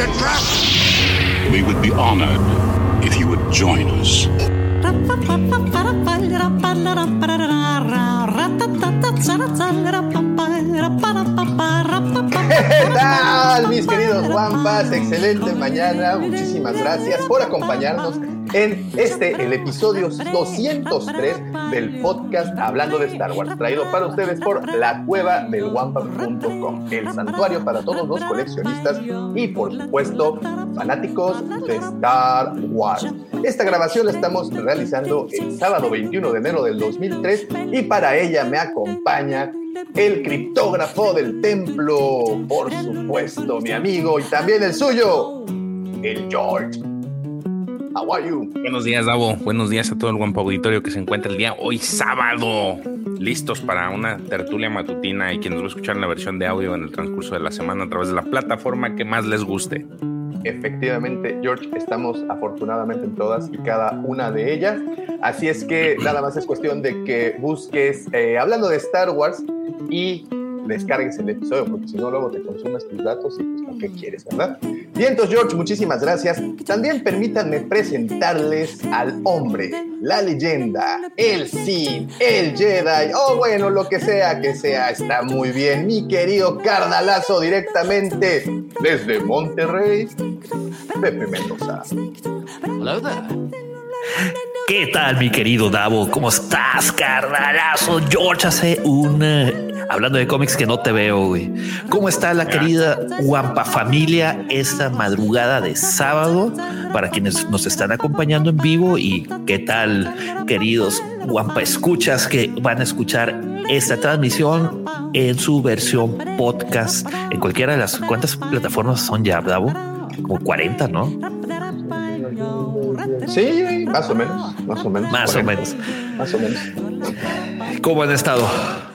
It's a trap! We would be honored if you would join us. ¿Qué tal, mis queridos guampas? Excelente mañana. Muchísimas gracias por acompañarnos en este, el episodio 203 del podcast Hablando de Star Wars, traído para ustedes por la cueva del guampa.com, el santuario para todos los coleccionistas y, por supuesto, fanáticos de Star Wars. Esta grabación la estamos realizando el sábado 21 de enero del 2003 y para ella me acompaña el criptógrafo del templo, por supuesto, mi amigo y también el suyo, el George. How are you? Buenos días, Davo. Buenos días a todo el guampo auditorio que se encuentra el día hoy sábado. Listos para una tertulia matutina y quienes lo escuchar en la versión de audio en el transcurso de la semana a través de la plataforma que más les guste. Efectivamente, George, estamos afortunadamente en todas y cada una de ellas. Así es que nada más es cuestión de que busques, eh, hablando de Star Wars, y descargues el episodio, porque si no, luego te consumes tus datos y pues, ¿para qué quieres, verdad? Bien, entonces, George, muchísimas gracias. También permítanme presentarles al hombre, la leyenda, el Sith, el Jedi, o bueno, lo que sea que sea, está muy bien. Mi querido carnalazo, directamente desde Monterrey, Pepe Mendoza. Hello there. ¿Qué tal, mi querido Davo? ¿Cómo estás, carnalazo? George hace un... hablando de cómics que no te veo, güey. ¿Cómo está la querida Guampa familia esta madrugada de sábado? Para quienes nos están acompañando en vivo y qué tal, queridos Guampa escuchas que van a escuchar esta transmisión en su versión podcast en cualquiera de las cuántas plataformas son ya, Davo? Como 40, ¿no? Sí, más o menos, más o menos. Más o menos. Más o menos. ¿Cómo han estado?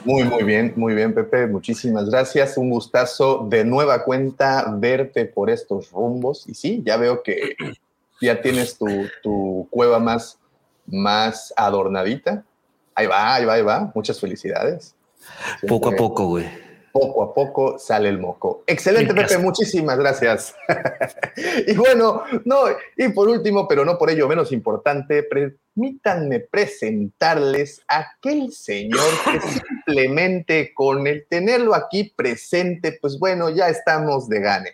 Muy, muy bien, muy bien, Pepe. Muchísimas gracias. Un gustazo de nueva cuenta verte por estos rumbos. Y sí, ya veo que ya tienes tu, tu cueva más, más adornadita. Ahí va, ahí va, ahí va. Muchas felicidades. Poco a poco, güey. Poco a poco sale el moco. Excelente, Qué Pepe, muchísimas gracias. y bueno, no, y por último, pero no por ello menos importante, permítanme presentarles a aquel señor que simplemente con el tenerlo aquí presente, pues bueno, ya estamos de gane.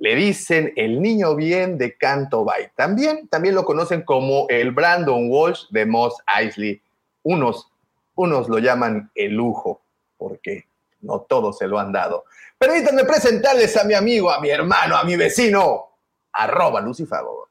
Le dicen el niño bien de Canto Bay. También, también lo conocen como el Brandon Walsh de Moss Eisley. Unos, unos lo llaman el lujo, porque no todos se lo han dado. Permítanme presentarles a mi amigo, a mi hermano, a mi vecino, arroba Lucifago.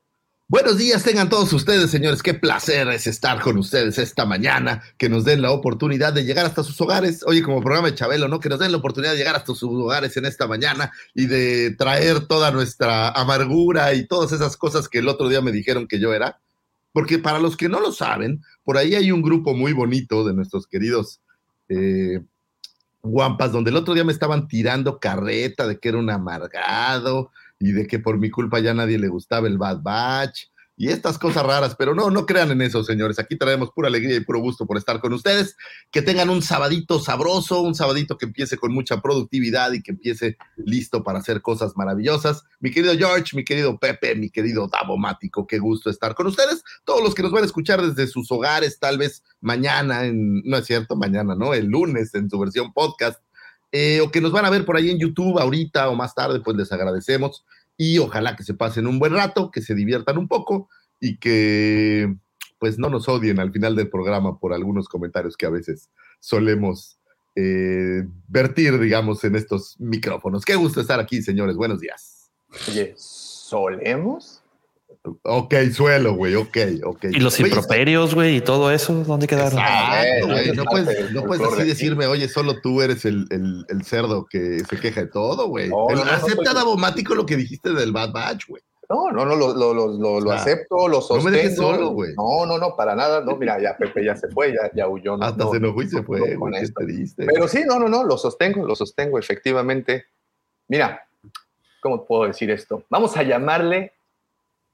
Buenos días, tengan todos ustedes, señores. Qué placer es estar con ustedes esta mañana, que nos den la oportunidad de llegar hasta sus hogares. Oye, como programa de Chabelo, ¿no? Que nos den la oportunidad de llegar hasta sus hogares en esta mañana y de traer toda nuestra amargura y todas esas cosas que el otro día me dijeron que yo era. Porque para los que no lo saben, por ahí hay un grupo muy bonito de nuestros queridos eh, guampas, donde el otro día me estaban tirando carreta de que era un amargado y de que por mi culpa ya nadie le gustaba el Bad Batch y estas cosas raras, pero no, no crean en eso, señores. Aquí traemos pura alegría y puro gusto por estar con ustedes. Que tengan un sabadito sabroso, un sabadito que empiece con mucha productividad y que empiece listo para hacer cosas maravillosas. Mi querido George, mi querido Pepe, mi querido Davo Mático, qué gusto estar con ustedes. Todos los que nos van a escuchar desde sus hogares, tal vez mañana, no es cierto, mañana, ¿no? El lunes en su versión podcast. eh, o que nos van a ver por ahí en YouTube ahorita o más tarde, pues les agradecemos y ojalá que se pasen un buen rato, que se diviertan un poco y que pues no nos odien al final del programa por algunos comentarios que a veces solemos eh, vertir, digamos, en estos micrófonos. Qué gusto estar aquí, señores. Buenos días. Oye, ¿solemos? Ok, suelo, güey, ok, ok. Y los improperios, güey, y todo eso, ¿dónde quedaron? Ah, Eh, güey, no puedes, no así de decirme, oye, solo tú eres el, el- el cerdo que se queja de todo, güey. No, no, no, Acepta, soy- Davomático, lo que dijiste del Bad Batch, güey. No, no, no, lo, lo, lo, lo- lo Ah, acepto, lo no sostengo. me dejes solo, güey. No, no, no, para nada. No, mira, ya Pepe ya se fue, ya, ya huyó. No, Hasta no, se enojó y se no fue, con esto. triste. Pero sí, no, no, no, lo sostengo, lo sostengo, efectivamente. Mira, ¿cómo puedo decir esto? Vamos a llamarle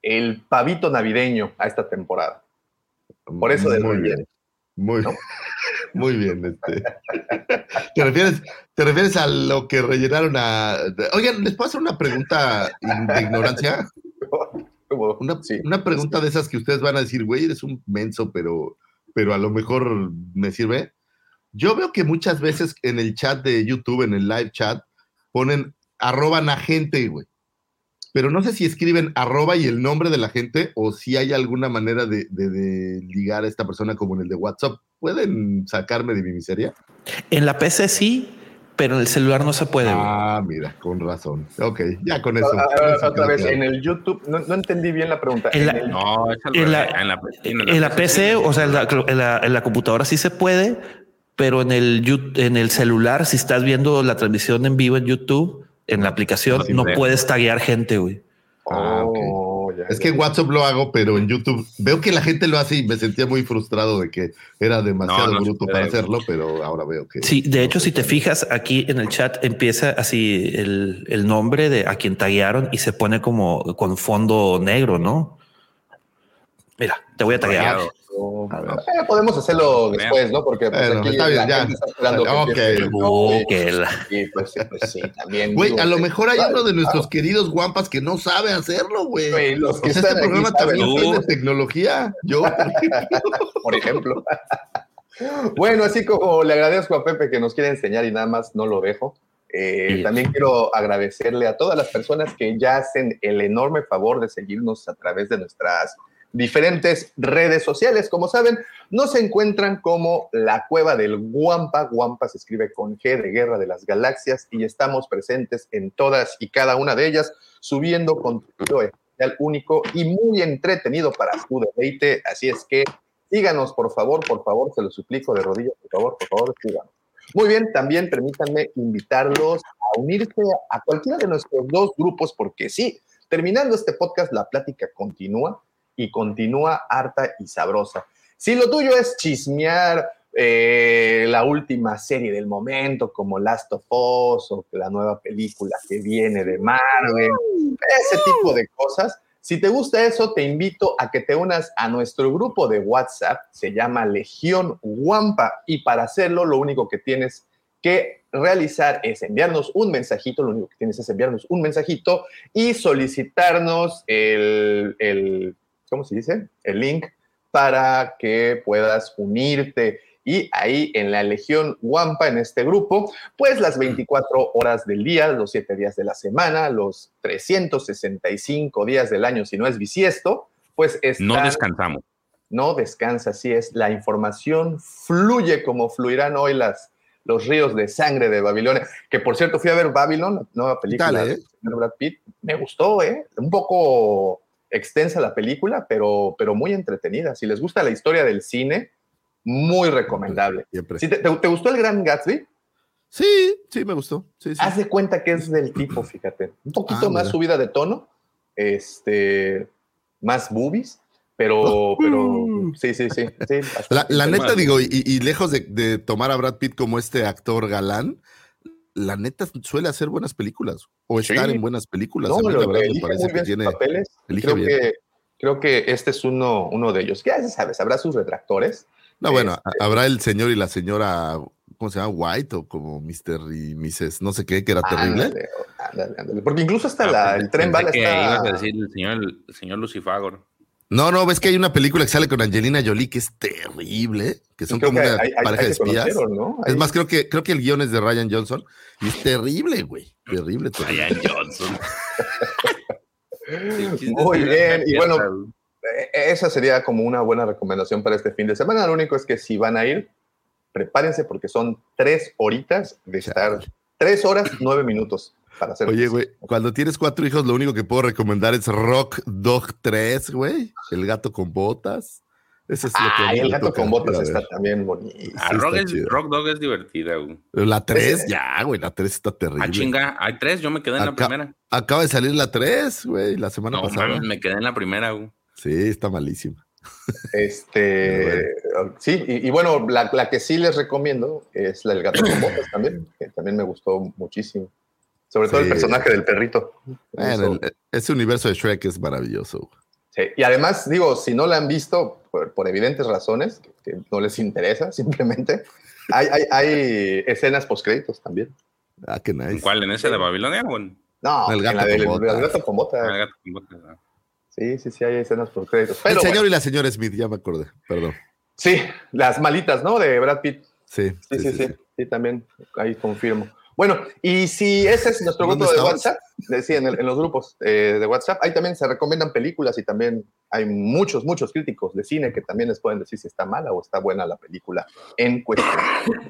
el pavito navideño a esta temporada. Por eso del Muy bien. Muy, ¿No? muy bien. Este. ¿Te, refieres, ¿Te refieres a lo que rellenaron a. Oigan, ¿les puedo hacer una pregunta de ignorancia? Una, sí. una pregunta de esas que ustedes van a decir, güey, eres un menso, pero, pero a lo mejor me sirve. Yo veo que muchas veces en el chat de YouTube, en el live chat, ponen arroban a gente, güey. Pero no sé si escriben arroba y el nombre de la gente o si hay alguna manera de, de- de ligar a esta persona como en el de WhatsApp. ¿Pueden sacarme de mi miseria? En la PC sí, pero en el celular no se puede, güey. Ah, mira, con razón. Ok, ya con eso. A- a- con a- eso otra vez, claro. en el YouTube, no, no entendí bien la pregunta. En la- el- No, En la- en la, en En la PC, o sea, en la, en la- en la computadora sí se puede, pero en el, en el celular, si estás viendo la transmisión en vivo en YouTube, en la aplicación, Sí, no puedes taguear gente, güey. Ah. Oh, ya, Es que en WhatsApp lo hago, pero en YouTube veo que la gente lo hace y me sentía muy frustrado de que era demasiado No, no se bruto para hacerlo, pero ahora veo que. Sí, de hecho, si te fijas aquí en el chat, empieza así el, el nombre de a quien taguearon y se pone como con fondo negro, ¿no? Mira, te voy a taguear. Eh, podemos hacerlo después, ¿no? Porque pues, Bueno, aquí está bien, la ya. gente está esperando Ok. Oh, que la- Y pues, pues sí, también. Güey, digo, a lo mejor hay claro, uno de nuestros claro. queridos guampas que no sabe hacerlo, güey. Los que están este programa también tiene tecnología. Yo, por ejemplo. bueno, así como le agradezco a Pepe que nos quiere enseñar y nada más no lo dejo. eh, Sí. También quiero agradecerle a todas las personas que ya hacen el enorme favor de seguirnos a través de nuestras diferentes redes sociales. Como saben, nos encuentran como la cueva del Guampa. Guampa se escribe con G de Guerra de las Galaxias y estamos presentes en todas y cada una de ellas, subiendo contenido especial único y muy entretenido para su deleite. Así es que síganos, por favor, por favor, se lo suplico de rodillas, por favor, por favor, síganos. Muy bien, también permítanme invitarlos a unirse a cualquiera de nuestros dos grupos, porque sí, terminando este podcast, la plática continúa y continúa harta y sabrosa. Si lo tuyo es chismear eh, la última serie del momento, como Last of Us o la nueva película que viene de Marvel, ese tipo de cosas, si te gusta eso, te invito a que te unas a nuestro grupo de WhatsApp, se llama Legión Wampa, y para hacerlo lo único que tienes que realizar es enviarnos un mensajito, lo único que tienes es enviarnos un mensajito y solicitarnos el, el ¿cómo se dice? El link para que puedas unirte. Y ahí en la Legión Wampa, en este grupo, pues las 24 horas del día, los 7 días de la semana, los 365 días del año, si no es bisiesto, pues están, No descansamos. no descansa, así es. La información fluye como fluirán hoy las, los ríos de sangre de Babilonia. Que por cierto, fui a ver Babylon, nueva película tal, eh? de Brad Pitt. Me gustó, ¿eh? Un poco extensa la película, pero, pero muy entretenida. Si les gusta la historia del cine, muy recomendable. siempre. Si te, te- te gustó el Gran Gatsby? Sí, sí, me gustó. Sí, sí. Haz de cuenta que es del tipo, fíjate. Un poquito Ah, más mira. subida de tono, este, más boobies, pero, pero, sí, sí, sí. sí La, la neta, digo, y, y lejos de, de tomar a Brad Pitt como este actor galán, la neta suele hacer buenas películas o Sí. estar en buenas películas. No, lo verdad, me parece que tiene. papeles. Creo bien. que, creo que este es uno, uno de ellos. Ya se sabe, habrá sus retractores. No, bueno, Este- habrá el señor y la señora, ¿cómo se llama? White o como Mr. y Mrs. no sé qué, que era terrible. Ándale, ándale, ándale. Porque incluso hasta Ah, la, pensé- el tren bala está... ibas a decir el señor, el señor Lucifagor. No, no, ves que hay una película que sale con Angelina Jolie que es terrible, que son como que una hay- hay- pareja hay de espías. Es más, creo que, creo que el guion es de Ryan Johnson y es terrible, güey. Terrible, terrible. Ryan Johnson. Muy bien, y bueno, Eh, Esa sería como una buena recomendación para este fin de semana. Lo único es que si van a ir, prepárense porque son tres horitas de estar, tres horas, nueve minutos. Para hacer. Oye, güey, cuando tienes cuatro hijos, lo único que puedo recomendar es Rock Dog 3, güey. El gato con botas. Ese es lo que Ah, el gato toca con botas está también bonito. Ah, Rock, está es- chido. Rock Dog es divertida, güey. La 3, Ese- ya, güey, la 3 está terrible. Ah, chinga, hay tres, yo me quedé en la primera. Acaba de salir la 3, güey, la semana No pasada. mames, me quedé en la primera, güey. Sí, está malísima. Este, sí, y, y bueno, la, la que sí les recomiendo es la del gato con botas también, que también me gustó muchísimo. Sobre todo el personaje del perrito. El- ese universo de Shrek es maravilloso. sí. Y además, digo, si no la han visto por, por evidentes razones, que, que no les interesa simplemente, hay, hay, hay escenas postcréditos también. Ah, qué nice. ¿En cuál? ¿En ese de Babilonia o en No, El en gato la del con botas. el gato con botas. Ah, el gato con botas? Ah. Sí, sí, sí, hay escenas postcréditos. El señor bueno, y la señora Smith, ya me acordé, perdón. sí, las malitas, ¿no? De Brad Pitt. Sí, Sí, sí, sí, sí, también, ahí confirmo. Bueno, y si ese es nuestro ¿Dónde grupo de? WhatsApp, sí, en, el- en los grupos eh, de WhatsApp, ahí también se recomiendan películas y también hay muchos, muchos críticos de cine que también les pueden decir si está mala o está buena la película en cuestión.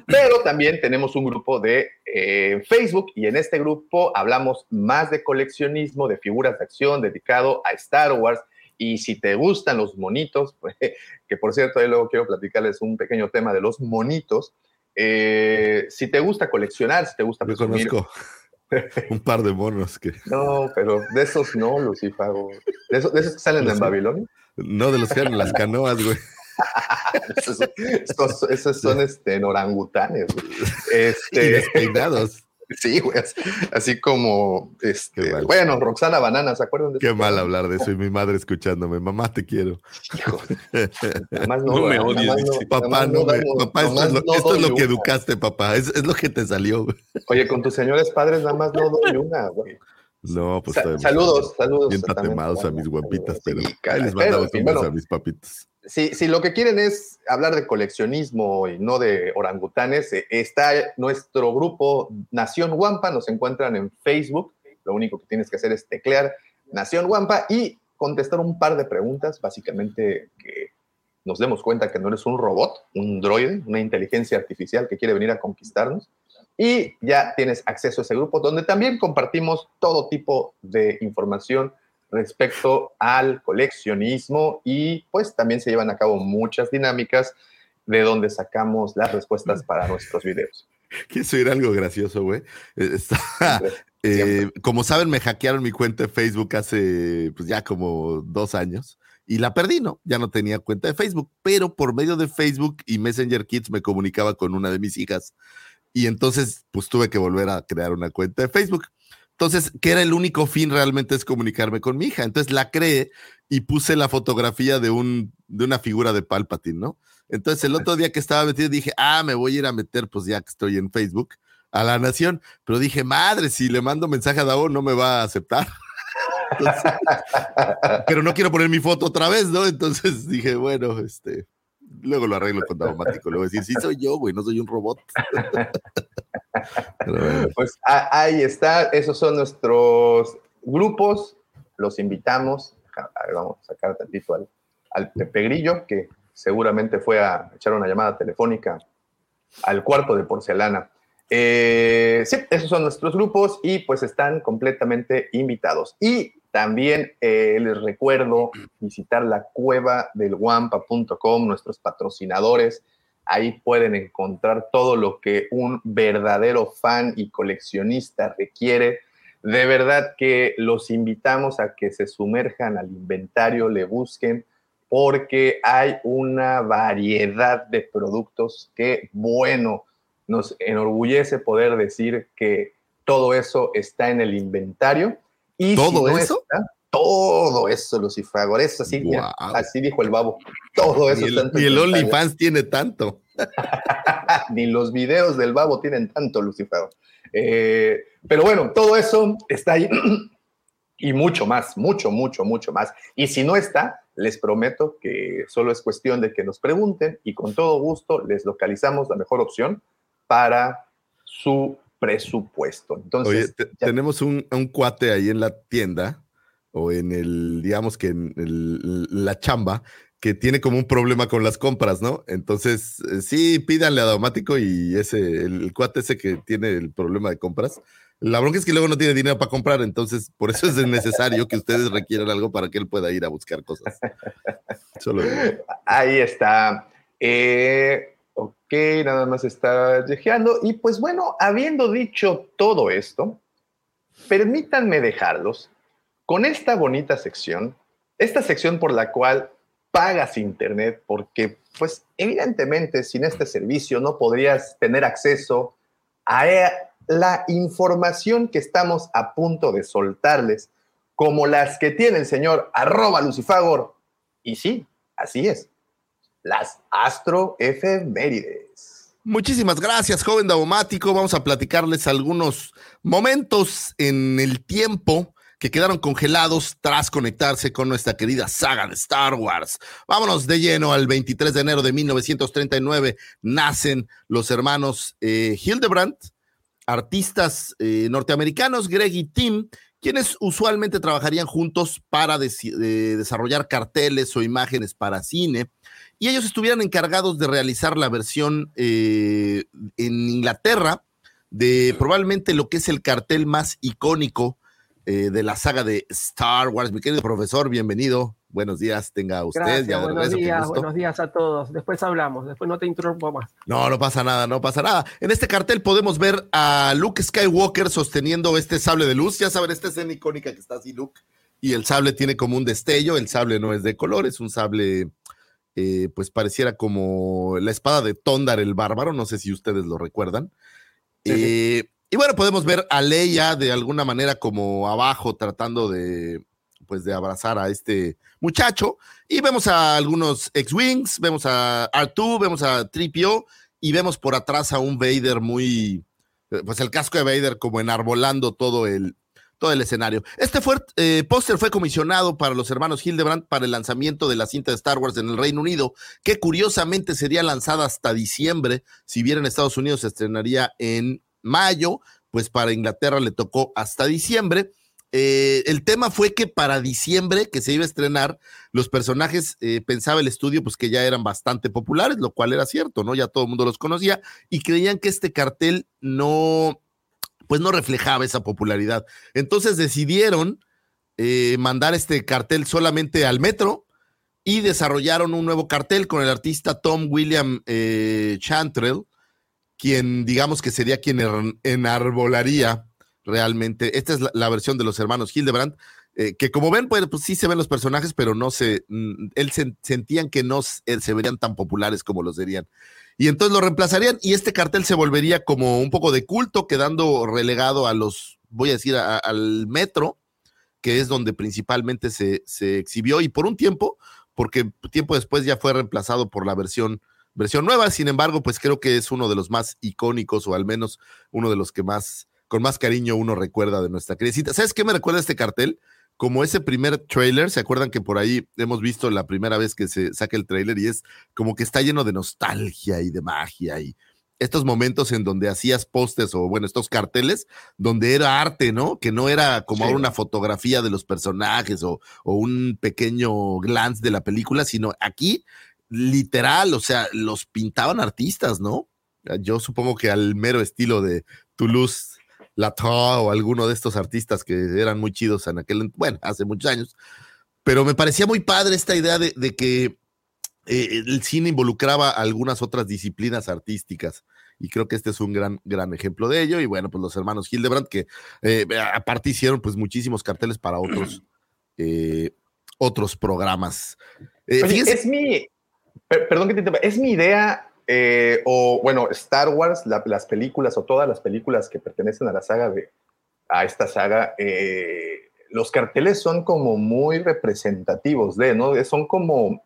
Pero también tenemos un grupo de eh, Facebook y en este grupo hablamos más de coleccionismo, de figuras de acción dedicado a Star Wars. Y si te gustan los monitos, pues, que por cierto, ahí luego quiero platicarles un pequeño tema de los monitos. Eh, si te gusta coleccionar, si te gusta Yo presumir- conozco un par de monos que. No, pero de esos no, Lucifago. De esos, de esos que salen en Babilonia. No, de los que eran en las canoas, güey. Esos, esos- esos son este, en orangutanes. güey. Y Este, despeinados. sí, güey. así- Así como, este, bueno, Roxana Banana, ¿se acuerdan de Qué mal hablar de eso y mi madre escuchándome. Mamá, te quiero. Hijo, nada más No me odies, Nada más dice. nada Papá, más no me. Papá, esto es lo, no esto es lo que una. educaste, papá. Es, es lo que te salió. güey. Oye, con tus señores padres nada más no doy una, güey. No, pues Sa- saludos, saludos. Bien tatemados a mis guapitas, Sí, pero caray, ahí les bueno, a mis papitos. si, si lo que quieren es hablar de coleccionismo y no de orangutanes, eh, está nuestro grupo Nación Guampa, nos encuentran en Facebook, lo único que tienes que hacer es teclear Nación Guampa y contestar un par de preguntas, básicamente que nos demos cuenta que no eres un robot, un droide, una inteligencia artificial que quiere venir a conquistarnos. Y ya tienes acceso a ese grupo donde también compartimos todo tipo de información respecto al coleccionismo y pues también se llevan a cabo muchas dinámicas de donde sacamos las respuestas para nuestros videos. Quiso ir algo gracioso, güey. Eh, eh, como saben, me hackearon mi cuenta de Facebook hace pues ya como dos años y la perdí, ¿no? Ya no tenía cuenta de Facebook, pero por medio de Facebook y Messenger Kids me comunicaba con una de mis hijas y entonces pues tuve que volver a crear una cuenta de Facebook. Entonces, que era el único fin realmente es comunicarme con mi hija. Entonces la creé y puse la fotografía de, un, de una figura de Palpatine, ¿no? Entonces el otro día que estaba metido dije, ah, me voy a ir a meter, pues ya que estoy en Facebook, a la nación. Pero dije, madre, si le mando mensaje a Davo no me va a aceptar. Entonces, pero no quiero poner mi foto otra vez, ¿no? Entonces dije, bueno, este, luego lo arreglo con. Le voy a decir, sí soy yo, güey, no soy un robot. Bueno. Pues a- ahí está, esos son nuestros grupos, los invitamos, a ver, vamos a sacar tantito al, al Pepe Grillo, que seguramente fue a echar una llamada telefónica al cuarto de porcelana. Eh, sí, esos son nuestros grupos y pues están completamente invitados. Y también eh, les recuerdo visitar la cueva del guampa.com, nuestros patrocinadores. Ahí pueden encontrar todo lo que un verdadero fan y coleccionista requiere. De verdad que los invitamos a que se sumerjan al inventario, le busquen, porque hay una variedad de productos que, bueno, nos enorgullece poder decir que todo eso está en el inventario. Y ¿Todo no eso? está, todo eso, Lucifagor, eso así, mira, así dijo el babo. Todo eso Ni está el, el. OnlyFans tiene tanto. ni los videos del babo tienen tanto, Lucifer. Eh, pero bueno, todo eso está ahí y mucho más, mucho, mucho, mucho más. Y si no está, les prometo que solo es cuestión de que nos pregunten y con todo gusto les localizamos la mejor opción para su presupuesto. Oye, Entonces, ya- tenemos un, un cuate ahí en la tienda o en el, digamos que en el- la chamba, que tiene como un problema con las compras, ¿no? Entonces, eh, sí, pídanle a Daumático y ese, el, el cuate ese que tiene el problema de compras, La bronca es que luego no tiene dinero para comprar, entonces por eso es necesario que ustedes requieran algo para que él pueda ir a buscar cosas. Solo Ahí está. Eh, ok, nada más está llegeando. Y pues bueno, habiendo dicho todo esto, permítanme dejarlos con esta bonita sección, esta sección por la cual pagas internet, porque pues evidentemente sin este servicio no podrías tener acceso a la información que estamos a punto de soltarles, como las que tiene el señor arroba Lucifagor. Y sí, así es, las astroefemérides. Muchísimas gracias, joven daumático. Vamos a platicarles algunos momentos en el tiempo que quedaron congelados tras conectarse con nuestra querida saga de Star Wars. Vámonos de lleno al 23 de enero de 1939. Nacen los hermanos eh, Hildebrandt, artistas eh, norteamericanos, Greg y Tim, quienes usualmente trabajarían juntos para desarrollar carteles o imágenes para cine, y ellos estuvieran encargados de realizar la versión eh, en Inglaterra de probablemente lo que es el cartel más icónico eh, de la saga de Star Wars. Mi querido profesor, bienvenido. Buenos días, tenga usted. Gracias, buenos días, buenos días a todos. Después hablamos, después no te interrumpo más. No, no pasa nada, no pasa nada. En este cartel podemos ver a Luke Skywalker sosteniendo este sable de luz. Ya saben, esta escena icónica que está así, Luke. Y el sable tiene como un destello. El sable no es de color, es un sable, eh, pues pareciera como la espada de Tondar el bárbaro. No sé si ustedes lo recuerdan. Eh, y bueno, podemos ver a Leia de alguna manera como abajo tratando de pues de abrazar a este muchacho. Y vemos a algunos X-Wings, vemos a R2, vemos a Tripio y vemos por atrás a un Vader muy, eh, pues el casco de Vader como enarbolando todo el, todo el escenario. Este eh, póster fue comisionado para los hermanos Hildebrand para el lanzamiento de la cinta de Star Wars en el Reino Unido, que curiosamente sería lanzada hasta diciembre, si bien en Estados Unidos se estrenaría en mayo, pues para Inglaterra le tocó hasta diciembre. Eh, el tema fue que para diciembre, que se iba a estrenar, los personajes, eh, pensaba el estudio, pues que ya eran bastante populares, lo cual era cierto, ¿no? Ya todo el mundo los conocía y creían que este cartel no, pues no reflejaba esa popularidad. Entonces decidieron eh, mandar este cartel solamente al metro y desarrollaron un nuevo cartel con el artista Tom William Chantrell, quien digamos que sería quien enarbolaría realmente. Esta es la, versión de los hermanos Hildebrand, eh, que como ven, pues, pues, sí se ven los personajes, pero no se, él sentían que no eh, se verían tan populares como los serían. Y entonces lo reemplazarían y este cartel se volvería como un poco de culto, quedando relegado a los, voy a decir, al metro, que es donde principalmente se, se exhibió y por un tiempo, porque tiempo después ya fue reemplazado por la versión versión nueva. Sin embargo, pues creo que es uno de los más icónicos o al menos uno de los que más con más cariño uno recuerda de nuestra crecita. ¿Sabes qué me recuerda este cartel? Como ese primer trailer, ¿se acuerdan que por ahí hemos visto la primera vez que se saca el trailer y es como que está lleno de nostalgia y de magia y estos momentos en donde hacías postes o bueno, estos carteles, donde era arte, ¿no? Que no era como una fotografía de los personajes o, o, un pequeño glance de la película, sino aquí literal, o sea, los pintaban artistas, ¿no? Yo supongo que al mero estilo de Toulouse Latour o alguno de estos artistas que eran muy chidos en aquel, bueno, hace muchos años. Pero me parecía muy padre esta idea de, que eh, el cine involucraba algunas otras disciplinas artísticas. Y creo que este es un gran, gran ejemplo de ello. Y bueno, pues los hermanos Hildebrand, que eh, aparte hicieron pues muchísimos carteles para otros, eh, otros programas. es mi, perdón que te es mi idea eh, o bueno, Star Wars, las películas o todas las películas que pertenecen a la saga de, a esta saga, eh, los carteles son como muy representativos de, ¿no? Son como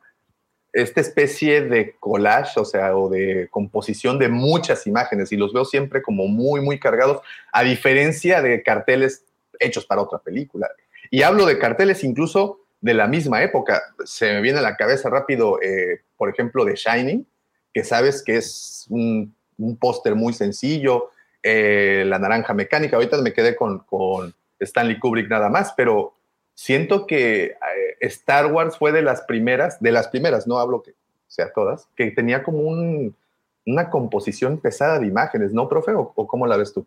esta especie de collage, o sea, o de composición de muchas imágenes y los veo siempre como muy, muy cargados, a diferencia de carteles hechos para otra película. Y hablo de carteles incluso de la misma época. Se me viene a la cabeza rápido, eh, por ejemplo, de Shining, que sabes que es un, póster muy sencillo, eh, la naranja mecánica. Ahorita me quedé con, con, Stanley Kubrick nada más, pero siento que eh, Star Wars fue de las primeras, de las primeras, no hablo que sea todas, que tenía como una composición pesada de imágenes, ¿no, profe? ¿O, cómo la ves tú?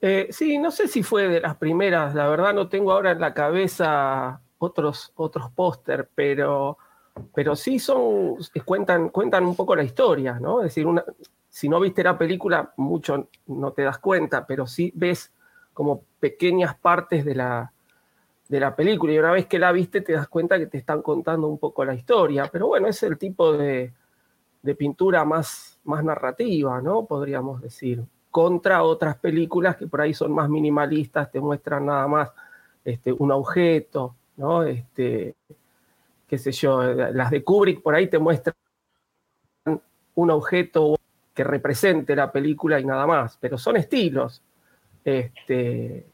Eh, sí, no sé si fue de las primeras, la verdad no tengo ahora en la cabeza otros, otros póster, pero, pero sí son, cuentan, cuentan un poco la historia, ¿no? Es decir, una, si no viste la película, mucho no te das cuenta, pero sí ves como pequeñas partes de la, de la película y una vez que la viste te das cuenta que te están contando un poco la historia, pero bueno, es el tipo de, de pintura más, más narrativa, ¿no? Podríamos decir, contra otras películas que por ahí son más minimalistas, te muestran nada más este, un objeto, ¿no? Este, qué sé yo, las de Kubrick por ahí te muestran un objeto que represente la película y nada más, pero son estilos. Este,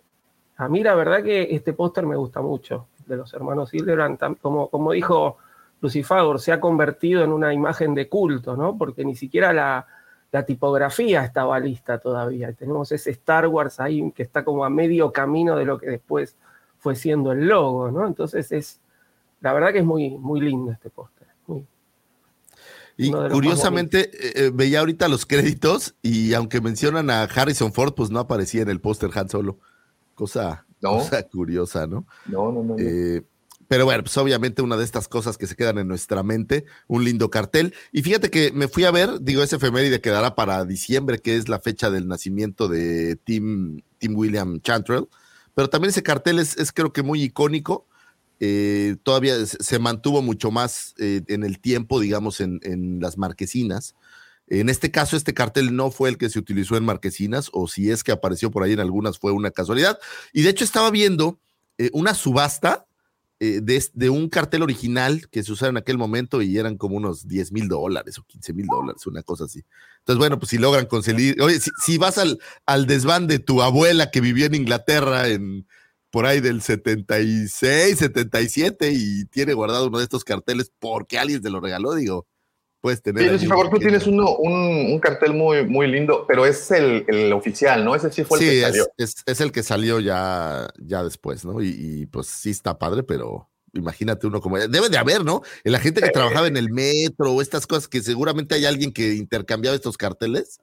a mí la verdad que este póster me gusta mucho, de los hermanos Hildebrand, como, como dijo Lucifagor, se ha convertido en una imagen de culto, ¿no? Porque ni siquiera la, la tipografía estaba lista todavía. Tenemos ese Star Wars ahí que está como a medio camino de lo que después fue siendo el logo, ¿no? Entonces es, la verdad que es muy, muy lindo este póster. Y curiosamente, eh, eh, veía ahorita los créditos y aunque mencionan a Harrison Ford, pues no aparecía en el póster Han Solo. Cosa, curiosa, ¿no? No, no, no. Eh, pero bueno, pues obviamente una de estas cosas que se quedan en nuestra mente, un lindo cartel. Y fíjate que me fui a ver, digo, ese efeméride quedará para diciembre, que es la fecha del nacimiento de Tim, Tim William Chantrell. Pero también ese cartel es, es creo que muy icónico eh, todavía se mantuvo mucho más eh, en el tiempo, digamos, en, las marquesinas. En este caso, este cartel no fue el que se utilizó en marquesinas, o si es que apareció por ahí en algunas, fue una casualidad. Y de hecho estaba viendo eh, una subasta de, un cartel original que se usaba en aquel momento y eran como unos 10 mil dólares o 15 mil dólares, una cosa así. Entonces, bueno, pues si logran conseguir, oye, si, vas al, al desván de tu abuela que vivía en Inglaterra en por ahí del 76, 77 y tiene guardado uno de estos carteles porque alguien te lo regaló, digo, puedes tener. Sí, por favor, tú tienes uno, un, cartel muy, muy lindo, pero es el, oficial, ¿no? Ese sí fue el que salió. Es, es, el que salió ya, ya después, ¿no? Y, pues sí está padre, pero imagínate uno como. Debe de haber, ¿no? La gente que trabajaba en el metro o estas cosas que seguramente hay alguien que intercambiaba estos carteles,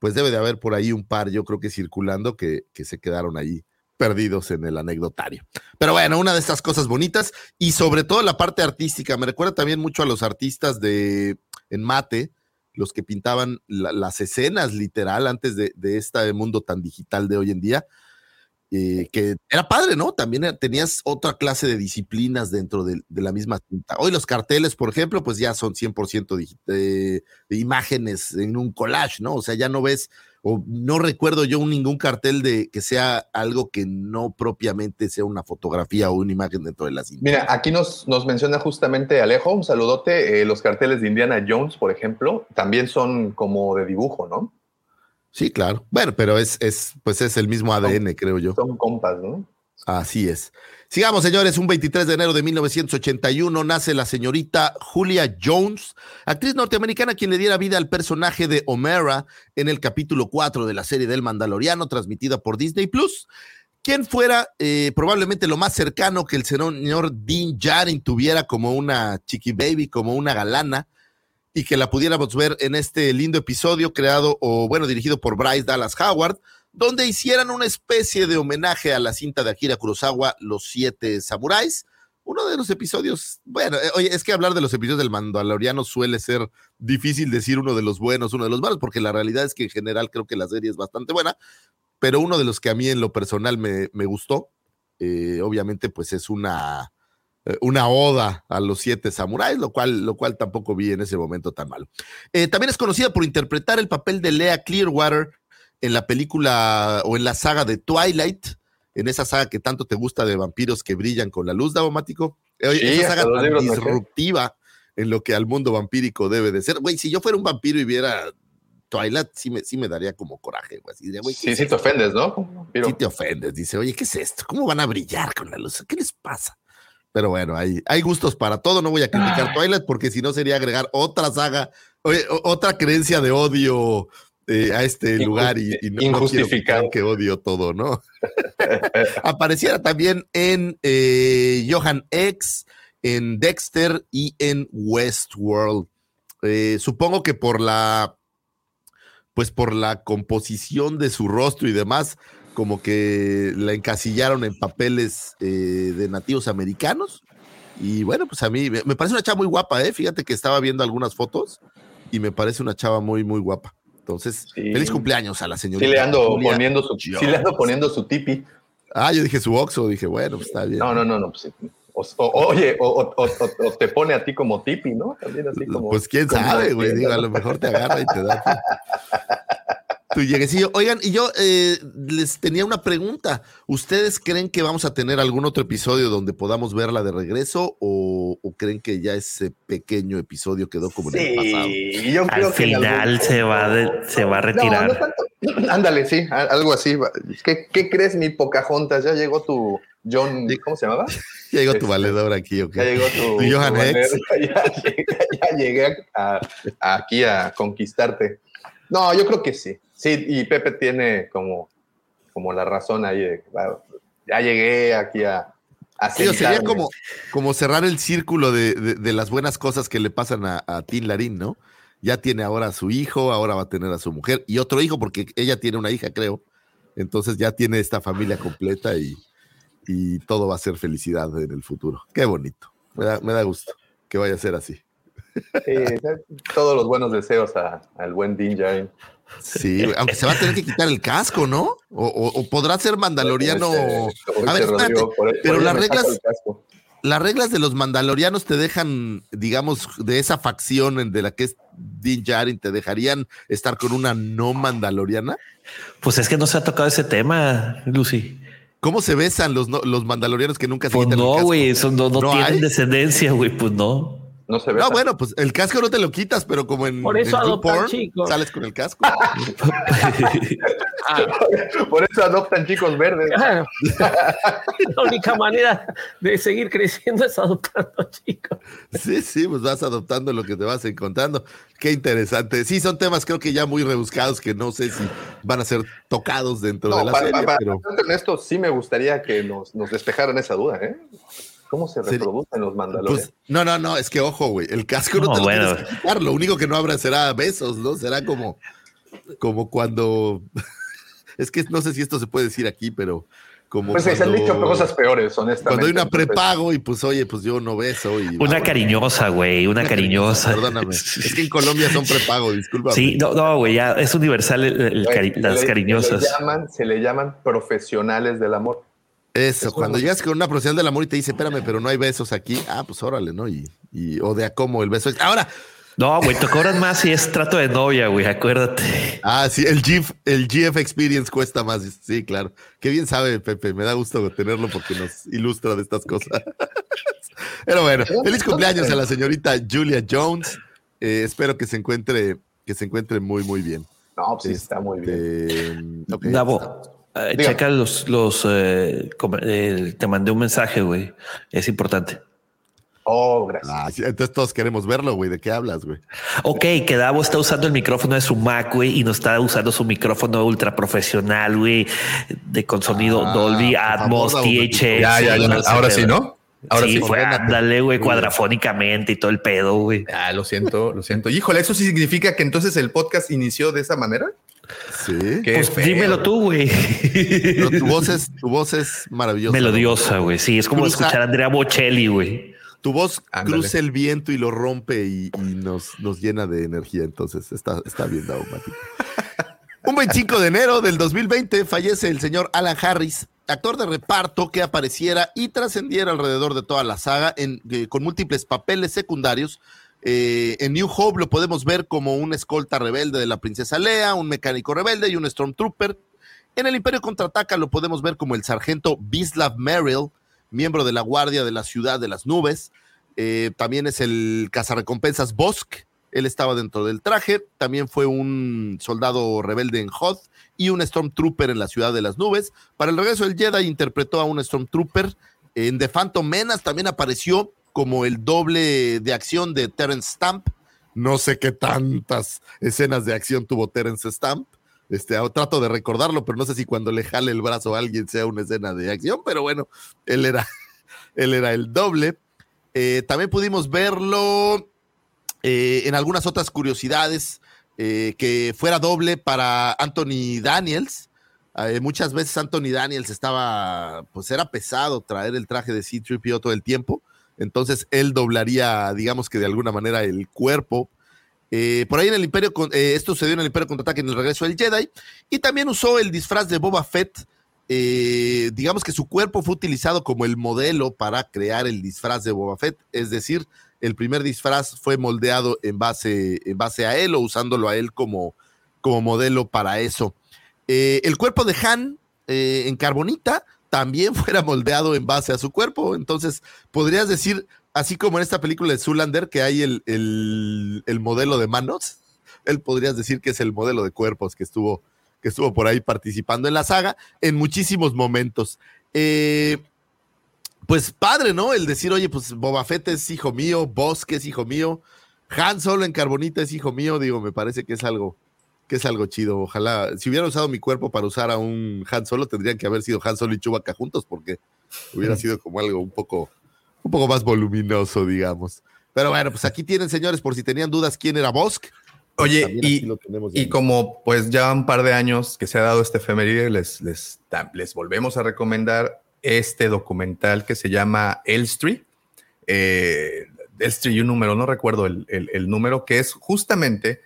pues debe de haber por ahí un par, yo creo que circulando, que, que se quedaron ahí perdidos en el anecdotario. Pero bueno, una de estas cosas bonitas y sobre todo la parte artística. Me recuerda también mucho a los artistas de en mate, los que pintaban las escenas literal antes de, este mundo tan digital de hoy en día. Eh, que era padre, ¿no? También tenías otra clase de disciplinas dentro de, la misma tinta. Hoy los carteles, por ejemplo, pues ya son 100% de, de, imágenes en un collage, ¿no? O sea, ya no ves o no recuerdo yo ningún cartel de que sea algo que no propiamente sea una fotografía o una imagen dentro de la cinta. Mira, aquí nos, nos menciona justamente Alejo, un saludote, eh, los carteles de Indiana Jones, por ejemplo, también son como de dibujo, ¿no? Sí, claro. Bueno, pero es, es, pues es el mismo ADN, creo yo. Son compas, ¿no? Así es. Sigamos, señores. Un 23 de enero de 1981 nace la señorita Julia Jones, actriz norteamericana quien le diera vida al personaje de Omera en el capítulo 4 de la serie del Mandaloriano, transmitida por Disney Plus. Quien fuera eh, probablemente lo más cercano que el señor Dean Jarin tuviera como una chiqui baby, como una galana, y que la pudiéramos ver en este lindo episodio creado o, bueno, dirigido por Bryce Dallas Howard donde hicieran una especie de homenaje a la cinta de Akira Kurosawa, Los Siete Samuráis. Uno de los episodios, bueno, eh, oye, es que hablar de los episodios del Mandaloriano suele ser difícil decir uno de los buenos, uno de los malos, porque la realidad es que en general creo que la serie es bastante buena, pero uno de los que a mí en lo personal me, gustó, eh, obviamente, pues es una, eh, una oda a los siete samuráis, lo cual, lo cual tampoco vi en ese momento tan malo. también es conocida por interpretar el papel de Lea Clearwater en la película o en la saga de Twilight, en esa saga que tanto te gusta de vampiros que brillan con la luz, Davomático. esa saga tan disruptiva en lo que al mundo vampírico debe de ser. Güey, si yo fuera un vampiro y viera Twilight, sí me, sí me daría como coraje, güey. sí, sí te ofendes, ¿no? Sí te ofendes. Dice, oye, ¿qué es esto? ¿Cómo van a brillar con la luz? ¿Qué les pasa? Pero bueno, hay, hay gustos para todo. No voy a criticar Twilight porque si no sería agregar otra saga, oye, otra creencia de odio eh, a este lugar y, no, quiero que odio todo, ¿no? Apareciera también en eh, Johan X, en Dexter y en Westworld. Eh, supongo que por la, pues por la composición de su rostro y demás, como que la encasillaron en papeles eh, de nativos americanos. Y bueno, pues a mí me me parece una chava muy guapa, ¿eh? Fíjate que estaba viendo algunas fotos y me parece una chava muy, muy guapa. Entonces, Sí. feliz cumpleaños a la señorita. Sí le ando Julia poniendo su, sí le ando poniendo su tipi. Ah, yo dije su oxo, dije, bueno, pues está bien. No, no, no, no. Pues, sí. o, o- oye, o, te pone a ti como tipi, ¿no? También así como. pues quién como sabe, güey. Digo, a lo mejor te agarra y te da tu, lleguecillo. Oigan, y yo eh, les tenía una pregunta. ¿Ustedes creen que vamos a tener algún otro episodio donde podamos verla de regreso o, o creen que ya ese pequeño episodio quedó como en el pasado? Sí, Al que final algún- se va, de- se va a retirar. no tanto. Ándale, sí, algo así. ¿Qué, qué crees, mi Pocahontas? ¿Ya llegó tu John, ¿cómo se llamaba? Ya llegó tu Este, valedor aquí, ¿ok? Ya llegó tu, Tu Johan tu. Ya, llegué- ya llegué a- a- aquí a conquistarte. No, yo creo que sí. Sí, y Pepe tiene como, como la razón ahí. de, "Wow, ya llegué aquí a... a Sí, o sería sentarme". como, como cerrar el círculo de, de- de las buenas cosas que le pasan a, a Tin Larín, ¿no? Ya tiene ahora a su hijo, ahora va a tener a su mujer y otro hijo, porque ella tiene una hija, creo. Entonces ya tiene esta familia completa y, y todo va a ser felicidad en el futuro. Qué bonito. Me da, me da gusto que vaya a ser así. Sí, todos los buenos deseos a- al buen Din Djarin. Sí, aunque se va a tener que quitar el casco, ¿no? O, o- o podrá ser mandaloriano. Hoy A ver, rodeó, espérate, por- pero por las reglas- el las reglas de los mandalorianos te dejan, digamos, de esa facción en- de la que es Din Djarin, te dejarían estar con una no mandaloriana. Pues es que no se ha tocado ese tema, Lucy. ¿Cómo se besan los, no- los mandalorianos que nunca se Pues quitan el no, casco? güey, eso no, no, ¿No tienen hay? descendencia, güey, pues no. No se ve. No, bueno, pues el casco no te lo quitas, pero como en, Por eso en adoptan YouPorn, chicos. sales con el casco. Por eso adoptan chicos verdes. Claro. La única manera de seguir creciendo es adoptando chicos. Sí, sí, pues vas adoptando lo que te vas encontrando. Qué interesante. Sí, son temas creo que ya muy rebuscados que no sé si van a ser tocados dentro de la para, serie, para- pero para ser honesto, sí me gustaría que nos, nos despejaran esa duda, ¿eh? ¿Cómo se Sí. reproducen los mandalorianos? pues, no, no, no, es que ojo, güey, el casco no, No, te lo bueno. tienes que quitar, lo único que no habrá será besos, ¿no? Será como, como cuando, es que no sé si esto se puede decir aquí, pero como pues se han dicho cosas peores, honestamente. Cuando hay una prepago y pues oye, pues yo no beso y Una ah, cariñosa, güey, una cariñosa. Perdóname, es que en Colombia son prepago, disculpa. Sí, no, no, güey, ya es universal el- el güey, cari- se las le- cariñosas. Se le, llaman, se le llaman profesionales del amor. Eso, Eso cuando llegas con una profesional del amor y te dice, espérame, pero no hay besos aquí, ah, pues órale, ¿no? Y, y o de a cómo el beso es. Ahora, No, güey, te cobran más si es trato de novia, güey, acuérdate. ah, sí, el GIF, el GF Experience cuesta más. Sí, claro. Qué bien sabe, Pepe. Me da gusto tenerlo porque nos ilustra de estas cosas. Pero bueno, feliz cumpleaños a la señorita Julia Jones. Eh, espero que se encuentre, que se encuentre muy, muy bien. No, pues sí, está muy bien. Este, ok, Davo, eh, checa los, los eh, eh, te mandé un mensaje, güey. Es importante. Oh, gracias. Ah, sí, entonces todos queremos verlo, güey. ¿De qué hablas, güey? Ok, que Davo está usando el micrófono de su Mac, güey, y no está usando su micrófono ultra profesional, güey, de con sonido Ah, Dolby Atmos, THX. Ya, ya, ya. no Ahora sí, ¿no? Ahora sí, sí. fue, ándale, güey, cuadrafónicamente y todo el pedo, güey. Ah, lo siento, lo siento. Híjole, ¿eso sí significa que entonces el podcast inició de esa manera? Sí. Qué Pues feo. dímelo tú, güey. Pero tu voz es, tu voz es maravillosa. Melodiosa, güey. Sí, es como Cruza- escuchar a Andrea Bocelli, güey. Tu voz Ándale. cruza el viento y lo rompe y, y nos, nos llena de energía. Entonces está, está bien, Mati. Un 25 de enero del 2020 fallece el señor Alan Harris, actor de reparto que apareciera y trascendiera alrededor de toda la saga en- eh, con múltiples papeles secundarios. Eh, en New Hope lo podemos ver como un escolta rebelde de la princesa Lea, un mecánico rebelde y un Stormtrooper. En el Imperio Contraataca lo podemos ver como el sargento Bislav Merrill, miembro de la Guardia de la Ciudad de las Nubes. Eh, también es el cazarrecompensas Bosk. Él estaba dentro del traje. También fue un soldado rebelde en Hoth y un Stormtrooper en la Ciudad de las Nubes. Para el regreso del Jedi interpretó a un Stormtrooper. En The Phantom Menace también apareció como el doble de acción de Terence Stamp. No sé qué tantas escenas de acción tuvo Terence Stamp. Este, ah, trato de recordarlo, pero no sé si cuando le jale el brazo a alguien sea una escena de acción, pero bueno, él era, él era el doble. Eh, también pudimos verlo eh, en algunas otras curiosidades, eh, que fuera doble para Anthony Daniels, muchas veces Anthony Daniels estaba, pues era pesado traer el traje de C-3PO todo el tiempo. Entonces él doblaría, digamos que de alguna manera, el cuerpo. Eh, por ahí en el Imperio, eh, esto se dio en el Imperio Contraataque en el regreso del Jedi. Y también usó el disfraz de Boba Fett. eh, digamos que su cuerpo fue utilizado como el modelo para crear el disfraz de Boba Fett. Es decir, el primer disfraz fue moldeado en base, en base a él o usándolo a él como, como modelo para eso. El cuerpo de Han en carbonita también fuera moldeado en base a su cuerpo. Entonces, podrías decir, así como en esta película de Zulander, que hay el, el- el modelo de manos, él podrías decir que es el modelo de cuerpos que estuvo, que estuvo por ahí participando en la saga en muchísimos momentos. Eh, pues padre, ¿no? El decir, oye, pues Boba Fett es hijo mío, Bosque es hijo mío, Han Solo en carbonita es hijo mío, digo, me parece que es algo, que es algo chido. Ojalá, si hubiera usado mi cuerpo para usar a un Han Solo, tendrían que haber sido Han Solo y Chewbacca juntos, porque hubiera sido como algo un poco, un poco más voluminoso, digamos. Pero bueno, pues aquí tienen, señores, por si tenían dudas quién era Bosk. Oye, y, como pues ya un par de años que se ha dado este efeméride, les, les, les volvemos a recomendar este documental que se llama Elstree. Eh, Elstree y un número, no recuerdo el, el- el número, que es justamente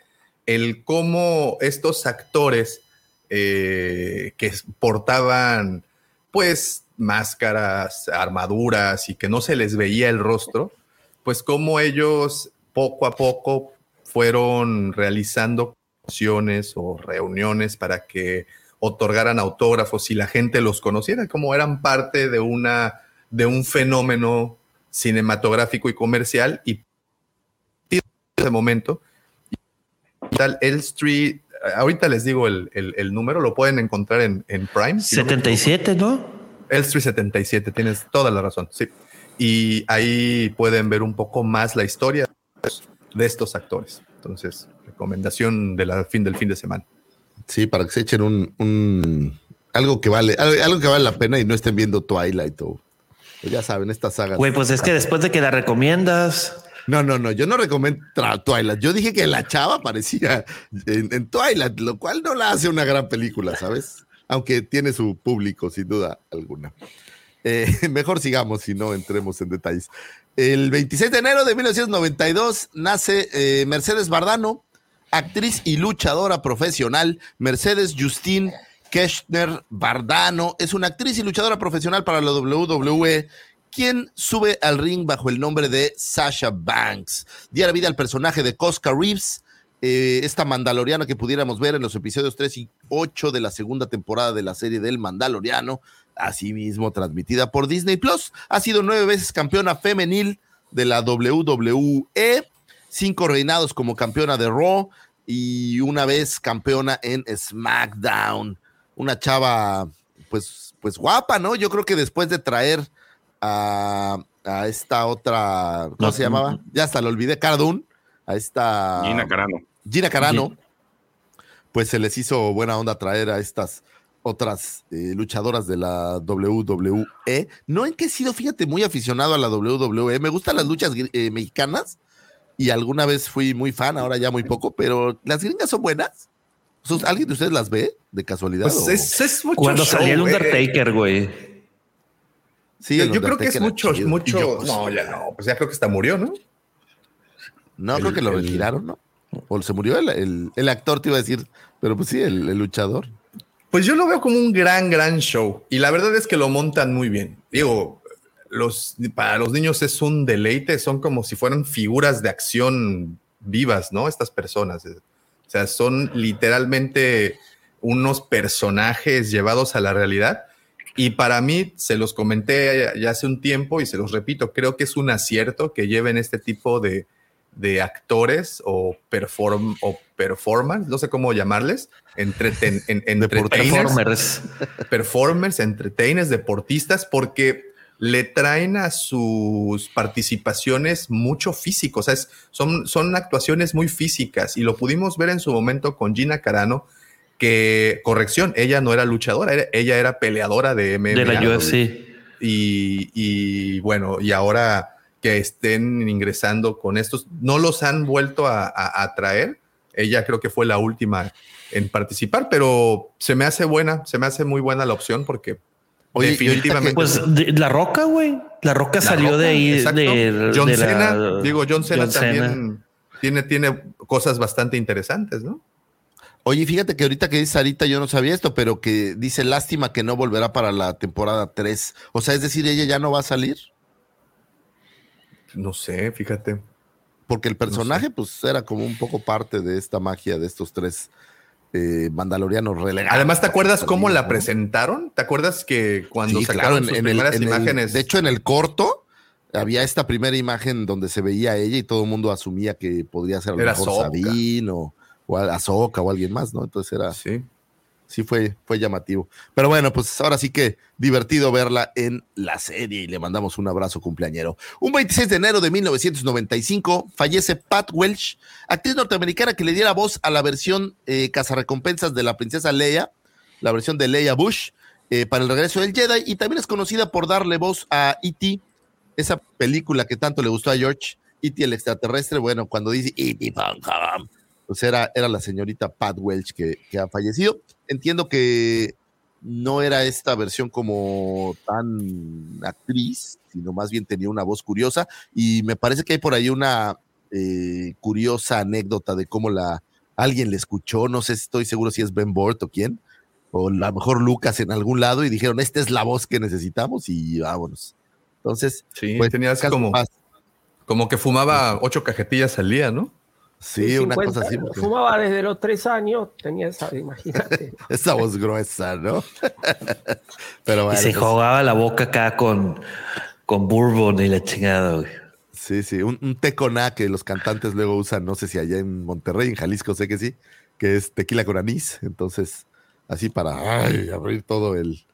el cómo estos actores eh, que portaban pues máscaras, armaduras y que no se les veía el rostro, pues cómo ellos poco a poco fueron realizando acciones o reuniones para que otorgaran autógrafos y la gente los conociera, como eran parte de una de un fenómeno cinematográfico y comercial y en ese momento el Street ahorita les digo el, el- el número lo pueden encontrar en, en Prime si no me 77, ¿no? Elstree 77, tienes toda la razón, sí. Y ahí pueden ver un poco más la historia de estos actores. Entonces, recomendación de la fin del fin de semana. Sí, para que se echen un, un- algo que vale, algo, que vale la pena y no estén viendo Twilight o o ya saben, esta saga. Güey, pues es que después de que la recomiendas, No, no, no, yo no recomiendo Twilight. Yo dije que la chava parecía en, Twilight, lo cual no la hace una gran película, ¿sabes? Aunque tiene su público, sin duda alguna. Eh, mejor sigamos si no entremos en detalles. El 26 de enero de 1992 nace eh, Mercedes Bardano, actriz y luchadora profesional. Mercedes Justine Keshner Bardano es una actriz y luchadora profesional para la WWE quien sube al ring bajo el nombre de Sasha Banks. Diera vida al personaje de Cosca Reeves, eh, esta mandaloriana que pudiéramos ver en los episodios 3 y 8 de la segunda temporada de la serie del Mandaloriano, asimismo transmitida por Disney Plus. Ha sido nueve veces campeona femenil de la WWE, cinco reinados como campeona de Raw y una vez campeona en SmackDown. Una chava, pues, pues guapa, ¿no? Yo creo que después de traer a, a esta otra, ¿cómo No, se llamaba? Ya hasta lo olvidé, Cara Dune, a esta Gina Carano. Gina Carano, pues se les hizo buena onda traer a estas otras eh, luchadoras de la WWE. No en que he sido, fíjate, muy aficionado a la WWE. Me gustan las luchas eh, mexicanas y alguna vez fui muy fan, ahora ya muy poco, pero las gringas son buenas. ¿Sus- ¿Alguien de ustedes las ve de casualidad? Pues o- es, es mucho cuando show, salía el. Undertaker, güey. Sí, yo, creo que es mucho, chido. mucho. Y yo, pues, no, ya no, pues ya creo que hasta murió, ¿no? No, el- creo que lo retiraron, ¿no? O se murió el, el- el actor, te iba a decir, pero pues sí, el, el luchador. Pues yo lo veo como un gran, gran show. Y la verdad es que lo montan muy bien. Digo, los, para los niños es un deleite, son como si fueran figuras de acción vivas, ¿no? Estas personas. O sea, son literalmente unos personajes llevados a la realidad. Y para mí, se los comenté ya hace un tiempo y se los repito, creo que es un acierto que lleven este tipo de, de actores o, perform, o performance, no sé cómo llamarles, entreten, en, entertainers, Performers. performers, entertainers, deportistas, porque le traen a sus participaciones mucho físico, o sea, es- son, son actuaciones muy físicas. Y lo pudimos ver en su momento con Gina Carano, que, corrección, ella no era luchadora, era- ella era peleadora de MMA. De la. UFC. y, y, bueno, y ahora que estén ingresando con estos, no los han vuelto a, a- a traer Ella creo que fue la última en participar, pero se me hace buena, se me hace muy buena la opción porque Oye, definitivamente. Pues la Roca, güey. La Roca salió de ahí. De, John Cena, digo, John Cena también Tiene, tiene cosas bastante interesantes, ¿no? Oye, fíjate que ahorita que dice Sarita, yo no sabía esto, pero que dice lástima que no volverá para la temporada 3. O sea, es decir, ella ya no va a salir. No sé, fíjate. Porque el personaje, pues, era como un poco parte de esta magia de estos tres eh, mandalorianos relegados. Además, ¿te acuerdas cómo la presentaron? ¿Te acuerdas que cuando sacaron sus primeras imágenes? de hecho, en el corto había esta primera imagen donde se veía a ella y todo el mundo asumía que podría ser a lo mejor Sabine o o a Azoka o alguien más, ¿no? Entonces era. Sí. Sí, fue, fue llamativo. Pero bueno, pues ahora sí que divertido verla en la serie y le mandamos un abrazo cumpleañero. Un 26 de enero de 1995 fallece Pat Welch, actriz norteamericana que le diera voz a la versión eh, cazarrecompensas de la princesa Leia, la versión de Leia Bush, eh, para el regreso del Jedi, y también es conocida por darle voz a E.T., esa película que tanto le gustó a George, E.T. el extraterrestre, bueno, cuando dice E.T pues era, era la señorita Pat Welch que, ha fallecido. Entiendo que no era esta versión como tan actriz, sino más bien tenía una voz curiosa y me parece que hay por ahí una eh, curiosa anécdota de cómo la alguien le escuchó, no sé si estoy seguro si es Ben Bort o quién, o a lo mejor Lucas en algún lado y dijeron, esta es la voz que necesitamos y vámonos. Entonces, sí, pues, tenías como, como que fumaba ocho cajetillas al día, ¿no? Sí, una cosa así. Fumaba desde los tres años, tenía esa, imagínate. esa voz gruesa, ¿no? Pero y se pues jugaba la boca acá con, con bourbon y la chingada, Sí, sí, un, un teconá que los cantantes luego usan, no sé si allá en Monterrey, en Jalisco, sé que sí, que es tequila con anís. Entonces, así para abrir todo el,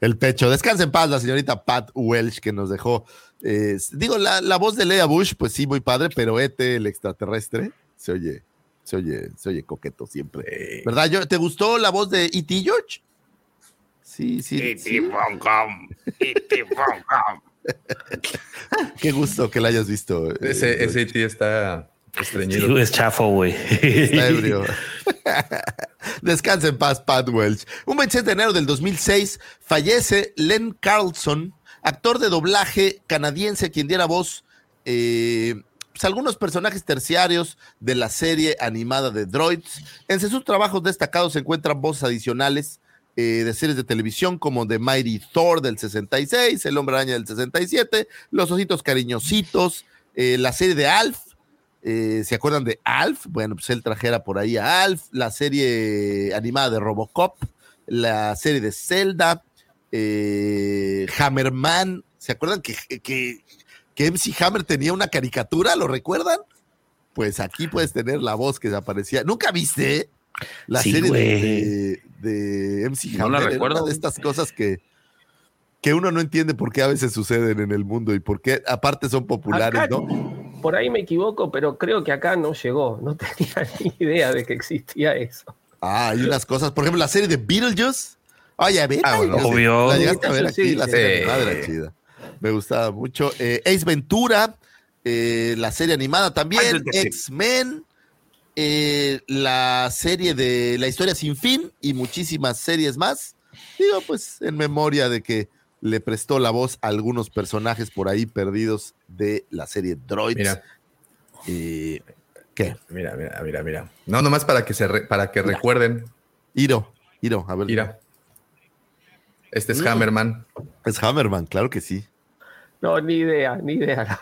el pecho. Descansa en paz la señorita Pat Welch que nos dejó. Eh, digo, la, la, voz de Lea Bush, pues sí, muy padre, pero Ete, el extraterrestre, se oye, se oye, se oye coqueto siempre. ¿Verdad? ¿Te gustó la voz de E.T. George? Sí, sí. E.T. E.T. Qué gusto que la hayas visto. Eh, ese, ese E.T. está estreñido. Sí, es chafo, güey. Está ebrio. Descansa en paz, Pat Welch. Un 27 de enero del 2006 fallece Len Carlson, actor de doblaje canadiense, quien diera voz eh, pues, algunos personajes terciarios de la serie animada de Droids. Entre sus trabajos destacados se encuentran voces adicionales eh, de series de televisión como The Mighty Thor del 66, El Hombre Araña del 67, Los Ositos Cariñositos, eh, la serie de Alf. Eh, ¿Se acuerdan de Alf? Bueno, pues él trajera por ahí a Alf, la serie animada de Robocop, la serie de Zelda, Hammerman. ¿Se acuerdan que, que que MC Hammer tenía una caricatura, ¿lo recuerdan? Pues aquí puedes tener la voz que aparecía. ¿Nunca viste la serie de, MC Hammer? No la recuerdo. de estas cosas que, que uno no entiende por qué a veces suceden en el mundo y por qué aparte son populares, ¿no? Por ahí me equivoco, pero creo que acá no llegó. No tenía ni idea de que existía eso. Ah, hay unas cosas. Por ejemplo, la serie de Beetlejuice. Oye, a ver, ah, obvio. La llegaste a ver aquí, la serie de chida me gustaba mucho. Eh, Ace Ventura, eh, la serie animada también, X-Men, eh, la serie de La historia sin fin y muchísimas series más. Digo, pues en memoria de que le prestó la voz a algunos personajes por ahí perdidos de la serie Droids. Mira. ¿Qué? Mira, mira, mira, mira. No, nomás para que se para que recuerden. Iro, Iro, a ver. Mira. Este es Hammerman. Es Hammerman, claro que sí. No, ni idea, ni idea.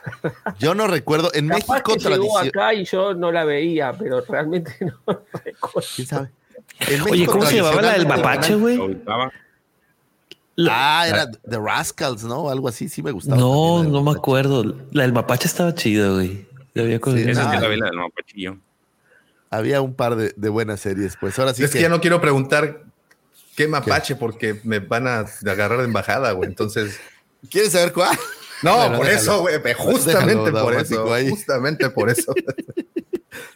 Yo no recuerdo. En México que llegó acá y yo no la veía, pero realmente no recuerdo. ¿Quién sabe? Oye, ¿cómo se llamaba la del mapache, güey? Ah, era The Rascals, ¿no? Algo así, sí me gustaba. No, no me acuerdo. La del mapache estaba chida, güey. Había sí, esa es la del mapachillo. Había un par de, de, buenas series, pues ahora sí. Es que, ya no quiero preguntar qué mapache porque me van a agarrar de embajada, güey. Entonces. ¿Quieres saber cuál? No, por eso, güey. Justamente por eso. Justamente por eso.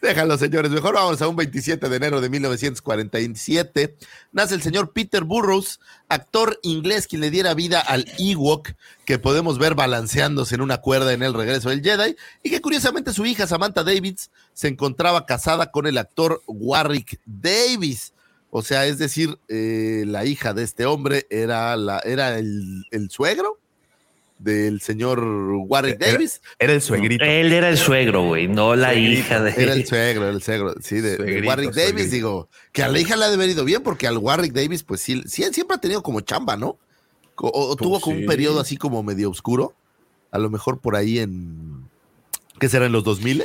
Déjalo, señores. Mejor vamos a un 27 de enero de 1947. Nace el señor Peter Burrows, actor inglés quien le diera vida al Ewok, que podemos ver balanceándose en una cuerda en el regreso del Jedi, y que curiosamente su hija Samantha Davis se encontraba casada con el actor Warwick Davis. O sea, es decir, eh, la hija de este hombre era, la, era el, el suegro del señor Warwick Era- Davis. Era el suegrito. Él era el suegro, güey, no la Suegrito. hija de. Era el suegro, el suegro, sí, de, de Suegrito, Warwick Davis, digo, que a la hija le ha de haber ido bien, porque al Warwick Davis, pues sí, sí, él siempre ha tenido como chamba, ¿no? O, o tuvo como un periodo así como medio oscuro, a lo mejor por ahí en, ¿qué será? En los 2000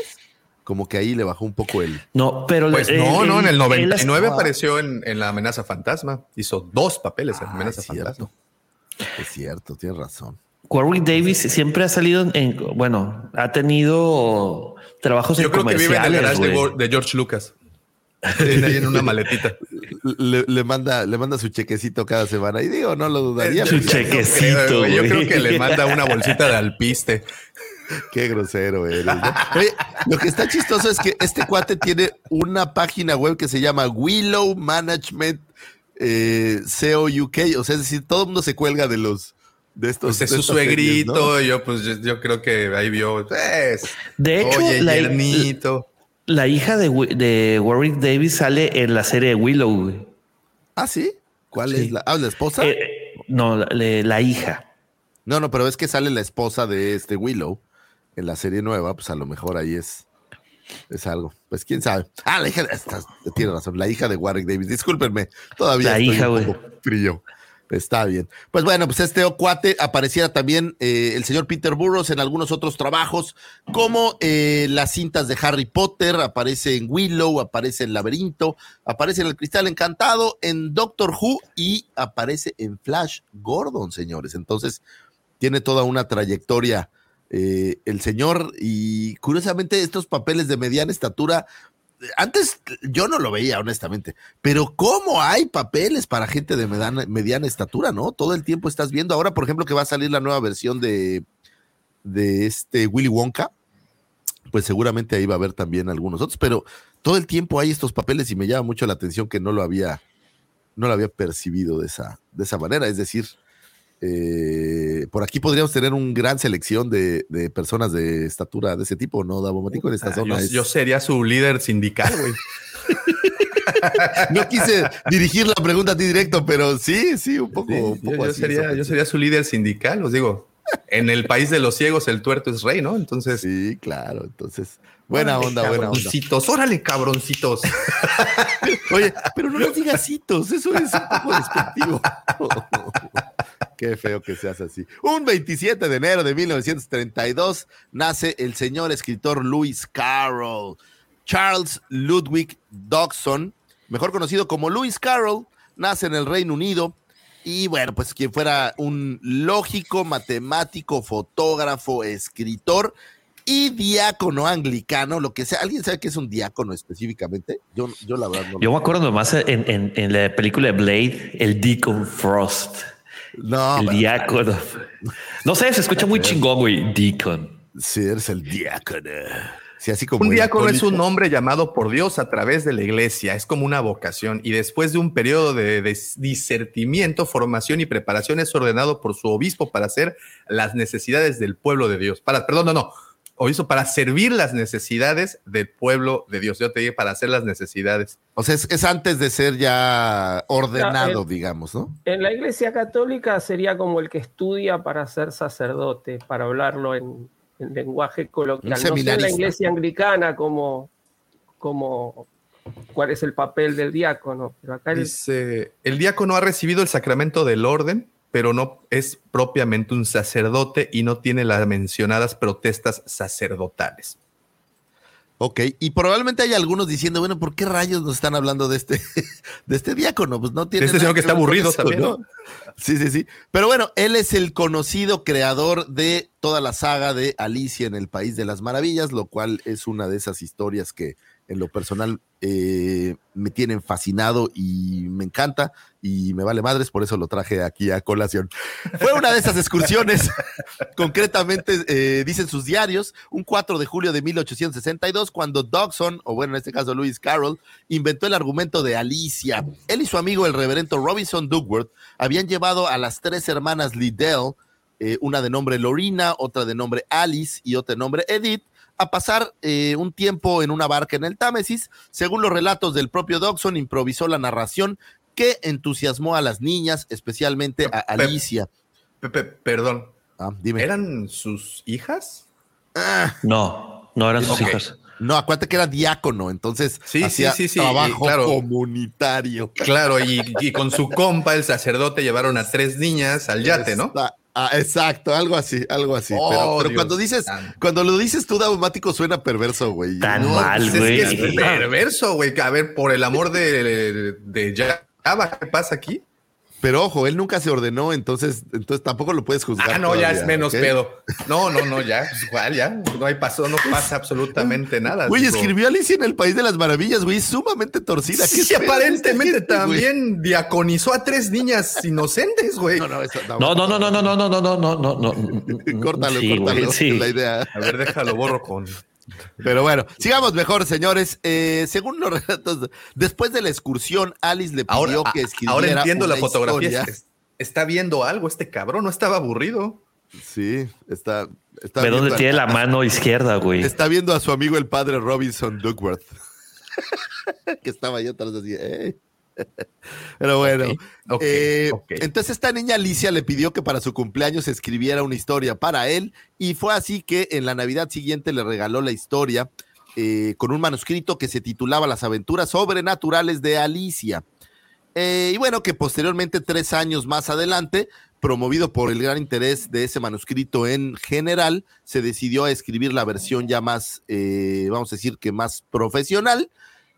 como que ahí le bajó un poco el... No, pero Pues él- no, no, en el él 99 estaba- apareció en, en La Amenaza Fantasma. Hizo dos papeles en Ah, Amenaza es cierto. Fantasma. Es cierto, tienes razón. Warwick Davis siempre ha salido en, bueno, ha tenido trabajos Yo en creo que vive en el comerciales, garage de, George Lucas. Tiene ahí en una maletita. Le, le manda, le manda su chequecito cada semana, y digo, no lo dudaría. Su chequecito, Creo, güey. Yo creo que le manda una bolsita de alpiste. Qué grosero eres. ¿no? Oye, lo que está chistoso es que este cuate tiene una página web que se llama Willow Management eh, CO UK. O sea, es decir, todo el mundo se cuelga de los de estos. Pues es de su series, suegrito. ¿no? Yo, pues, yo, yo creo que ahí vio. Pues, De hecho, oye, la, yernito. la hija de, de Warwick Davis sale en la serie de Willow. güey. Ah, sí. ¿Cuál Sí. es la? Ah, la esposa. Eh, no, la, la hija. No, no, pero es que sale la esposa de este Willow en la serie nueva. Pues a lo mejor ahí es. Es algo. Pues quién sabe. Ah, la hija de. estás- Tiene razón. La hija de Warwick Davis. Discúlpenme. Todavía La estoy hija, un güey. poco frío. Está bien. Pues bueno, pues este cuate apareciera también eh, el señor Peter Burrows en algunos otros trabajos, como eh, las cintas de Harry Potter, aparece en Willow, aparece en Laberinto, aparece en El Cristal Encantado, en Doctor Who y aparece en Flash Gordon, señores. Entonces, tiene toda una trayectoria eh, el señor y curiosamente estos papeles de mediana estatura antes yo no lo veía, honestamente, pero ¿cómo hay papeles para gente de mediana, estatura, no? Todo el tiempo estás viendo. Ahora, por ejemplo, que va a salir la nueva versión de, de este Willy Wonka, pues seguramente ahí va a haber también algunos otros, pero todo el tiempo hay estos papeles y me llama mucho la atención que no lo había, no lo había percibido de esa, de esa manera. Es decir, eh, por aquí podríamos tener una gran selección de, de personas de estatura de ese tipo, ¿no, Davo Matico? En esta Ah, zona yo, es- yo sería su líder sindical, güey. No quise dirigir la pregunta a ti directo, pero sí, sí, un poco. Sí, un yo, poco yo así, sería, yo sería su líder sindical, os digo. En el país de los ciegos, el tuerto es rey, ¿no? Entonces. Sí, claro. Entonces, buena onda, buena onda. órale, cabroncitos. Oye, pero no les digas citos, eso es un poco despectivo. Qué feo que seas así. Un 27 de enero de 1932 nace el señor escritor Lewis Carroll. Charles Ludwig Dodson, mejor conocido como Lewis Carroll, nace en el Reino Unido. Y bueno, pues quien fuera un lógico, matemático, fotógrafo, escritor y diácono anglicano, lo que sea. ¿Alguien sabe qué es un diácono específicamente? Yo, yo la verdad no Yo me acuerdo nomás en, en- en la película de Blade, el Deacon Frost. No, el diácono. No sé, se escucha muy chingón, güey. Deacon. Sí, eres el diácono. Sí, así como Un diácono es un hombre llamado por Dios a través de la iglesia, es como una vocación y después de un periodo de, de discernimiento, formación y preparación es ordenado por su obispo para hacer las necesidades del pueblo de Dios. Para, perdón, no, no, obispo para servir las necesidades del pueblo de Dios. Yo te dije para hacer las necesidades. O sea, es, es antes de ser ya ordenado, digamos, ¿no? En la iglesia católica sería como el que estudia para ser sacerdote, para hablarlo en, en lenguaje coloquial. No sé en la iglesia anglicana como, como cuál es el papel del diácono, pero acá el- Dice, el diácono ha recibido el sacramento del orden, pero no es propiamente un sacerdote y no tiene las mencionadas protestas sacerdotales. Ok, y probablemente hay algunos diciendo, bueno, ¿por qué rayos nos están hablando de este, de este diácono? Pues no tiene. Este señor que está aburrido eso, también. ¿no? Sí, sí, sí. Pero bueno, él es el conocido creador de toda la saga de Alicia en el País de las Maravillas, lo cual es una de esas historias que, en lo personal eh, me tienen fascinado y me encanta y me vale madres, por eso lo traje aquí a colación. Fue una de esas excursiones, concretamente eh, dicen sus diarios, un 4 de julio de 1862, cuando Dodson, o bueno, en este caso Lewis Carroll, inventó el argumento de Alicia. Él y su amigo, el reverendo Robinson Dugworth, habían llevado a las tres hermanas Liddell, eh, una de nombre Lorina, otra de nombre Alice y otra de nombre Edith, a pasar eh, un tiempo en una barca en el Támesis. Según los relatos del propio Dodson, improvisó la narración que entusiasmó a las niñas, especialmente a Alicia. Pepe, perdón. Ah, dime. ¿Eran sus hijas? Ah, No, no eran sus hijas. no, acuérdate que era diácono, entonces Sí, hacía sí, sí, sí, trabajo y claro. comunitario. Claro, y, y con su compa, el sacerdote, llevaron a tres niñas al yate, ¿no? Ah, exacto, algo así, algo así. Oh, pero pero Dios cuando dices, cuando lo dices tú, Daumático, suena perverso, güey. Tan No, mal, Pues es güey. que es perverso, güey. A ver, por el amor de, de Java, ¿qué pasa aquí? Pero ojo, él nunca se ordenó, entonces, entonces tampoco lo puedes juzgar. Ah, no, ya es menos pedo. No, no, no, ya, pues, igual, ya. No hay paso, no pasa absolutamente nada. Güey, digo. escribió Alicia en el País de las Maravillas, güey, sumamente torcida. ¿Qué Sí, esta aparentemente gente, güey? también diaconizó a tres niñas inocentes, güey. No, no, eso, No, no, no, no, no, no, no, no, no, no, no, no. Córtalo, Sí, córtalo. güey, sí. la idea. A ver, déjalo, borro con. Pero bueno, sigamos mejor, señores. Eh, según los relatos, después de la excursión, Alice le pidió Ahora, que escribiera. ahora entiendo la fotografía. historia. Está viendo algo este cabrón, no estaba aburrido. Sí, está. está Ve dónde tiene la mano izquierda, güey. Está viendo a su amigo el padre Robinson Duckworth. que estaba ahí atrás así. "Eh". Pero bueno. Eh. Entonces esta niña Alicia le pidió que para su cumpleaños escribiera una historia para él y fue así que en la Navidad siguiente le regaló la historia eh, con un manuscrito que se titulaba Las aventuras sobrenaturales de Alicia. Eh, y bueno, que posteriormente, tres años más adelante, promovido por el gran interés de ese manuscrito en general, se decidió a escribir la versión ya más, vamos a decir que más profesional,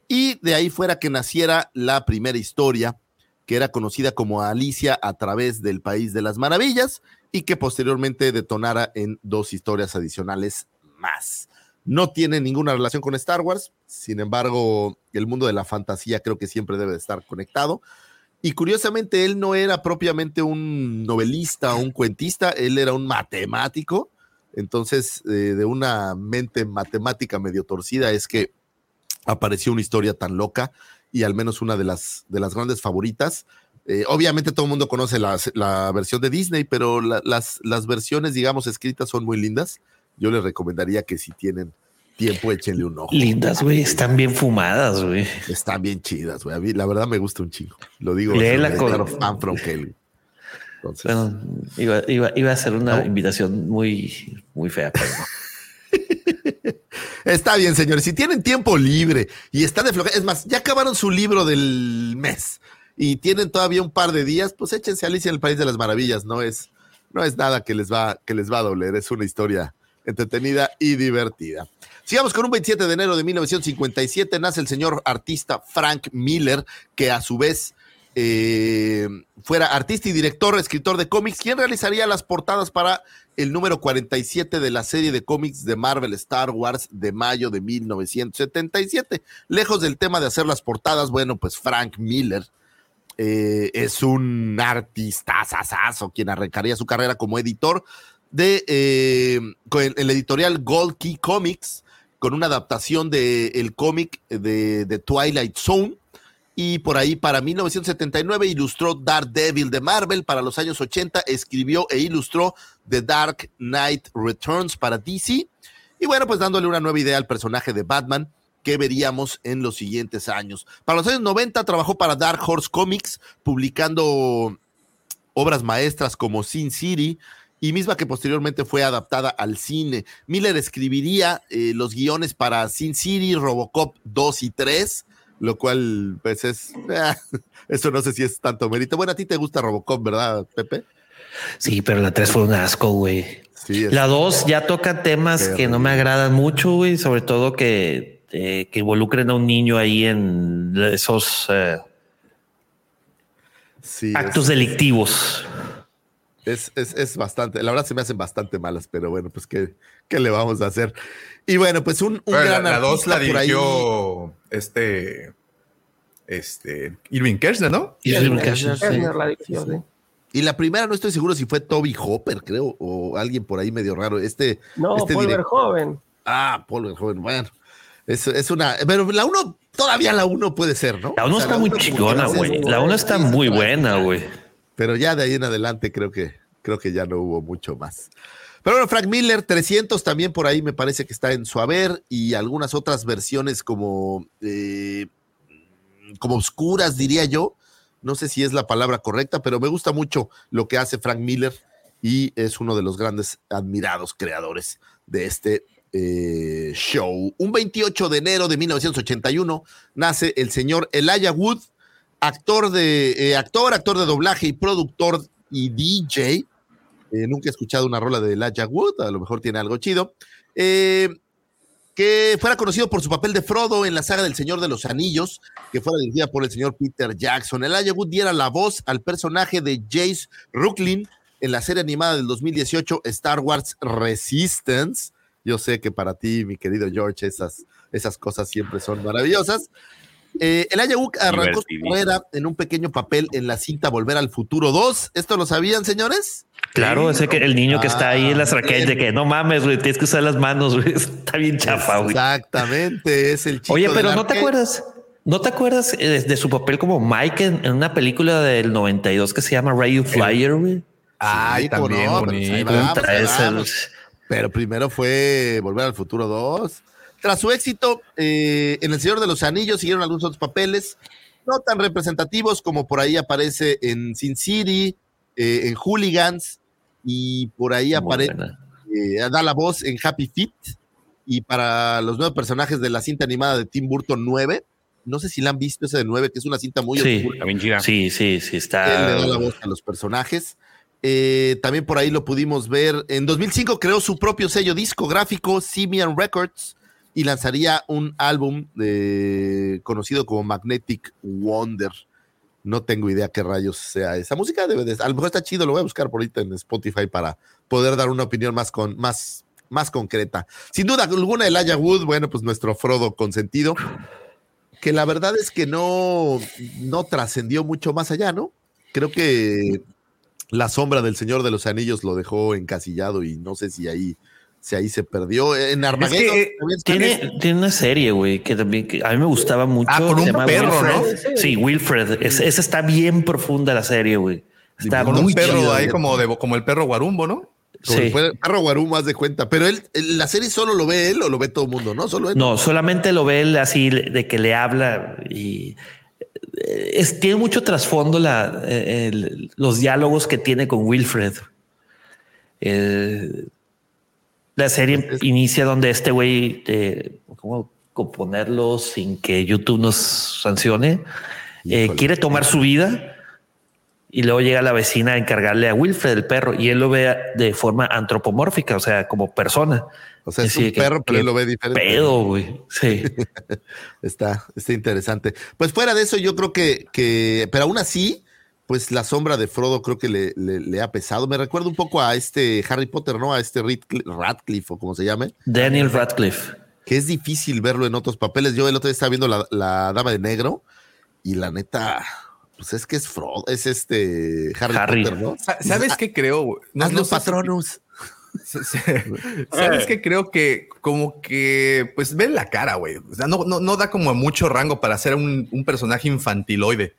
y de ahí fuera que naciera la primera historia, que era conocida como Alicia a través del País de las Maravillas, y que posteriormente detonara en dos historias adicionales más. No tiene ninguna relación con Star Wars, sin embargo, el mundo de la fantasía creo que siempre debe de estar conectado. Y curiosamente, él no era propiamente un novelista o un cuentista, él era un matemático. Entonces, eh, de una mente matemática medio torcida es que apareció una historia tan loca y al menos una de las, de las grandes favoritas. Eh, obviamente todo el mundo conoce la, la versión de Disney, pero la- las, las versiones, digamos, escritas son muy lindas. Yo les recomendaría que si tienen tiempo, échenle un ojo. Lindas, güey. Están bien fumadas, güey. Están bien chidas, güey. A mí, la verdad me gusta un chingo. Lo digo. Léela con- fan from hell. Entonces, Bueno, iba, iba, iba a ser una No. invitación muy, muy fea, pero no. Está bien, señores. Si tienen tiempo libre y están de floja, es más, ya acabaron su libro del mes y tienen todavía un par de días, pues échense Alicia en el País de las Maravillas. No es, no es nada que les va, que les va a doler. Es una historia entretenida y divertida. Sigamos con un 27 de enero de 1957 nace el señor artista Frank Miller, que a su vez eh, fuera artista y director, escritor de cómics, quien realizaría las portadas para el número 47 de la serie de cómics de Marvel Star Wars de mayo de 1977. Lejos del tema de hacer las portadas, bueno, pues Frank Miller eh, es un artista sasazo, quien arrancaría su carrera como editor de eh, el editorial Gold Key Comics, con una adaptación del el cómic de, de Twilight Zone. Y por ahí, para 1979, ilustró Daredevil de Marvel. Para los años 80, escribió e ilustró The Dark Knight Returns para DC. Y bueno, pues dándole una nueva idea al personaje de Batman que veríamos en los siguientes años. Para los años 90 trabajó para Dark Horse Comics, publicando obras maestras como Sin City y misma que posteriormente fue adaptada al cine. Miller escribiría eh, los guiones para Sin City, Robocop 2 y 3, lo cual pues es, eh, eso no sé si es tanto mérito. Bueno, a ti te gusta Robocop, ¿verdad, Pepe? Sí, pero la 3 fue un asco, güey. Sí, La 2 ya toca temas que no me agradan mucho, güey, sobre todo que, eh, que involucren a un niño ahí en esos eh, sí, actos es- delictivos. Es, es, es, bastante, la verdad se me hacen bastante malas, pero bueno, pues qué, qué le vamos a hacer. Y bueno, pues un, un gran La 2 la dirigió este, este, Irving Kershner, ¿no? Irving Kershner, la dirigió, sí. Y la primera no estoy seguro si fue Toby Hopper, creo, o alguien por ahí medio raro. Este, no, este Paul Verhoeven. Ah, Paul Verhoeven, bueno. Es, es una. Pero la 1, todavía la 1 puede ser, ¿no? La 1 está muy chingona, güey. La 1 está muy buena, güey. Pero ya de ahí en adelante creo que, creo que ya no hubo mucho más. Pero bueno, Frank Miller, 300 también por ahí me parece que está en su haber y algunas otras versiones como, eh, como oscuras, diría yo. No sé si es la palabra correcta, pero me gusta mucho lo que hace Frank Miller y es uno de los grandes admirados creadores de este eh, show. Un 28 de enero de 1981 nace el señor Elijah Wood, actor de eh, actor, actor de doblaje y productor y DJ. Eh, nunca he escuchado una rola de Elijah Wood, a lo mejor tiene algo chido. Eh, que fuera conocido por su papel de Frodo en la saga del Señor de los Anillos, que fuera dirigida por el señor Peter Jackson. Elijah Wood diera la voz al personaje de Jace Rooklin en la serie animada del 2018 Star Wars Resistance. Yo sé que para ti, mi querido George, esas, esas cosas siempre son maravillosas. Eh, el Ayahuk arrancó su carrera en un pequeño papel en la cinta Volver al Futuro 2. ¿Esto lo sabían, señores? Claro, ese que el niño que está ahí en las raquetas de que no mames, güey, tienes que usar las manos, güey. Está bien chafa, güey. Exactamente, es el chico. Oye, pero no te acuerdas, no te acuerdas de, de, su papel como Mike en, en, una película del 92 que se llama Radio Flyer, güey. Ay, sí, también no, bonito. Pero, vamos, pero primero fue Volver al Futuro 2. Tras su éxito eh, en El Señor de los Anillos, siguieron algunos otros papeles, no tan representativos como por ahí aparece en Sin City, eh, en Hooligans, y por ahí aparece, eh, da la voz en Happy Feet, y para los nuevos personajes de la cinta animada de Tim Burton 9. No sé si la han visto ese de 9, que es una cinta muy sí, oscura. Sí, sí, sí, está. Él le da la voz a los personajes. Eh, también por ahí lo pudimos ver. En 2005 creó su propio sello discográfico, Simian Records, y lanzaría un álbum de, conocido como Magnetic Wonder. No tengo idea qué rayos sea esa música. Debe de, a lo mejor está chido, lo voy a buscar por ahorita en Spotify para poder dar una opinión más, con, más, más concreta. Sin duda alguna, el Aya Wood, bueno, pues nuestro Frodo consentido, que la verdad es que no, no trascendió mucho más allá, ¿no? Creo que la sombra del Señor de los Anillos lo dejó encasillado y no sé si ahí si ahí se perdió en Armageddon. Es que, tiene, tiene, una serie, güey, que también que a mí me gustaba mucho. Ah, con un perro, Wilfred. ¿no? Sí, Wilfred. Es, esa está bien profunda la serie, güey. Está con un perro chido, ahí como, de, como el perro guarumbo, ¿no? Como sí. el perro guarumbo, haz de cuenta. Pero él, la serie solo lo ve él o lo ve todo el mundo, ¿no? Solo él. No, solamente lo ve él así de que le habla y es, tiene mucho trasfondo la, el, los diálogos que tiene con Wilfred. Eh, la serie inicia donde este güey, eh, ¿cómo componerlo sin que YouTube nos sancione? Eh, quiere tomar su vida y luego llega la vecina a encargarle a Wilfred, el perro, y él lo ve de forma antropomórfica, o sea, como persona. O sea, es, es un que, perro, pero él lo ve diferente. Pedo, güey. Sí. está, está interesante. Pues fuera de eso, yo creo que, que, pero aún así, pues la sombra de Frodo creo que le, le, le, ha pesado. Me recuerda un poco a este Harry Potter, ¿no? A este Radcliffe o como se llame. Daniel Radcliffe. Que es difícil verlo en otros papeles. Yo el otro día estaba viendo la, la Dama de Negro y la neta, pues es que es Frodo, es este Harry, Harry. Potter, ¿no? ¿Sabes qué creo? No, los patronos. ¿Sabes qué? Creo que como que, pues ven la cara, güey. O sea, no, no, no, da como mucho rango para ser un, un personaje infantiloide.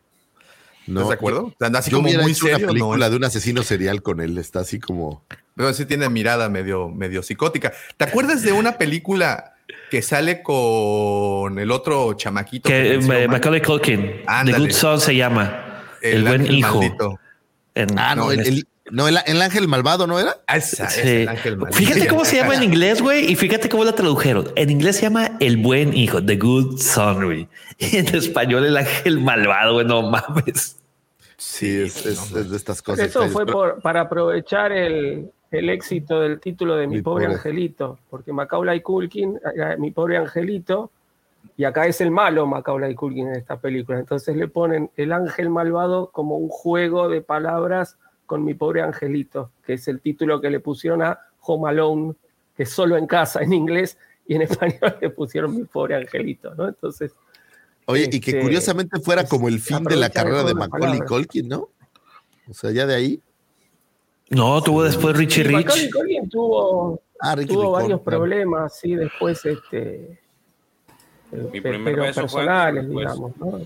¿Estás no, de acuerdo? O sea, así yo como muy serio, una película no de un asesino serial con él, está así como. Pero sí tiene mirada medio, medio psicótica. ¿Te acuerdas de una película que sale con el otro chamaquito? Que, que Macaulay Culkin. Ándale. The Good Son se llama. El, el buen hijo. En, ah, no, el, el, no, el, el, ángel malvado, ¿no era? Esa, sí. el ángel malvado. Fíjate cómo se llama en inglés, güey, y fíjate cómo la tradujeron. En inglés se llama el buen hijo, the good son, güey. Y en español el ángel malvado, güey, no mames. Sí, es, es, es de estas cosas. Eso fue por, para aprovechar el, el, éxito del título de Mi, mi pobre, pobre, Angelito, porque Macaulay Culkin, Mi pobre Angelito, y acá es el malo Macaulay Culkin en esta película. Entonces le ponen el ángel malvado como un juego de palabras con mi pobre angelito, que es el título que le pusieron a Home Alone, que es solo en casa en inglés, y en español le pusieron mi pobre angelito, ¿no? Entonces. Oye, y que este, curiosamente fuera como el fin de la carrera de Macaulay. Culkin, ¿no? O sea, ya de ahí. No, tuvo después Richie Rich. Macaulay Culkin tuvo, Ah, Ricky tuvo Ricón, varios claro. problemas, sí, después este. Mi primer beso fue digamos, ¿no?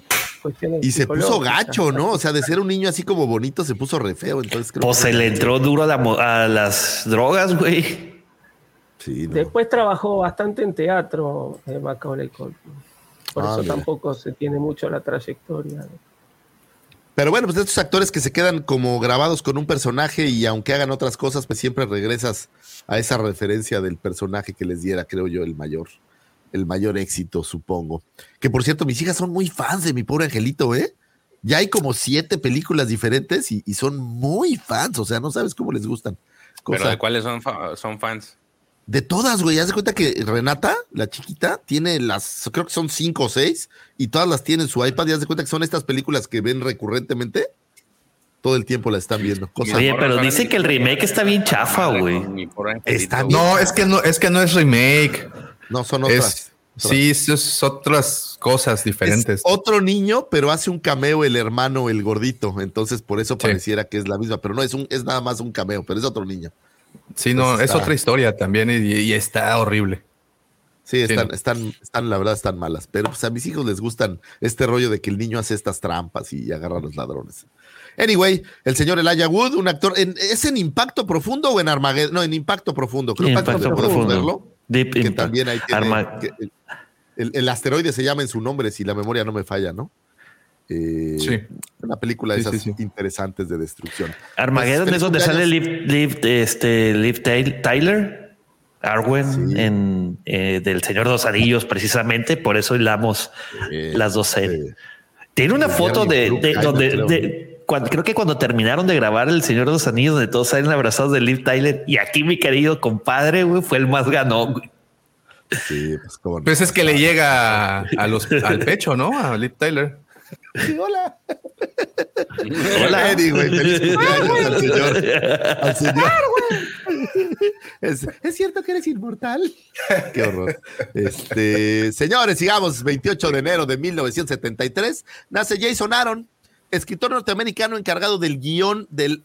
Cuestiones Y se puso gacho, ¿no? O sea, de ser un niño así como bonito, se puso re feo. Entonces creo Pues que- se le entró duro a, la mo- a las drogas, güey. Sí, no. Después trabajó bastante en teatro eh, Macaulay Culkin. Por Ah, eso mira. tampoco se tiene mucho la trayectoria. ¿no? Pero bueno, pues de estos actores que se quedan como grabados con un personaje y aunque hagan otras cosas, pues siempre regresas a esa referencia del personaje que les diera, creo yo, el mayor, el mayor éxito, supongo. Que por cierto, mis hijas son muy fans de mi pobre angelito, ¿eh? Ya hay como siete películas diferentes y, y son muy fans, o sea, no sabes cómo les gustan. Pero de cuáles son, fa- son fans. de todas, güey. Haz de cuenta que Renata, la chiquita, tiene las, creo que son cinco o seis, y todas las tiene en su iPad. Y haz de cuenta que son estas películas que ven recurrentemente. Todo el tiempo la están viendo. Cosa Oye, pero dice que el remake está bien chafa, güey. Está güey. No, es que no, es que no es remake. No son otras. Es, sí, es otras cosas Es diferentes. otro niño, pero hace un cameo el hermano, el gordito. Entonces, por eso Sí. pareciera que es la misma. Pero no, es un, es nada más un cameo, pero es otro niño. Sí, no, es está- otra historia también y, y está horrible. Sí, están, están, están, la verdad, están malas. Pero pues a mis hijos les gustan este rollo de que el niño hace estas trampas y agarra a los ladrones. Anyway, el señor Elijah Wood, un actor, en- ¿es en Impacto Profundo o en Armageddon? No, en Impacto Profundo. Creo que Impacto podemos Profundo. verlo. Deep Que Impact. también ahí tiene, Arma- que el, el- el asteroide se llama en su nombre, si la memoria no me falla, ¿no? Eh, Sí. Una película de Sí, esas sí, sí. interesantes de destrucción. Armageddon Pues, es donde sale. Liv, Liv- este, Liv Ty- Tyler, Arwen, Sí. en, eh, del Señor de los Anillos, precisamente. Por eso hilamos Eh, las dos series. eh, Tiene una foto de, donde creo. de- cuando- creo que cuando terminaron de grabar El Señor de los Anillos, donde todos salen abrazados de Liv Tyler, y aquí mi querido compadre, güey, fue el más ganón. güey. sí, pues cómo no. Pues es que le llega a los, al pecho, ¿no? A Liv Tyler. Sí, hola. Hola. Anyway, feliz cumpleaños al señor. Al señor. Es, es cierto que eres inmortal. Qué horror. Este, señores, sigamos. 28 de enero de 1973 nace Jason Aaron, escritor norteamericano encargado del guion del,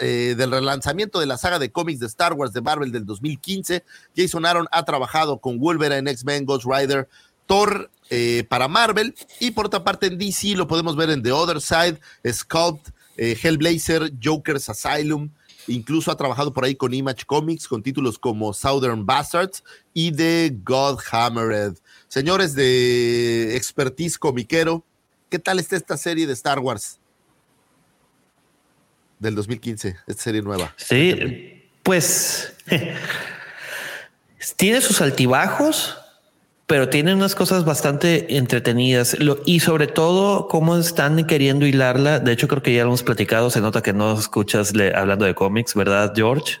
eh, del relanzamiento de la saga de cómics de Star Wars de Marvel del 2015. Jason Aaron ha trabajado con Wolverine, X-Men, Ghost Rider, Thor eh, para Marvel y por otra parte en DC lo podemos ver en The Other Side, Sculpt, eh, Hellblazer, Joker's Asylum. Incluso ha trabajado por ahí con Image Comics con títulos como Southern Bastards y The God Hammered. Señores de expertise comiquero, ¿qué tal está esta serie de Star Wars? Del 2015, esta serie nueva. Sí, pues tiene sus altibajos, pero tiene unas cosas bastante entretenidas Lo- y sobre todo cómo están queriendo hilarla. De hecho, creo que ya lo hemos platicado. Se nota que no escuchas le- hablando de cómics, ¿verdad, George?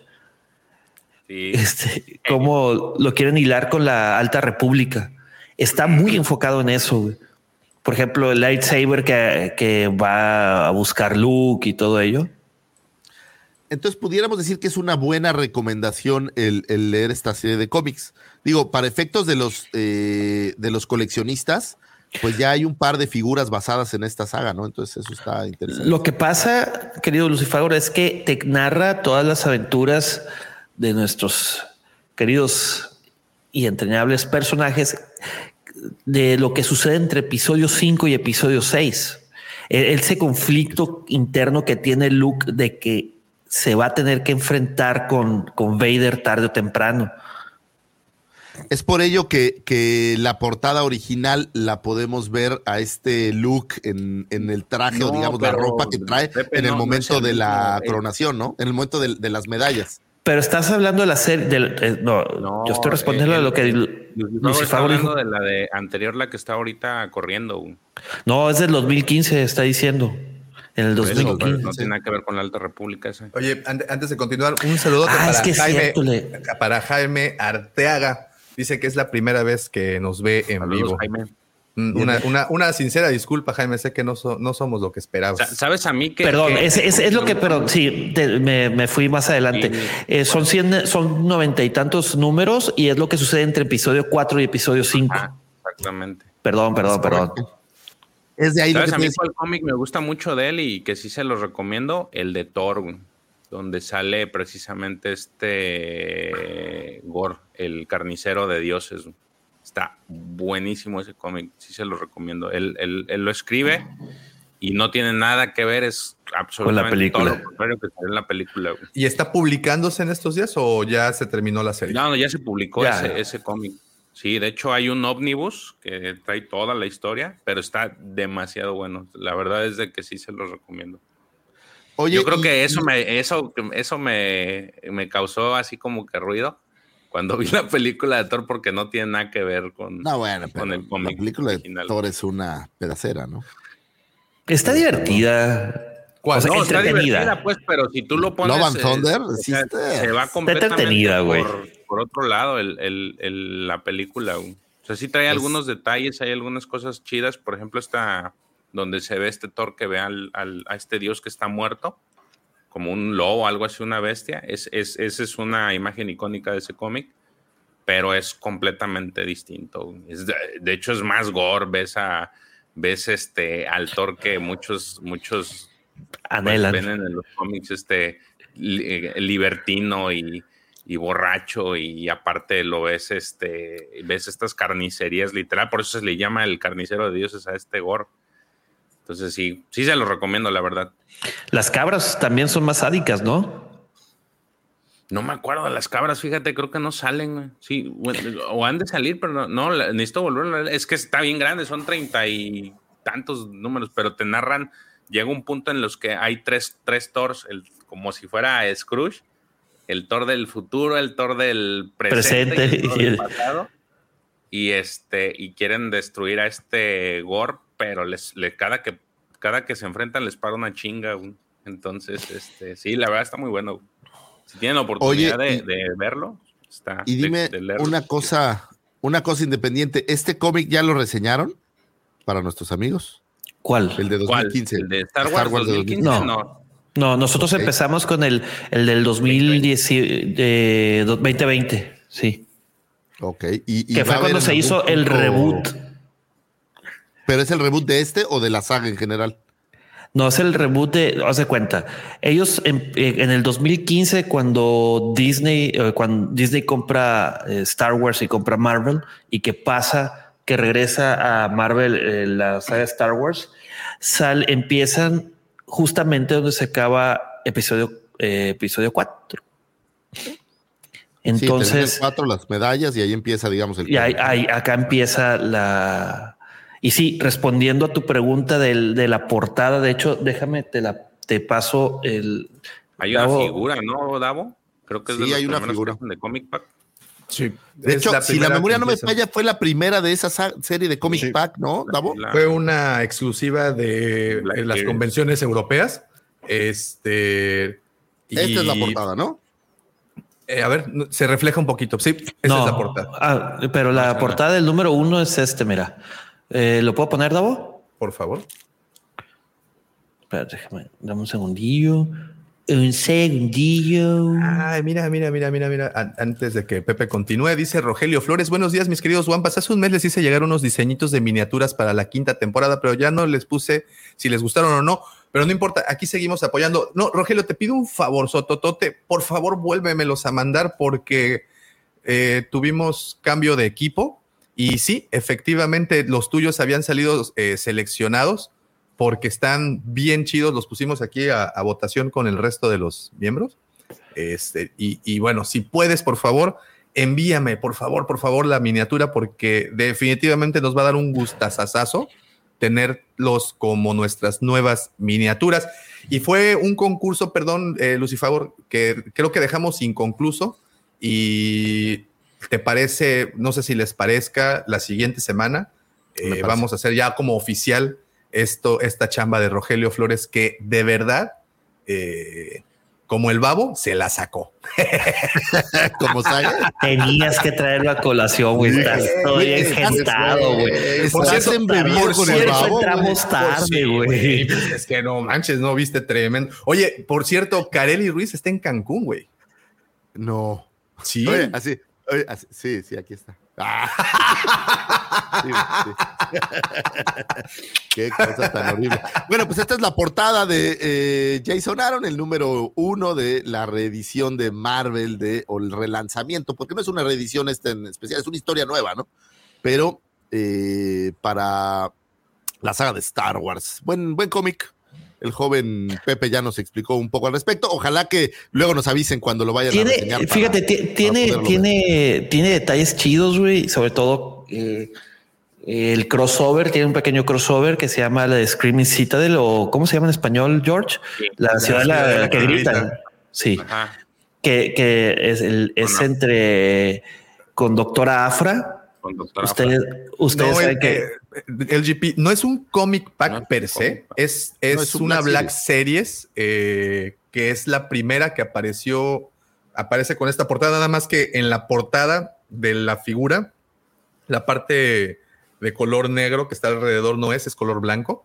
Sí. Este, cómo lo quieren hilar con la Alta República. Está muy enfocado en eso. güey. Por ejemplo, el lightsaber que, que va a buscar Luke y todo ello. Entonces pudiéramos decir que es una buena recomendación el, el leer esta serie de cómics. Digo, para efectos de los, eh, de los coleccionistas, pues ya hay un par de figuras basadas en esta saga, ¿no? Entonces eso está interesante. Lo que pasa, querido Lucifago, es que te narra todas las aventuras de nuestros queridos y entrañables personajes de lo que sucede entre episodio 5 y episodio 6. E- Ese conflicto interno que tiene Luke de que se va a tener que enfrentar con, con Vader tarde o temprano. Es por ello que, que la portada original la podemos ver a este look en, en el traje o digamos la ropa que trae Pepe, en el no, momento el de la eh. coronación, ¿no? En el momento de, de las medallas. Pero estás hablando de la serie. del- eh, no, No, yo estoy respondiendo eh, a lo que Lucifago está hablando de la de anterior, la que está ahorita corriendo. No, es del 2015, está diciendo. En el Por eso, 2015. pero no tiene nada que ver con la Alta República esa. Oye, ante- antes de continuar, un saludote Ah, para, es que es Jaime, cierto, le- para Jaime Arteaga. Dice que es la primera vez que nos ve en Saludos, vivo. Jaime. Una, una, una, sincera disculpa, Jaime, sé que no, no somos lo que esperabas. Sabes a mí que... Perdón, es, es, es, lo que, pero sí, me, me, fui más adelante. Eh, son cien, son noventa y tantos números y es lo que sucede entre episodio 4 y episodio 5. exactamente. Perdón, perdón, perdón. Es de ahí ¿Sabes? a mí el cómic me gusta mucho de él y que sí se los recomiendo, el de Thor, donde sale precisamente este Gore, el carnicero de dioses. Está buenísimo ese cómic, sí se lo recomiendo. Él, él, él, lo escribe y no tiene nada que ver, es absolutamente Con la película. todo lo que sale en la película. ¿Y está publicándose en estos días o ya se terminó la serie? No, no ya se publicó Ya. ese, ese cómic. Sí, de hecho hay un ómnibus que trae toda la historia, pero está demasiado bueno. La verdad es de que sí se los recomiendo. Oye, Yo creo y- que eso me, eso, eso me, me causó así como que ruido cuando vi la película de Thor porque no tiene nada que ver con, No, bueno, con pero el cómic la película de. Thor es una pedacera, ¿no? Está divertida. ¿Cuál? O sea, No, está entretenida. divertida, pues, pero si tú lo pones. Love and eh, Thunder, o sea, existe. se va completamente por, por otro lado el, el- el- la película. O sea, sí trae Es- algunos detalles, hay algunas cosas chidas. Por ejemplo, esta donde se ve este Thor que ve al, al- a este dios que está muerto, como un lobo, algo así, una bestia. Es, es, esa es una imagen icónica de ese cómic, pero es completamente distinto. Es de, de hecho, es más gore. Ves a ves este al Thor que muchos, muchos pues, ven en los cómics este li- eh, libertino y, y borracho y aparte lo ves este ves estas carnicerías literal por eso se le llama el carnicero de dioses a este gore entonces sí sí se lo recomiendo la verdad Las cabras también son más sádicas, ¿no? no me acuerdo de las cabras fíjate creo que no salen sí o han de salir pero no, necesito leer. es que está bien grande son treinta y tantos números pero te narran llega un punto en los que hay tres tres Thors el, como si fuera Scrooge el Thor del futuro el Thor del presente, Presente y el del el- pasado y este y quieren destruir a este Gore pero les le, cada que cada que se enfrentan les para una chinga güey. entonces este sí la verdad está muy bueno si tienen la oportunidad Oye, de, y- de verlo está Y dime de leerlo. una cosa, una cosa independiente. ¿Este cómic ya lo reseñaron para nuestros amigos? ¿Cuál? El de ¿Cuál? 2015. ¿El de Star Wars, de 2015? 2015. No. No. No, nosotros empezamos con el, el del 2010, eh, 2020, sí. Ok. Y, y Que fue cuando se hizo el reboot. ¿Pero es el reboot de este o de la saga en general? No es el reboot de, haz de cuenta. Ellos en, eh, en el 2015, cuando Disney, eh, cuando Disney compra eh, Star Wars y compra Marvel, y que pasa, que regresa a Marvel eh, la saga Star Wars, sal, empiezan justamente donde se acaba episodio, episodio 4. Entonces, sí, cuatro las medallas y ahí empieza, digamos, el y ahí- ahí- acá empieza la. Y sí, respondiendo a tu pregunta del- de la portada, de hecho, déjame, te la te paso el. hay una Davo- figura no Davo creo que es Sí, hay una figura. de comic pack Sí. De hecho, si la memoria no me falla, fue la primera de esa sa- serie de Comic Sí. Pack, ¿no, Davo? La- Fue una exclusiva de Black las convenciones europeas. Este. Esta es la portada, ¿no? eh, a ver, se refleja un poquito. Sí, esa no, es la portada. ah, pero la No, portada del número uno es este, mira. Eh, ¿Lo puedo poner, Davo? Por favor. Espérate, déjame, dame un segundillo. Un segundillo. Ay, mira, mira, mira, mira, mira. An- Antes de que Pepe continúe, dice Rogelio Flores. Buenos días, mis queridos Wampas. Hace un mes les hice llegar unos diseñitos de miniaturas para la quinta temporada, pero ya no les puse si les gustaron o no. Pero no importa, aquí seguimos apoyando. No, Rogelio, te pido un favor, Sototote. Por favor, vuélvemelos a mandar porque eh, tuvimos cambio de equipo. Y sí, efectivamente, los tuyos habían salido eh, seleccionados porque están bien chidos. Los pusimos aquí a, votación con el resto de los miembros. Este, y, bueno, si puedes, por favor, envíame, por favor, por favor, la miniatura, porque definitivamente nos va a dar un gustazazazo tenerlos como nuestras nuevas miniaturas. Y fue un concurso, perdón, eh, Lucifagor, que creo que dejamos inconcluso. Y te parece, no sé si les parezca, la siguiente semana Me eh, vamos a hacer ya como oficial esto, esta chamba de Rogelio Flores, que de verdad, eh, como el babo, se la sacó. como saga. Tenías que traerlo a colación, güey. Estás todo engentado, güey. Por cierto, por con el cierto, babo, entramos tarde, güey. pues Es que no manches, no viste tremendo. Oye, por cierto, Kareli Ruiz está en Cancún, güey. No. Sí. Oye, así, sí, sí, aquí está. Sí, sí. Qué cosa tan horrible. Bueno, pues esta es la portada de eh, Jason Aaron, el número uno de la reedición de Marvel de, o el relanzamiento, porque no es una reedición esta en especial, es una historia nueva, ¿no? Pero eh, para la saga de Star Wars. Buen, buen cómic. El joven Pepe ya nos explicó un poco al respecto. Ojalá que luego nos avisen cuando lo vayan a Tiene, reseñar. para- fíjate, para tiene, ver. tiene, tiene detalles chidos, güey. Sobre todo eh, el crossover, tiene un pequeño crossover que se llama la de Screaming Citadel, o ¿cómo se llama en español, George? La, La ciudad, de la la que gritan. grita. Sí. Ajá. Que, que es, el, es entre con doctora Afra. Con doctora Ustedes, ustedes No, saben el, que eh, el GP no es un comic pack No per se, pack. es, es, No, es un una Black Series eh, que es la primera que apareció, aparece con esta portada, nada más que en la portada de la figura, la parte de color negro que está alrededor no es, es color blanco.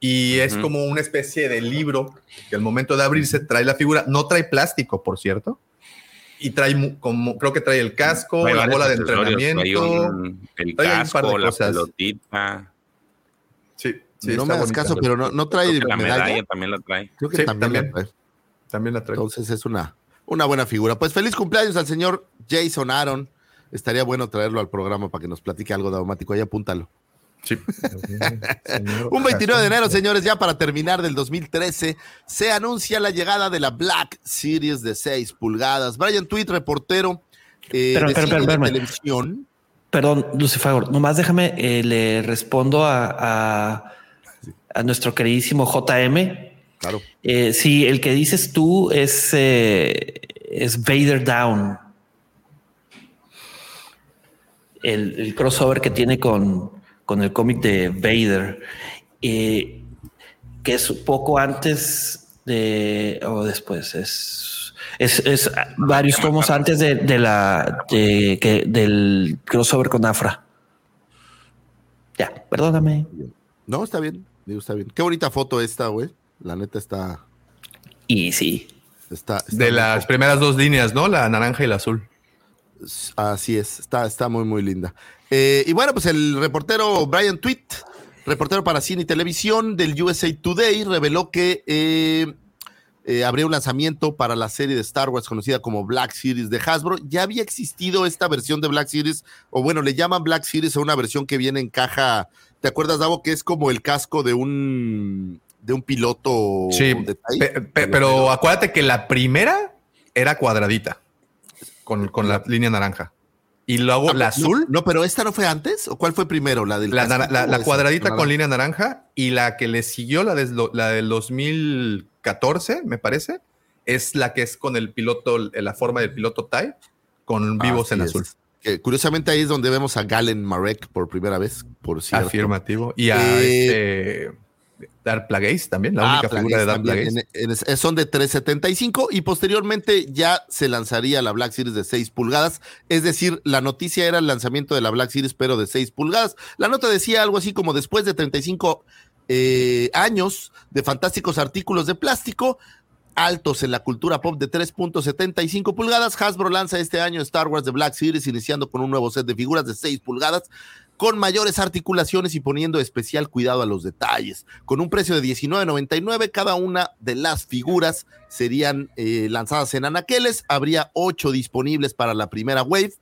Y es como una especie de libro que al momento de abrirse trae la figura, no trae plástico, por cierto. Y trae como, creo que trae el casco, Trae la bola de trae entrenamiento. un- el trae ahí un par de casco, la cosas. pelotita. Sí, sí, no me hagas caso, pero no, no trae Creo que la medalla. medalla también la trae. Creo que Sí, también, la también. trae. También la trae. Entonces es una, una buena figura. Pues feliz cumpleaños al señor Jason Aaron. Estaría bueno traerlo al programa para que nos platique algo daumático. Ahí apúntalo. Sí. Un 29 de enero, señores, ya para terminar del 2013, se anuncia la llegada de la Black Series de 6 pulgadas. Brian Tweet, reportero eh, Pero, de pero, pero, televisión. Perdón, Lucifer, nomás déjame, eh, le respondo a, a, a nuestro queridísimo JM. Claro. Eh, sí, el que dices tú es, eh, es Vader Down. El, el crossover que tiene con, con el cómic de Vader, eh, que es poco antes de o después, es, es, es varios tomos antes de, de la de, que, del crossover con Afra. Ya, perdóname. No, está bien. Digo, está bien. Qué bonita foto esta, güey. La neta está. Y sí. Está, está De las primeras dos líneas, ¿no? La naranja y la azul. Así es, está, está muy, muy linda. Eh, y bueno, pues el reportero Brian Tweet, reportero para cine y televisión del USA Today, reveló que eh, eh, habría un lanzamiento para la serie de Star Wars conocida como Black Series de Hasbro. Ya había existido esta versión de Black Series, o bueno, le llaman Black Series a una versión que viene en caja. ¿Te acuerdas, Davo, que es como el casco de un de un piloto Sí, de TIE? pe- pe- pero acuérdate que la primera era cuadradita con, con la línea naranja. Y luego Ah, la no, azul, No, pero esta no fue antes, ¿o cuál fue primero? La del la, la- la cuadradita con línea naranja y la que le siguió, la, des- la del 2014, me parece, es la que es con el piloto, la forma del piloto TIE, con vivos en azul. Que curiosamente ahí es donde vemos a Galen Marek por primera vez, por cierto. Afirmativo. Y a Eh, este Dark Plagueis también, la Ah, única figura de Dark. Plagueis. En- en- son de 375 y posteriormente ya se lanzaría la Black Series de 6 pulgadas. Es decir, la noticia era el lanzamiento de la Black Series, pero de 6 pulgadas. La nota decía algo así como después de 35 eh, años de fantásticos artículos de plástico, altos en la cultura pop de 3.75 pulgadas, Hasbro lanza este año Star Wars de Black Series, iniciando con un nuevo set de figuras de 6 pulgadas con mayores articulaciones y poniendo especial cuidado a los detalles. Con un precio de $19.99, cada una de las figuras serían eh, lanzadas en anaqueles. Habría ocho disponibles para la primera wave.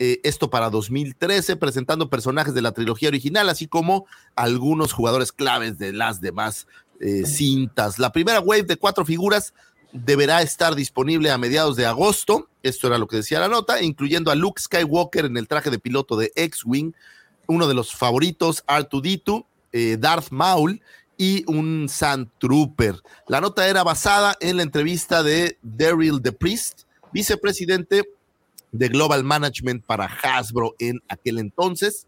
Eh, esto para 2013, presentando personajes de la trilogía original, así como algunos jugadores claves de las demás eh, cintas. La primera wave de cuatro figuras deberá estar disponible a mediados de agosto. Esto era lo que decía la nota, incluyendo a Luke Skywalker en el traje de piloto de X-Wing, uno de los favoritos, R2D2, eh, Darth Maul y un Sand Trooper. La nota era basada en la entrevista de Daryl the Priest, vicepresidente de Global Management para Hasbro en aquel entonces.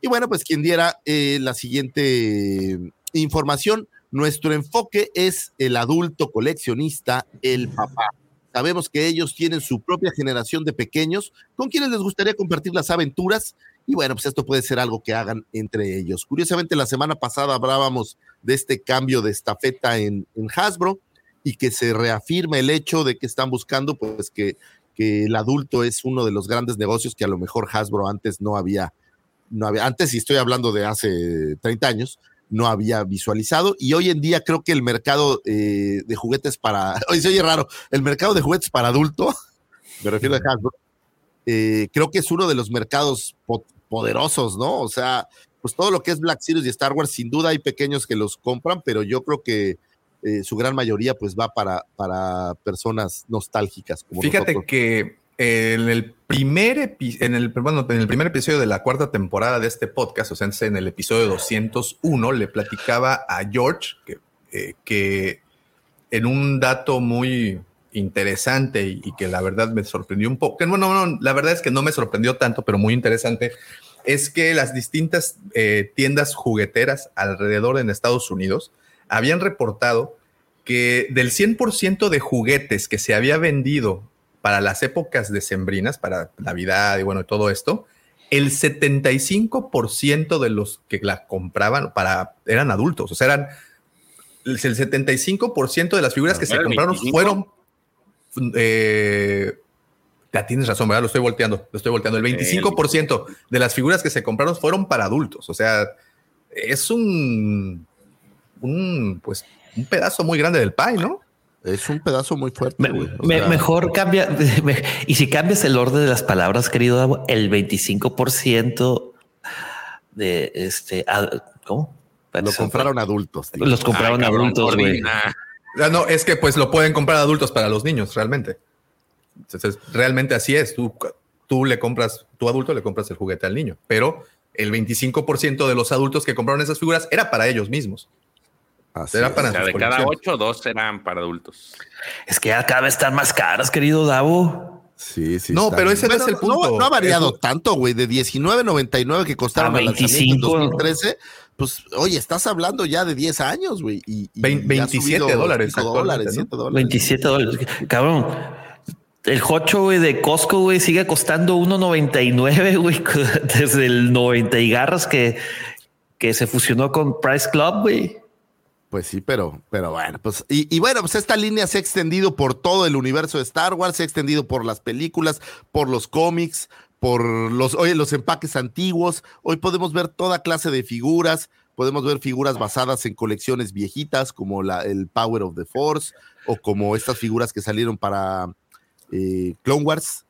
Y bueno, pues quien diera eh, la siguiente información, Nuestro enfoque es el adulto coleccionista, el papá. Sabemos que ellos tienen su propia generación de pequeños con quienes les gustaría compartir las aventuras y bueno, pues esto puede ser algo que hagan entre ellos. Curiosamente, la semana pasada hablábamos de este cambio de estafeta en, en Hasbro y que se reafirma el hecho de que están buscando pues que, que el adulto es uno de los grandes negocios que a lo mejor Hasbro antes no había, no había antes, y estoy hablando de hace 30 años, no había visualizado. Y hoy en día creo que el mercado eh, de juguetes para, hoy se oye raro, el mercado de juguetes para adulto, me refiero a Hasbro, eh, creo que es uno de los mercados po- poderosos, ¿no? O sea, pues todo lo que es Black Series y Star Wars, sin duda hay pequeños que los compran, pero yo creo que eh, su gran mayoría pues va para, para personas nostálgicas. Como Fíjate nosotros. que en el primer en el bueno, en el primer episodio de la cuarta temporada de este podcast, o sea, en el episodio 201, le platicaba a George que, eh, que en un dato muy interesante y, y que la verdad me sorprendió un poco, que bueno, no, la verdad es que no me sorprendió tanto, pero muy interesante, es que las distintas eh, tiendas jugueteras alrededor en Estados Unidos habían reportado que del 100% de juguetes que se había vendido para las épocas decembrinas, para Navidad y bueno, todo esto, el 75% de los que la compraban para, eran adultos, o sea, eran el 75% de las figuras que se ¿Era el compraron 25? fueron eh, ya tienes razón, ¿verdad? Lo estoy volteando, lo estoy volteando. El 25% de las figuras que se compraron fueron para adultos. O sea, es un, un pues, un pedazo muy grande del pie, ¿no? Es un pedazo muy fuerte. Me- güey. O me- sea, mejor cambia. me- y si cambias el orden de las palabras, querido Davo, el 25% de este. ¿Cómo? Lo compraron adultos. tío. Los compraron Ay, adultos, güey. No, es que pues lo pueden comprar adultos para los niños, realmente. Entonces, realmente así es. Tú, tú le compras, tu adulto le compras el juguete al niño, pero el 25% de los adultos que compraron esas figuras era para ellos mismos. Así Era es. para O sea, de cada ocho, dos eran para adultos. Es que cada vez están más caras, querido Davo. Sí, sí. No, pero bien. ese no es el punto. No, ha variado Eso- tanto, güey. De 19.99 que costaron A al lanzamiento en 25. 2013. Pues, oye, estás hablando ya de 10 años, güey. Y, y Vein- ya ha 27 subido dólares 5 dólares, actualmente, 7 ¿no? dólares. 27 dólares. Cabrón. El Hocho, güey, de Costco, güey, sigue costando 1.99, güey, desde el 90 y garras que, que se fusionó con Price Club, güey. Pues sí, pero, pero bueno, pues, y, y bueno, pues esta línea se ha extendido por todo el universo de Star Wars, se ha extendido por las películas, por los cómics, por los, oye, los empaques antiguos. Hoy podemos ver toda clase de figuras, podemos ver figuras basadas en colecciones viejitas, como la, el Power of the Force, o como estas figuras que salieron para eh, Clone Wars,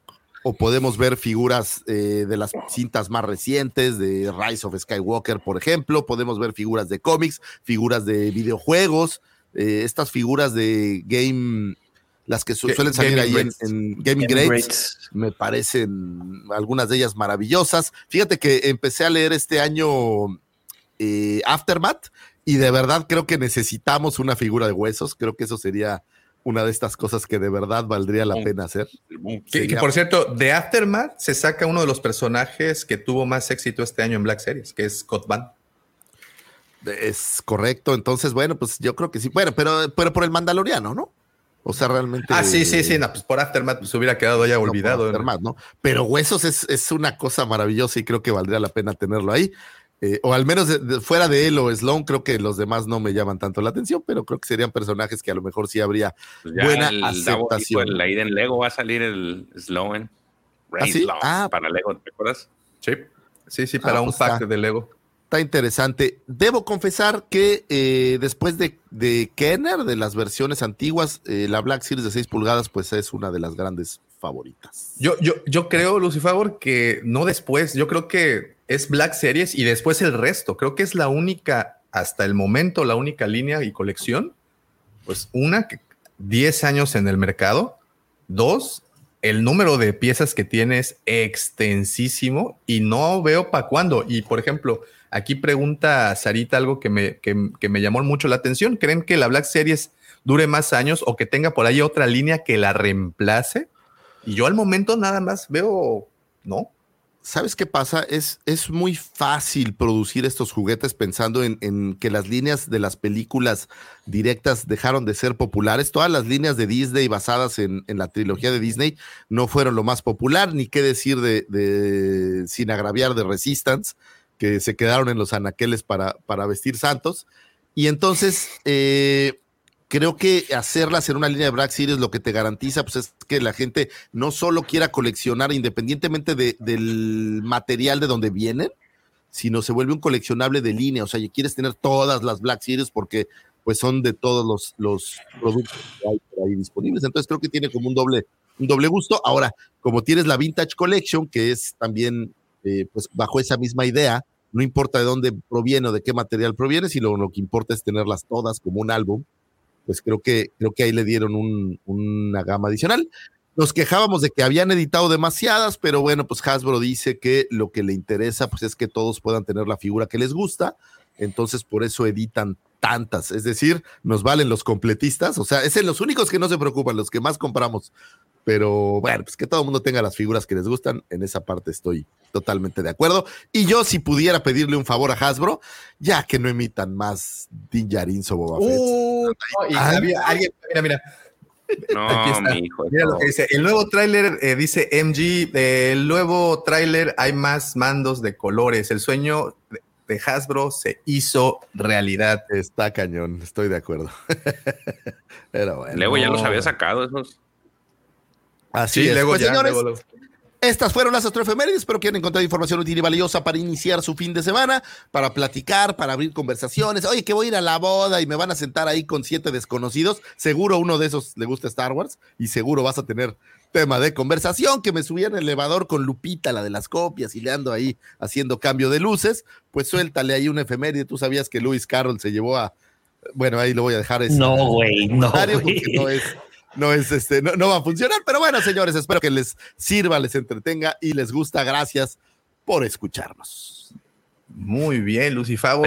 o podemos ver figuras eh, de las cintas más recientes, de Rise of Skywalker, por ejemplo, podemos ver figuras de cómics, figuras de videojuegos, eh, estas figuras de game, las que su- suelen salir Gaming ahí en, en Gaming Gaming Greats, Greats. me parecen algunas de ellas maravillosas. Fíjate que empecé a leer este año eh, Aftermath y de verdad creo que necesitamos una figura de huesos, creo que eso sería una de estas cosas que de verdad valdría la pena hacer. Que, por cierto, de Aftermath se saca uno de los personajes que tuvo más éxito este año en Black Series, que es Scott Van. Es correcto, entonces bueno, pues yo creo que sí, bueno, pero, pero por el Mandaloriano, ¿no? O sea, realmente... Ah, sí, sí, sí, no, pues por Aftermath pues hubiera quedado ya olvidado. ¿no? Aftermath, ¿no? Pero Huesos es, es una cosa maravillosa y creo que valdría la pena tenerlo ahí. Eh, o al menos de- de- fuera de él o Sloan, creo que los demás no me llaman tanto la atención, pero creo que serían personajes que a lo mejor sí habría Pues buena el aceptación. el- en Lego va a salir el Sloan. Ray ¿Ah, sí? Sloan, Ah. para Lego, ¿te acuerdas? Sí, sí, sí, para Ah, un pues pack está. de Lego. Está interesante. Debo confesar que eh, después de, de Kenner, de las versiones antiguas, eh, la Black Series de 6 pulgadas, pues es una de las grandes favoritas. Yo, yo, yo creo, Lucifer, que no después, yo creo que es Black Series y después el resto. Creo que es la única, hasta el momento, la única línea y colección. Pues una, que 10 años en el mercado. Dos, el número de piezas que tiene es extensísimo y no veo para cuándo. Y por ejemplo, aquí pregunta Sarita algo que me, que, me llamó mucho la atención. ¿Creen que la Black Series dure más años o que tenga por ahí otra línea que la reemplace? Y yo al momento nada más veo, no. ¿sabes qué pasa? Es, es muy fácil producir estos juguetes pensando en, en, que las líneas de las películas directas dejaron de ser populares. Todas las líneas de Disney basadas en, en la trilogía de Disney no fueron lo más popular, ni qué decir de, de sin agraviar de Resistance, que se quedaron en los anaqueles para, para vestir santos. Y entonces, eh, creo que hacerlas en una línea de Black Series lo que te garantiza pues, es que la gente no solo quiera coleccionar independientemente de, del material de donde vienen, sino se vuelve un coleccionable de línea. O sea, quieres tener todas las Black Series porque pues son de todos los, los productos que hay disponibles. Entonces creo que tiene como un doble, un doble gusto. Ahora, como tienes la Vintage Collection, que es también eh, pues bajo esa misma idea, no importa de dónde proviene o de qué material proviene, sino lo que importa es tenerlas todas como un álbum pues creo que, creo que ahí le dieron un, una gama adicional. Nos quejábamos de que habían editado demasiadas, pero bueno, pues Hasbro dice que lo que le interesa pues es que todos puedan tener la figura que les gusta, entonces por eso editan tantas, es decir, nos valen los completistas, o sea, es en los únicos que no se preocupan, los que más compramos, pero bueno, pues que todo el mundo tenga las figuras que les gustan, en esa parte estoy totalmente de acuerdo. Y yo si pudiera pedirle un favor a Hasbro, ya que no emitan más Din Djarin o Boba Fett. Uh, no, y había alguien, mira, mira. No, mi hijo. Mira lo que dice. El nuevo tráiler eh, dice MG. eh, el nuevo tráiler hay más mandos de colores. El sueño de, de Hasbro se hizo realidad. Está cañón, estoy de acuerdo. Pero bueno. Luego ya los había sacado esos. Así Sí, es. luego Pues, ya, señores, luego Estas fueron las astroefemérides. Espero que hayan encontrado información útil y valiosa para iniciar su fin de semana, para platicar, para abrir conversaciones. Oye, que voy a ir a la boda y me van a sentar ahí con siete desconocidos. Seguro uno de esos le gusta Star Wars y seguro vas a tener tema de conversación. Que me subí en el elevador con Lupita, la de las copias, y le ando ahí haciendo cambio de luces. Pues suéltale ahí una efeméride. Tú sabías que Lewis Carroll se llevó a. Bueno, ahí lo voy a dejar. ese No, güey, no, no es no es este, no, no va a funcionar. Pero bueno, señores, espero que les sirva, les entretenga y les gusta. Gracias por escucharnos. Muy bien, Lucifavo.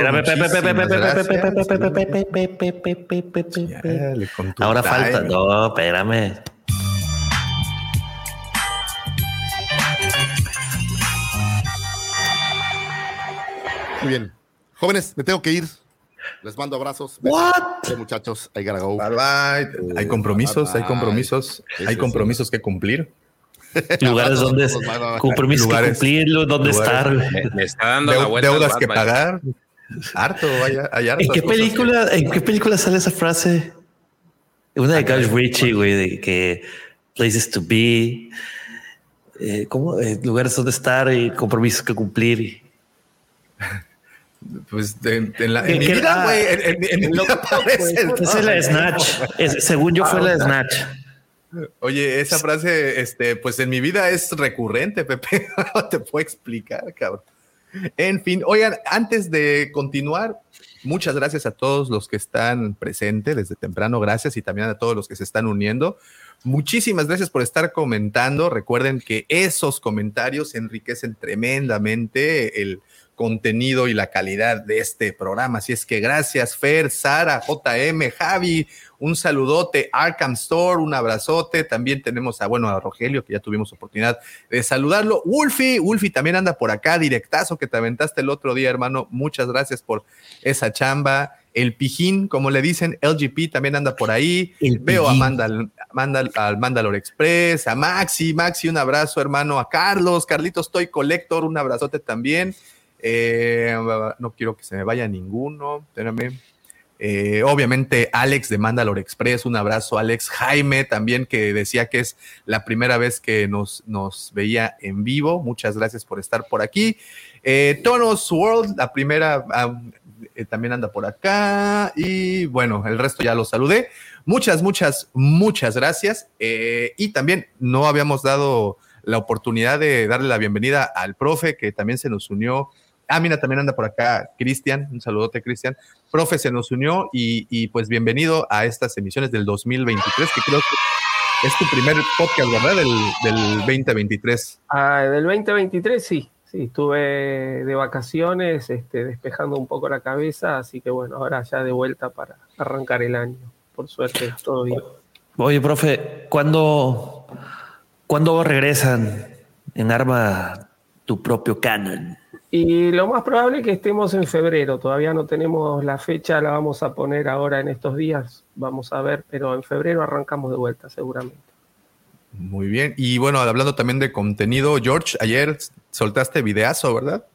Ahora falta. No, espérame. Muy bien. Jóvenes, me tengo que ir. Les mando abrazos. What? Sí, muchachos, I gotta go. Bye, bye. Hay compromisos, hay bye. compromisos, Sí, hay sí, compromisos que cumplir. Lugares donde compromisos que dónde lugares- estar. Me, me está dando la Deu- vuelta. al deudas que pagar. Harto, vaya, hay ¿En qué película, en qué película sale esa frase? Una de Guy Ritchie, güey, de que places to be, eh, ¿cómo? Eh, lugares donde estar y compromisos que cumplir. Pues de- en, la, ¿Qué- en mi vida, ah, güey, en, en- en mi vida aparece. Esa es la Snatch. Es- según yo fue la de Snatch. Oye, esa frase, este, pues en mi vida es recurrente, Pepe. No te puedo explicar, cabrón. En fin, oigan, antes de continuar, muchas gracias a todos los que están presentes desde temprano, gracias y también a todos los que se están uniendo. Muchísimas gracias por estar comentando. Recuerden que esos comentarios enriquecen tremendamente el contenido y la calidad de este programa. Así es que gracias, Fer, Sara, JM, Javi, un saludote, Arkham Store, un abrazote. También tenemos a, bueno, a Rogelio, que ya tuvimos oportunidad de saludarlo. Wolfie, Wolfie también anda por acá, directazo que te aventaste el otro día, hermano. Muchas gracias por esa chamba. El Pijín, como le dicen, LGP también anda por ahí. El Veo a. Mandal, Mandal, al Mandalore Express, a Maxi, Maxi, un abrazo, hermano, a Carlos, Carlitos Toy Collector, un abrazote también. Eh, no quiero que se me vaya ninguno, espérame. Eh, obviamente, Alex de Mandalore Express, un abrazo, Alex Jaime también, que decía que es la primera vez que nos, nos veía en vivo. Muchas gracias por estar por aquí. Eh, Tonos World, la primera, también anda por acá. Y bueno, el resto ya lo saludé. Muchas, muchas, muchas gracias. Y también no habíamos dado la oportunidad de darle la bienvenida al profe que también se nos unió. Ah, mira, también anda por acá Cristian, un saludote Cristian. Profe se nos unió y, y, pues bienvenido a estas emisiones del 2023, que creo que es tu primer podcast, ¿verdad? Del, del 2023. Ah, del 2023 sí, sí, estuve de vacaciones, este, despejando un poco la cabeza, así que bueno, ahora ya de vuelta para arrancar el año. Por suerte, todo bien. Oye, profe, ¿cuándo, ¿cuándo regresan en arma tu propio canon. Y lo más probable es que estemos en febrero. Todavía no tenemos la fecha, la vamos a poner ahora en estos días. Vamos a ver, pero en febrero arrancamos de vuelta, seguramente. Muy bien. Y bueno, hablando también de contenido, George, ayer soltaste videazo, ¿verdad?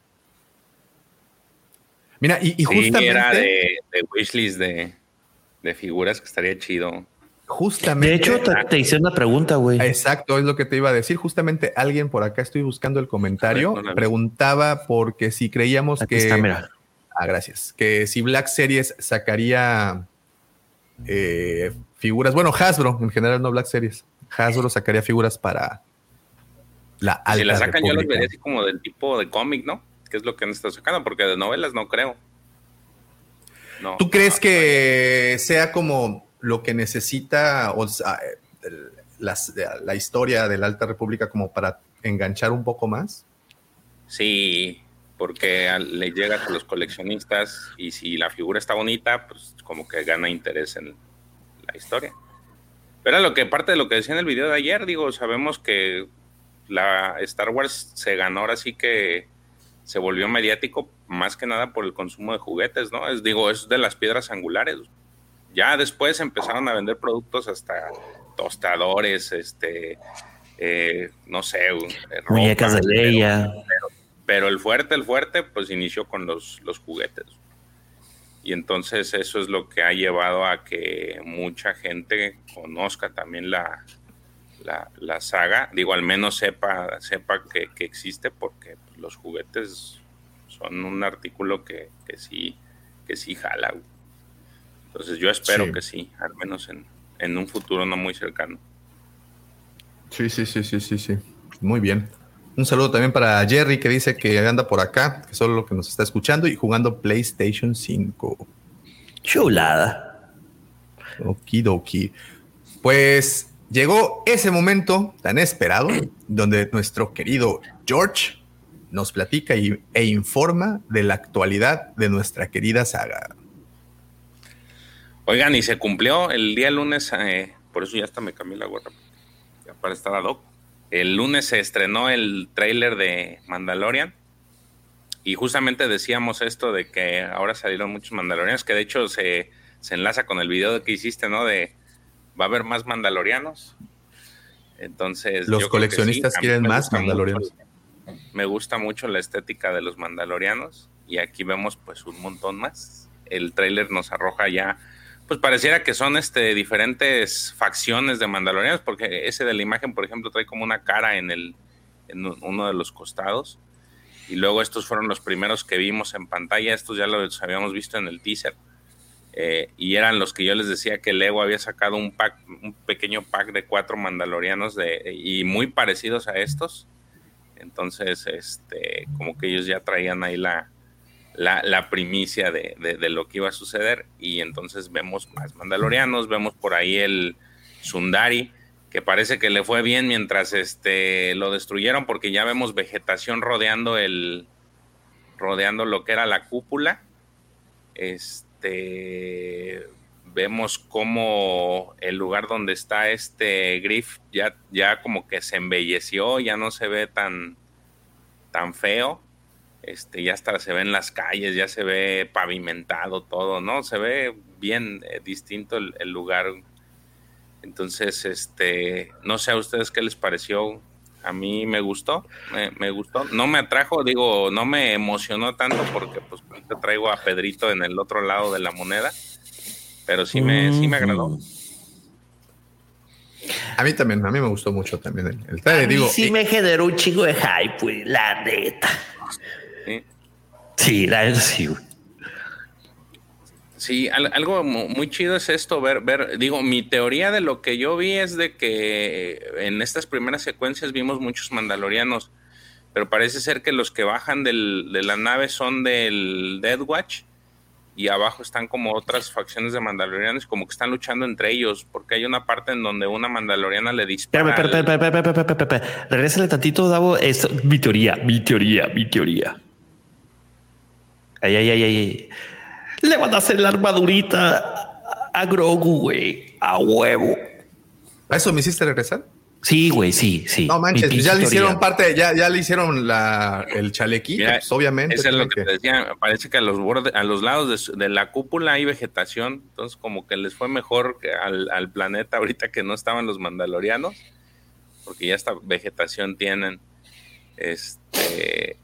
Mira, y, y Sí, justamente. era de, de wishlist de, de figuras que estaría chido. Justamente. De hecho, te, te hice una pregunta, güey. Exacto, es lo que te iba a decir. Justamente alguien por acá, estoy buscando el comentario, ver, no preguntaba porque si creíamos Aquí que. está, mira. Ah, gracias. Que si Black Series sacaría eh, figuras, bueno, Hasbro, en general no Black Series. Hasbro sacaría figuras para la alta Si la sacan, yo las vería así como del tipo de cómic, ¿no? Que es lo que han estado sacando, porque de novelas no creo. No. ¿Tú crees que sea como lo que necesita la historia de la Alta República como para enganchar un poco más? Sí, porque le llega a los coleccionistas y si la figura está bonita, pues como que gana interés en la historia. Pero lo que parte de lo que decía en el video de ayer, digo, sabemos que la Star Wars se ganó ahora sí que se volvió mediático más que nada por el consumo de juguetes, ¿no? Es digo, es de las piedras angulares. Ya después empezaron a vender productos hasta tostadores, este, eh, no sé, eh, ropa, Muñecas de Leia. pero el fuerte, el fuerte, pues inició con los, los juguetes. Y entonces eso es lo que ha llevado a que mucha gente conozca también la, la, la saga. Digo, al menos sepa, sepa que, que existe porque los juguetes son un artículo que, que sí, que sí jala. güey. Entonces yo espero Sí. que sí, al menos en, en un futuro no muy cercano. Sí, sí, sí, sí, sí, sí. Muy bien. Un saludo también para Jerry que dice que anda por acá, que solo lo que nos está escuchando y jugando PlayStation 5. Chulada. Okidoki. Pues llegó ese momento tan esperado donde nuestro querido George nos platica y- e informa de la actualidad de nuestra querida saga. Oigan, y se cumplió el día lunes, eh, por eso ya hasta me cambié la gorra, ya para estar ad hoc. El lunes se estrenó el tráiler de Mandalorian y justamente decíamos esto de que ahora salieron muchos Mandalorianos, que de hecho se, se enlaza con el video que hiciste, ¿no? De va a haber más Mandalorianos. Entonces, Los coleccionistas sí. Quieren más mucho- Mandalorianos. me gusta mucho la estética de los mandalorianos y aquí vemos pues un montón más. El tráiler nos arroja ya, pues pareciera que son este diferentes facciones de mandalorianos, porque ese de la imagen, por ejemplo, trae como una cara en el en uno de los costados. Y luego estos fueron los primeros que vimos en pantalla, estos ya los habíamos visto en el teaser. Eh, y eran los que yo les decía que Lego había sacado un pack, un pequeño pack de cuatro mandalorianos de, y muy parecidos a estos. Entonces, este, como que ellos ya traían ahí la, la, primicia de, de- de lo que iba a suceder. Y entonces vemos más mandalorianos, vemos por ahí el Sundari, que parece que le fue bien mientras este, lo destruyeron, porque ya vemos vegetación rodeando el rodeando lo que era la cúpula. Este vemos como el lugar donde está este Griff ya, ya como que se embelleció, ya no se ve tan, tan feo. Este, ya hasta se ve en las calles, ya se ve pavimentado todo, ¿no? Se ve bien eh, distinto el, el lugar. Entonces, este, no sé a ustedes qué les pareció. A mí me gustó, me, me gustó. No me atrajo, digo, no me emocionó tanto porque pues ahorita traigo a Pedrito en el otro lado de la moneda, pero sí me, sí me agradó. A mí también, a mí me gustó mucho también el, el A trailer. mí Digo, sí eh, me generó un chingo de hype, güey, la neta. Sí. Sí, la neta sí, güey. Sí, al- algo mu- muy chido es esto, ver, ver, digo, mi teoría de lo que yo vi es de que en estas primeras secuencias vimos muchos mandalorianos, pero parece ser que los que bajan del- de la nave son del Dead Watch y abajo están como otras facciones de mandalorianos, como que están luchando entre ellos, porque hay una parte en donde una mandaloriana le dispara. Espérame, espérame, espérame. Regrésale tantito, Davo. Esto, mi teoría, mi teoría, mi teoría. Ay, ay, ay, ay, ay. Le van a hacer la armadurita a Grogu, güey. A huevo. ¿A eso me hiciste regresar? Sí, güey, sí, sí. No manches, ya le hicieron parte, ya, ya le hicieron la, el chalequito, Mira, pues, obviamente. Eso es lo que te decía. Parece que a los bordes, a los lados de, la cúpula hay vegetación. Entonces, como que les fue mejor que al, al planeta ahorita que no estaban los mandalorianos. Porque ya esta vegetación tienen. Este.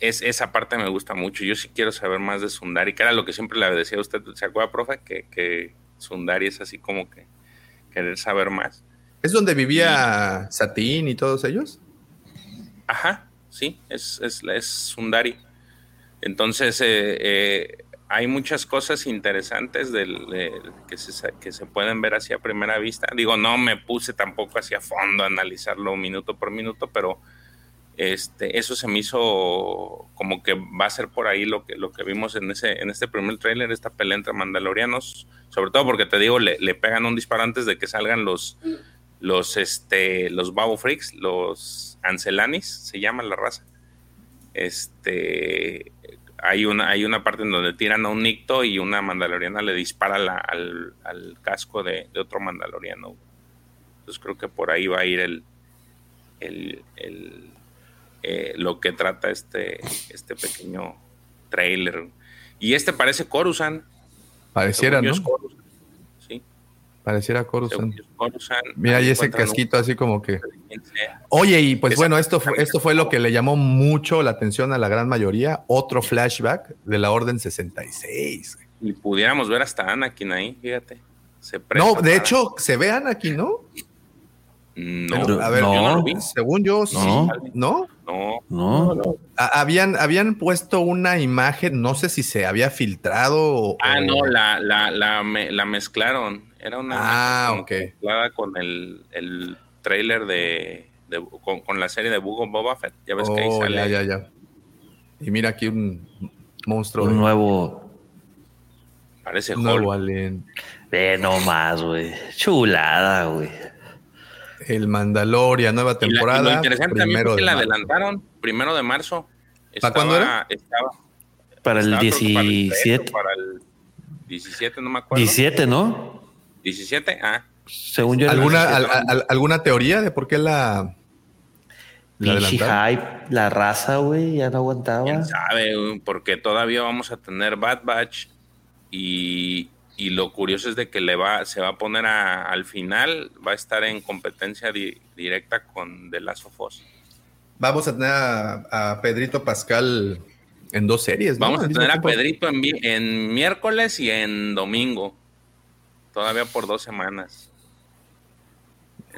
Es, esa parte me gusta mucho. Yo sí quiero saber más de Sundari, que era lo que siempre le decía a usted. ¿Se acuerda, profe? Que, que Sundari es así como que querer saber más. ¿Es donde vivía Satín y todos ellos? Ajá, sí, es, es, es Sundari. Entonces, eh, eh, hay muchas cosas interesantes del, de- que, se, que se pueden ver así a primera vista. Digo, no me puse tampoco hacia fondo a analizarlo minuto por minuto, pero este, eso se me hizo como que va a ser por ahí lo que, lo que vimos en, ese, en este primer tráiler, esta pelea entre mandalorianos, sobre todo porque te digo, le, le pegan un disparo antes de que salgan los, los, este, los Babo Freaks, los Ancelanis, se llama la raza. Este, hay una, hay una parte en donde tiran a un Nicto y una mandaloriana le dispara al, al casco de, de otro mandaloriano. Entonces creo que por ahí va a ir el, el, eh, lo que trata este, este pequeño trailer. Y este parece Coruscant. Pareciera, ¿no? Coruscant, Sí, Pareciera Coruscant. Mira, y ese un- casquito así como que... Oye, y pues bueno, esto fue, esto fue lo que le llamó mucho la atención a la gran mayoría. Otro flashback de la Orden 66. Y pudiéramos ver hasta Anakin ahí, fíjate. Se No, de para- hecho, se vean aquí, ¿no? No, Pero, a ver, no. yo no lo vi. Según yo, sí. No. ¿No? No, No, no. A- Habían, habían puesto una imagen, no sé si se había filtrado o... Ah, o- no, la, la, la, me- la mezclaron. Era una Ah, como ok. mezclada con el, el trailer de, de- con, con la serie de Bugo Boba Fett. Ya ves que ahí Oh, sale. ya, ya, ya. Y mira aquí un monstruo un de- nuevo. Parece un nuevo Hulk. alien. Ve nomás, güey. Chulada, güey. El Mandalorian, nueva Y la- y temporada. lo interesante también primero es que de la marzo. adelantaron, primero de marzo. ¿Para cuándo era? Estaba, Para el estaba, creo que para el 17. 13 o Para el 17, no me acuerdo. 17, ¿no? 17, ah. Según yo. ¿Alguna, 17. al- al- ¿Alguna teoría de por qué la, la hype, la raza, güey, ya no aguantaba. quién sabe, porque todavía vamos a tener Bad Batch y, y lo curioso es de que le va, se va a poner a- al final, va a estar en competencia di- directa con The Last of Us. Vamos a tener a, a Pedrito Pascal en dos series, ¿no? Vamos a tener a. Pedrito en, miércoles y en domingo, todavía por dos semanas.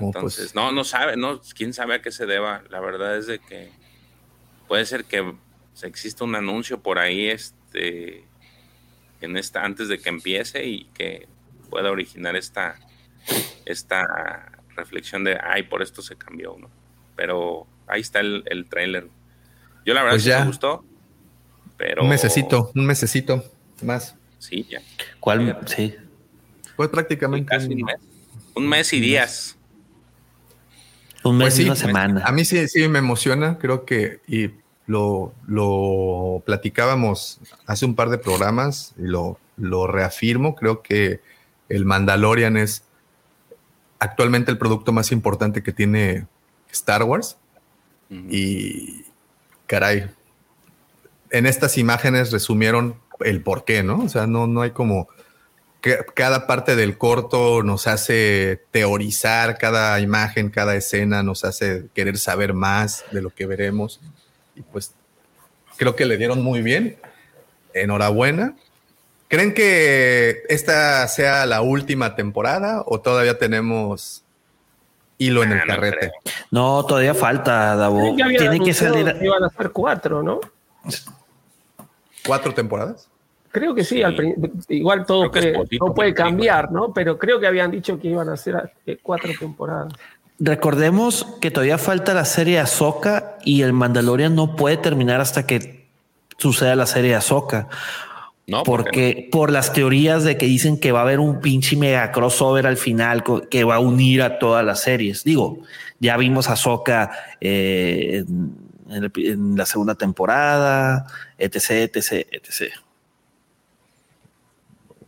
Oh, Entonces, pues. no, no sabe, no, quién sabe a qué se deba. La verdad es de que puede ser que exista un anuncio por ahí, este, en esta, antes de que empiece y que pueda originar esta, esta reflexión de, ay, por esto se cambió, ¿no? Pero ahí está el, el tráiler. Yo la verdad Pues sí ya. me gustó, pero Un mesecito, un mesecito más. Sí, ya. ¿Cuál? Sí. Pues prácticamente. Casi un mes. Un mes y días. Un mes Pues y sí, una semana. A mí sí, sí me emociona, creo que y lo, lo platicábamos hace un par de programas y lo, lo reafirmo, creo que el Mandalorian es actualmente el producto más importante que tiene Star Wars y caray, en estas imágenes resumieron el por qué, ¿no? O sea, no, no hay como que cada parte del corto nos hace teorizar, cada imagen, cada escena nos hace querer saber más de lo que veremos. Y pues creo que le dieron muy bien. Enhorabuena. ¿Creen que esta sea la última temporada o todavía tenemos hilo en Ah, el no carrete? creo. No, todavía falta, Davo. Creo que salir. que iban a ser cuatro, ¿no? ¿Cuatro temporadas? Creo que sí, Sí. al prin- igual todo que puede, poquito, todo puede pero sí, cambiar, ¿no? Pero creo que habían dicho que iban a ser eh, cuatro temporadas. Recordemos que todavía falta la serie Ahsoka y el Mandalorian no puede terminar hasta que suceda la serie Ahsoka. No, ¿por qué porque por las teorías de que dicen que va a haber un pinche mega crossover al final que va a unir a todas las series. Digo, ya vimos a eh, en, en la segunda temporada, etc, etc, etc.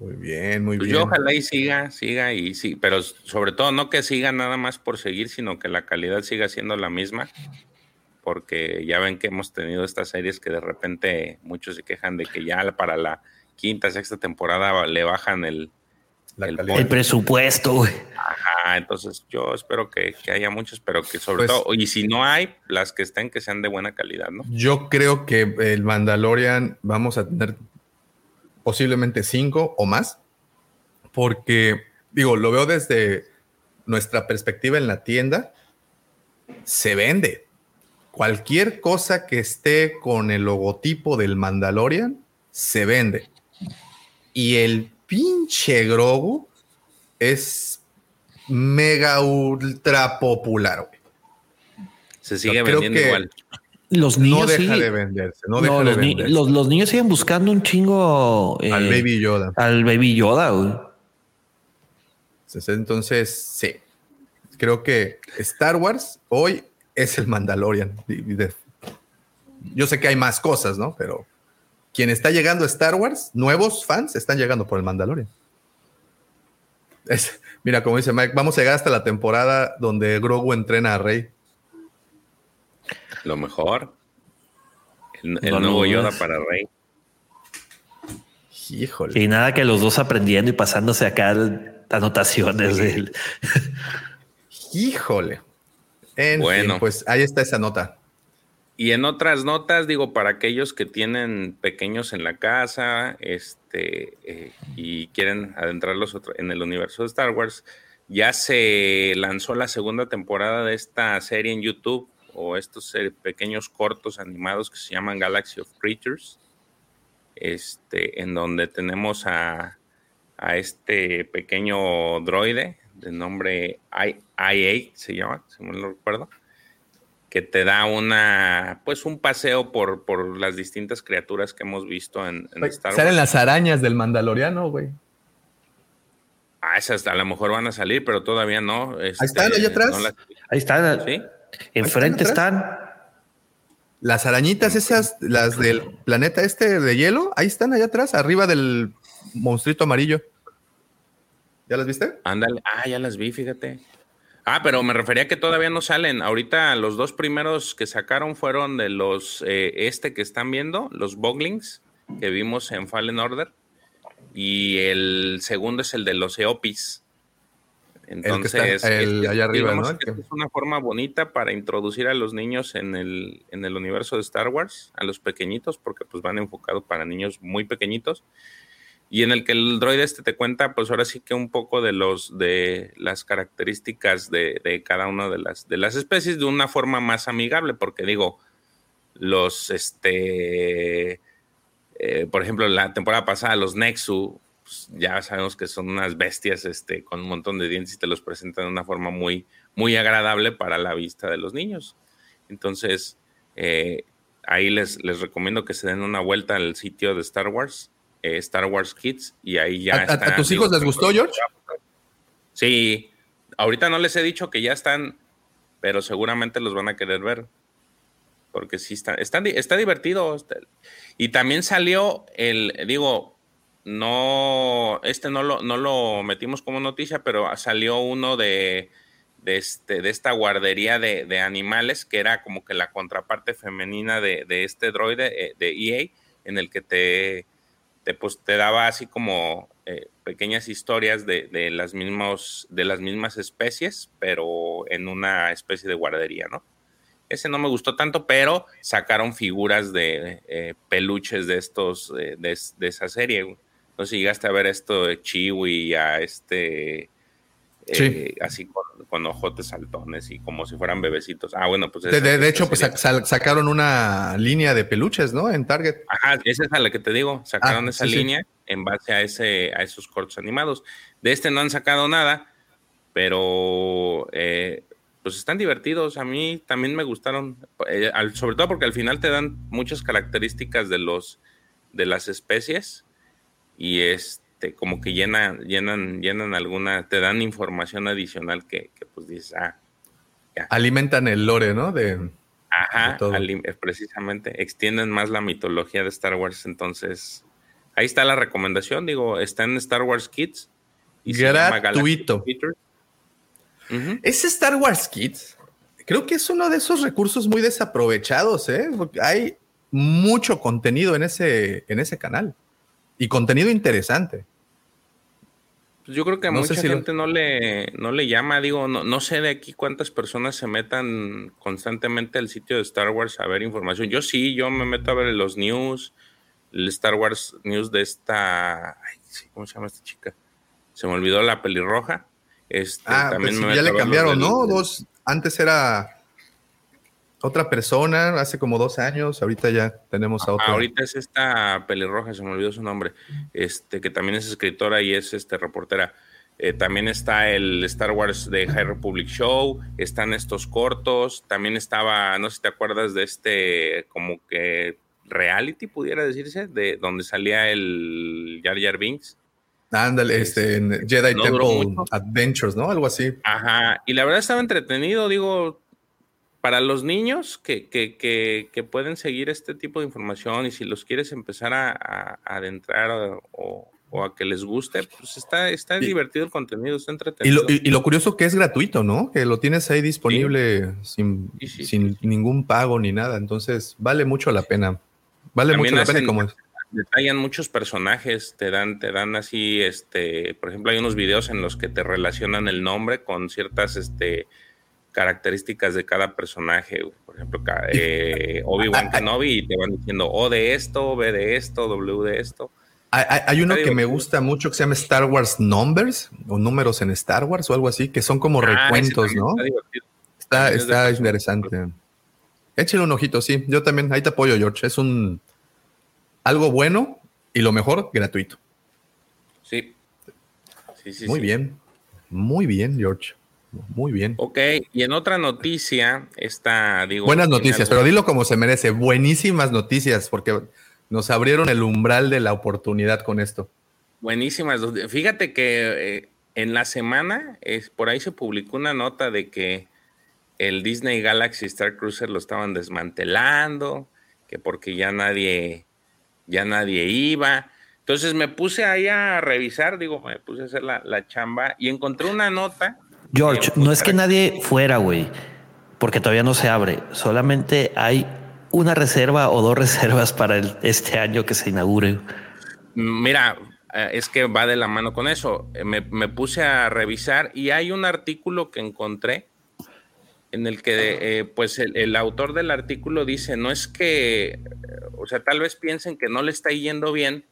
Muy bien, muy Pues bien. yo ojalá y siga, siga y sí, pero sobre todo no que siga nada más por seguir, sino que la calidad siga siendo la misma, porque ya ven que hemos tenido estas series que de repente muchos se quejan de que ya para la quinta, sexta temporada le bajan el, el. El presupuesto, güey. Ajá, entonces yo espero que, que haya muchos, pero que sobre Pues- todo, y si no hay, las que estén que sean de buena calidad, ¿no? Yo creo que el Mandalorian vamos a tener posiblemente cinco o más, porque digo, lo veo desde nuestra perspectiva en la tienda, se vende. Cualquier cosa que esté con el logotipo del Mandalorian, se vende. Y el pinche Grogu es mega ultra popular. güey. Se sigue Yo vendiendo igual. Los No niños deja sí- de venderse, no, no, deja de los, venderse. los- los niños siguen buscando un chingo eh, Al Baby Yoda. Al Baby Yoda, güey. Entonces, sí. Creo que Star Wars hoy es el Mandalorian. Yo sé que hay más cosas, ¿no? Pero quien está llegando a Star Wars, nuevos fans, están llegando por el Mandalorian. Es- mira, como dice Mike, vamos a llegar hasta la temporada donde Grogu entrena a Rey. Lo mejor. El, el No nuevo Yoda para Rey. Híjole. Y nada que los dos aprendiendo y pasándose acá anotaciones del. Híjole. En Bueno. fin, pues ahí está esa nota. Y en otras notas, digo, para aquellos que tienen pequeños en la casa este, eh, y quieren adentrarlos otro- en el universo de Star Wars, ya se lanzó la segunda temporada de esta serie en YouTube o estos eh, pequeños cortos animados que se llaman Galaxy of Creatures, este, en donde tenemos a, a este pequeño droide de nombre I- IA, se llama, si me lo recuerdo que te da una, pues un paseo por, por las distintas criaturas que hemos visto en, en Star Wars. Salen las arañas del Mandaloriano, güey. Ah, esas a lo mejor van a salir, pero todavía no. este, están, allá atrás. no las- Ahí están. ¿Sí? Enfrente Ahí están están. Las arañitas esas, las del planeta este de hielo, ahí están allá atrás, arriba del monstruito amarillo. ¿Ya las viste? Ándale, ah, ya las vi, fíjate. Ah, pero me refería que todavía no salen. Ahorita los dos primeros que sacaron fueron de los, eh, este que están viendo, los Boglings, que vimos en Fallen Order. Y el segundo es el de los Eopis. Entonces, el este, allá arriba, digamos ¿no? que es una forma bonita para introducir a los niños en el, en el universo de Star Wars, a los pequeñitos, porque pues van enfocados para niños muy pequeñitos y en el que el droide este te cuenta, pues ahora sí que un poco de los de las características de, de cada una de las de las especies de una forma más amigable, porque digo, los este eh, por ejemplo, la temporada pasada, los Nexu, pues, ya sabemos que son unas bestias este, con un montón de dientes y te los presentan de una forma muy, muy agradable para la vista de los niños. Entonces, eh, ahí les, les recomiendo que se den una vuelta al sitio de Star Wars, eh, Star Wars Kids, y ahí ya ¿A, a- a tus digo, hijos les gustó, George? Sí, ahorita no les he dicho que ya están, pero seguramente los van a querer ver. Porque sí está, está, está divertido. está- Y también salió el, digo, no, este no lo, no lo metimos como noticia, pero salió uno de, de, este, de esta guardería de, de animales, que era como que la contraparte femenina de, de este droide eh, de EA, en el que te, te, pues, te daba así como eh, pequeñas historias de, de las mismos, de las mismas especies, pero en una especie de guardería, ¿no? Ese no me gustó tanto, pero sacaron figuras de eh, peluches de estos, eh, de, de esa serie. No sé si llegaste a ver esto de Chiwi a este, eh, Sí. así con, con ojotes saltones y como si fueran bebecitos. Ah, bueno, pues De, esa- de- de esa hecho, pues sac- sacaron una línea de peluches, ¿no? En Target. Ajá, esa es a la que te digo. Sacaron Ah, esa sí, sí. línea en base a ese, a esos cortos animados. De este no han sacado nada, pero eh, pues están divertidos. A mí también me gustaron, eh, al- sobre todo porque al final te dan muchas características de los de las especies y este como que llenan, llenan, llenan alguna, te dan información adicional que, que, pues dices, ah, Alimentan el lore, ¿no? De, Ajá, de eh, precisamente, extienden más la mitología de Star Wars, entonces ahí está la recomendación, digo, está en Star Wars Kids. Y Gratuito. Ese Star Wars Kids, creo que es uno de esos recursos muy desaprovechados, ¿eh? Porque hay mucho contenido en ese, en ese canal y contenido interesante. Pues yo creo que a mucha gente no, le, no le llama, digo, no, no sé de aquí cuántas personas se metan constantemente al sitio de Star Wars a ver información. Yo sí, yo me meto a ver los news, el Star Wars News de esta, ¿cómo se llama esta chica? Se me olvidó la pelirroja. Este, ah, también pues ya le cambiaron, ¿no? Dos, antes era otra persona, hace como dos años, ahorita ya tenemos a otra. Ahorita es esta pelirroja, se me olvidó su nombre, este, que también es escritora y es este, reportera. Eh, también está el Star Wars de High Republic Show, están estos cortos, también estaba, no sé si te acuerdas de este como que reality, pudiera decirse, de donde salía el Jar Jar Binks. Ándale, este, en Jedi Temple Adventures, ¿no? Algo así. Ajá, y la verdad estaba entretenido, digo, para los niños que, que, que, pueden seguir este tipo de información y si los quieres empezar a, adentrar o, o, a que les guste, pues está, está divertido el contenido, está entretenido. Y lo, curioso que es gratuito, ¿no? Que lo tienes ahí disponible sin, sin ningún pago ni nada, entonces vale mucho la pena. Vale mucho la pena como Detallan muchos personajes, te dan, te dan así, este, por ejemplo, hay unos videos en los que te relacionan el nombre con ciertas, este, características de cada personaje. Por ejemplo, eh, Obi-Wan Kenobi y te van diciendo O de esto, B de esto, W de esto. Hay, uno que me gusta mucho que se llama Star Wars Numbers o números en Star Wars o algo así, que son como ah, recuentos, ¿no? Está, está, interesante. Échale un ojito, sí. Yo también, ahí te apoyo, George. Es un algo bueno y lo mejor, gratuito. Sí. Sí, sí. Muy bien. Muy bien, George. Muy bien. Ok, y en otra noticia, está, digo. Buenas noticias, pero dilo como se merece. Buenísimas noticias, porque nos abrieron el umbral de la oportunidad con esto. Buenísimas. Fíjate que eh, en la semana, es, por ahí se publicó una nota de que el Disney Galaxy Star Cruiser lo estaban desmantelando, que porque ya nadie, ya nadie iba. Entonces me puse ahí a revisar, digo, me puse a hacer la, la chamba y encontré una nota George, no es que nadie fuera, güey, porque todavía no se abre. Solamente hay una reserva o dos reservas para este año que se inaugure. Mira, eh, es que va de la mano con eso. Eh, me, puse a revisar y hay un artículo que encontré en el que, eh, pues, el, autor del artículo dice, no es que, o sea, tal vez piensen que no le está yendo bien,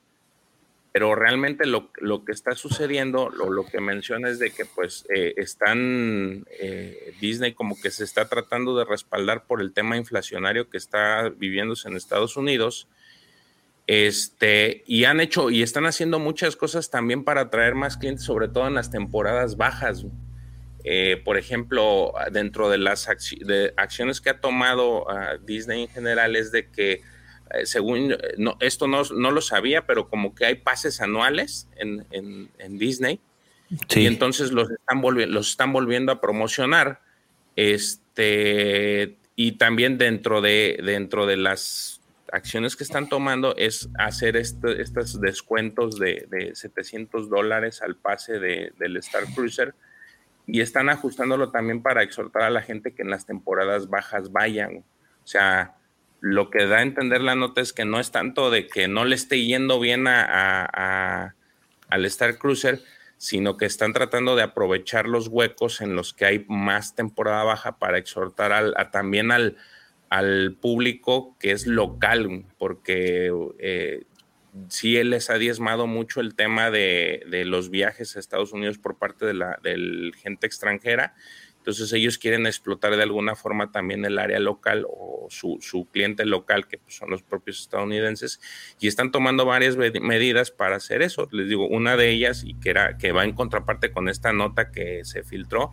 pero realmente lo, que está sucediendo, lo, lo, que menciona es de que pues eh, están, eh, Disney como que se está tratando de respaldar por el tema inflacionario que está viviéndose en Estados Unidos, este, y han hecho y están haciendo muchas cosas también para atraer más clientes, sobre todo en las temporadas bajas. Eh, por ejemplo, dentro de las acciones que ha tomado ah, Disney en general es de que eh, según, eh, no, esto no, lo sabía, pero como que hay pases anuales en, Disney. Y entonces los están, volviendo, los están volviendo a promocionar. Este, y también dentro de, dentro de las acciones que están tomando es hacer este, estos descuentos de, 700 dólares al pase del Star Cruiser y están ajustándolo también para exhortar a la gente que en las temporadas bajas vayan. O sea, lo que da a entender la nota es que no es tanto de que no le esté yendo bien a, al Star Cruiser, sino que están tratando de aprovechar los huecos en los que hay más temporada baja para exhortar al, también al, al, público que es local, porque eh, sí les ha diezmado mucho el tema de, de, los viajes a Estados Unidos por parte de la del gente extranjera entonces ellos quieren explotar de alguna forma también el área local o su, cliente local, que pues, son los propios estadounidenses, y están tomando varias medidas para hacer eso. Les digo, una de ellas, y que, era, que va en contraparte con esta nota que se filtró,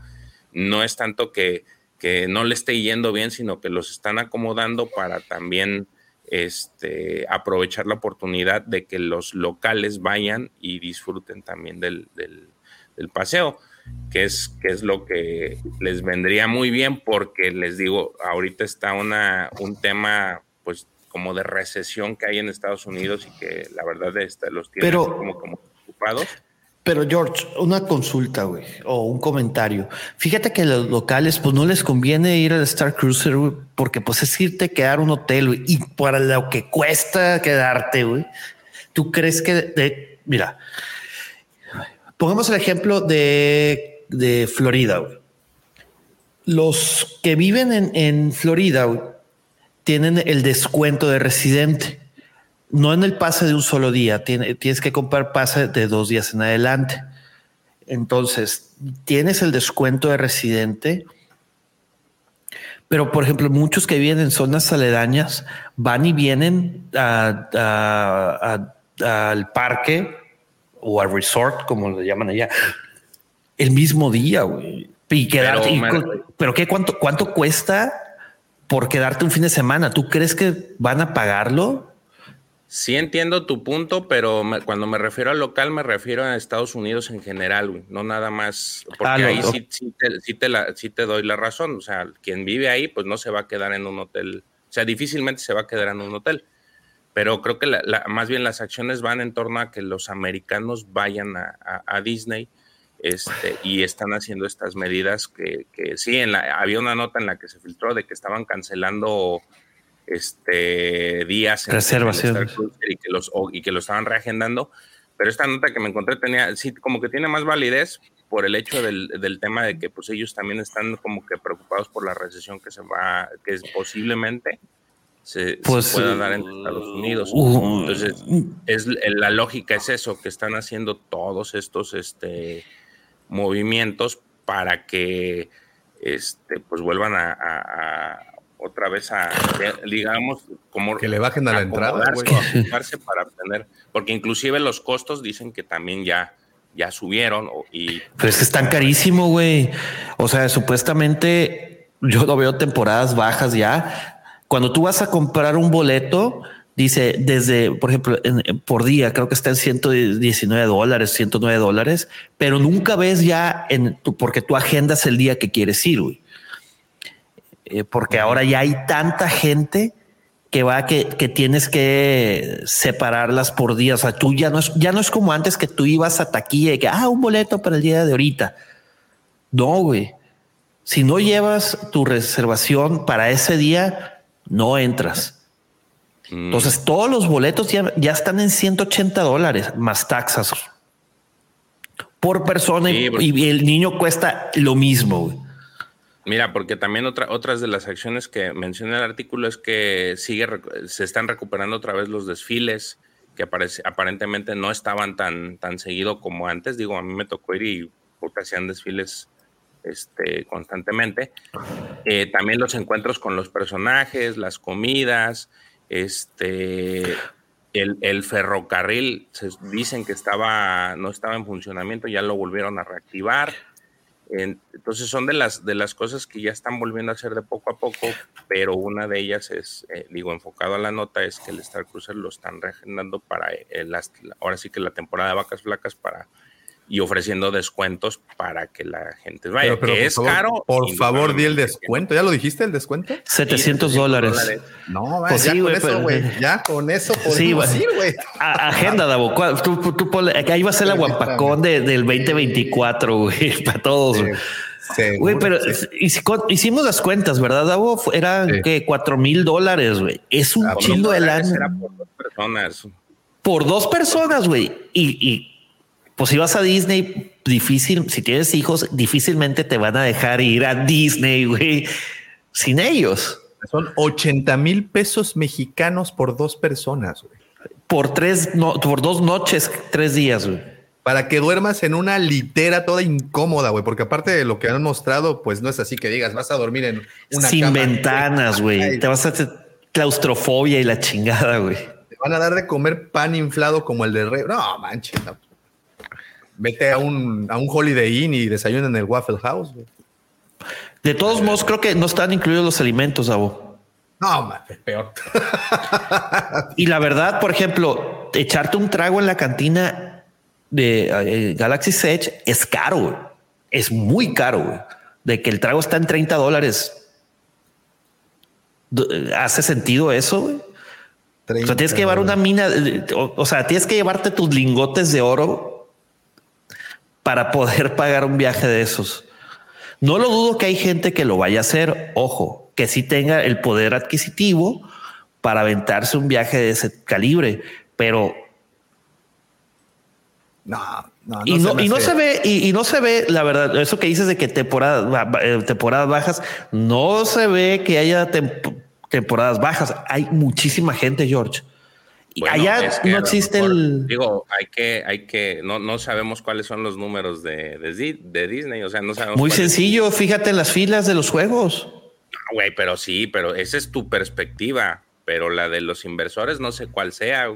no es tanto que, que no le esté yendo bien, sino que los están acomodando para también este, aprovechar la oportunidad de que los locales vayan y disfruten también del, del paseo que es, que es lo que les vendría muy bien porque les digo, ahorita está una, un tema pues como de recesión que hay en Estados Unidos y que la verdad este, los tiene Pero- como, como ocupados. Pero George, una consulta, güey, o un comentario. Fíjate que los locales, pues no les conviene ir al Star Cruiser, güey, porque pues es irte a quedar un hotel, güey, y para lo que cuesta quedarte, güey. ¿Tú crees que, de, mira, pongamos el ejemplo de, de Florida. Los que viven en, en Florida, tienen el descuento de residente. No en el pase de un solo día, tiene- tienes que comprar pase de dos días en adelante. Entonces, tienes el descuento de residente, pero por ejemplo, muchos que viven en zonas aledañas van y vienen al parque o al resort, como le llaman allá, el mismo día, güey. Y quedarte, Pero, y pero qué cuánto, cuánto cuesta por quedarte un fin de semana? ¿Tú crees que van a pagarlo? Sí entiendo tu punto, pero me- cuando me refiero al local me refiero a Estados Unidos en general, güey, no nada más, porque Ah, ahí sí, sí te, sí te la- sí te doy la razón, o sea, quien vive ahí pues no se va a quedar en un hotel, o sea, difícilmente se va a quedar en un hotel, pero creo que la- la- más bien las acciones van en torno a que los americanos vayan a, a- a Disney este, y están haciendo estas medidas que, que sí, en la, había una nota en la que se filtró de que estaban cancelando este días en- Reservaciones. Y que los o- y que lo estaban reagendando pero esta nota que me encontré tenía sí como que tiene más validez por el hecho del, del tema de que pues ellos también están como que preocupados por la recesión que se va que es posiblemente se, se Pues, pueda eh, dar en Estados Unidos uh, entonces es la lógica es eso que están haciendo todos estos este movimientos para que este pues vuelvan a, a- a otra vez a digamos como Que le bajen a la entrada, para obtener porque inclusive los costos dicen que también ya ya subieron o- y Pero es que están carísimo, güey. O sea, supuestamente yo lo veo temporadas bajas ya. Cuando tú vas a comprar un boleto, dice desde, por ejemplo, en- por día, creo que está en 119 dólares, 109 dólares, pero nunca ves ya en tu, porque tú agendas el día que quieres ir, güey. Eh, porque ahora ya hay tanta gente que va que, que tienes que separarlas por día. O sea, tú ya no es, ya no es como antes que tú ibas a taquilla y que, ah, un boleto para el día de ahorita. No, güey. Si no llevas tu reservación para ese día, no entras. Entonces, todos los boletos ya, ya están en 180 dólares más taxas por persona y- Sí, porque- y, el niño cuesta lo mismo. güey. Mira, porque también otra, otras de las acciones que menciona el artículo es que sigue se están recuperando otra vez los desfiles que aparece, aparentemente no estaban tan, tan seguido como antes. Digo, a mí me tocó ir y puta, hacían desfiles este, constantemente. Eh, también los encuentros con los personajes, las comidas, este, el, ferrocarril, se dicen que estaba, no estaba en funcionamiento, ya lo volvieron a reactivar. En- Entonces son de las, de las cosas que ya están volviendo a hacer de poco a poco, pero una de ellas es, eh, digo, enfocado a la nota, es que el Star Cruiser lo están reagendando para, eh, ahora sí que la temporada de vacas flacas para, y ofreciendo descuentos para que la gente vaya, Pero, pero, que por es favor, caro. Por favor, di el descuento. ¿Ya lo dijiste el descuento? 700 dólares. No, Pues ya sí, con eso, pero- güey. Ya con eso Sí, güey. ir, güey. Agenda, Davo. Tú, tú- tú ponle- ahí va a ser la guapacón de- del 2024, güey, para todos. güey. Seguro, Güey, pero sí. hici- hicimos las cuentas, ¿verdad, Davo? Eran Sí. que cuatro mil dólares, güey. Es un Ah, chingo de lana era por dos personas. por dos personas, güey. Y, y pues si vas a Disney, difícil, si tienes hijos, difícilmente te van a dejar ir a Disney, güey, sin ellos. Son 80 mil pesos mexicanos por dos personas, güey. Por tres, no, por dos noches, tres días, güey. Para que duermas en una litera toda incómoda, güey. Porque aparte de lo que han mostrado, pues no es así que digas, vas a dormir en una Sin cama. ventanas, güey. Te vas a hacer claustrofobia y la chingada, güey. Te van a dar de comer pan inflado como el de rey. No, manches. no. Vete a un, a un Holiday Inn y desayuna en el Waffle House, güey. De todos modos, creo que no están incluidos los alimentos, Davo. No, man, es peor. Y la verdad, por ejemplo, echarte un trago en la cantina de eh, Galaxy Edge es caro, güey. es muy caro. güey. De que el trago está en 30 dólares. Do- ¿Hace sentido eso? güey? O sea, tienes que llevar una mina, o, o sea, tienes que llevarte tus lingotes de oro para poder pagar un viaje de esos. No lo dudo que hay gente que lo vaya a hacer, ojo, que sí tenga el poder adquisitivo para aventarse un viaje de ese calibre, pero No, no, y no, y se ve, y, y no se ve, la verdad, eso que dices de que temporada, eh, temporadas bajas, no se ve que haya tem- temporadas bajas. Hay muchísima gente, George. Bueno, allá es que no existe mejor, el. Digo, hay que, hay que, no, no sabemos cuáles son los números de, de, Di- de Disney, o sea, no sabemos. Muy es- sencillo, fíjate en las filas de los juegos. Ah, Güey, pero sí, pero esa es tu perspectiva, pero la de los inversores no sé cuál sea.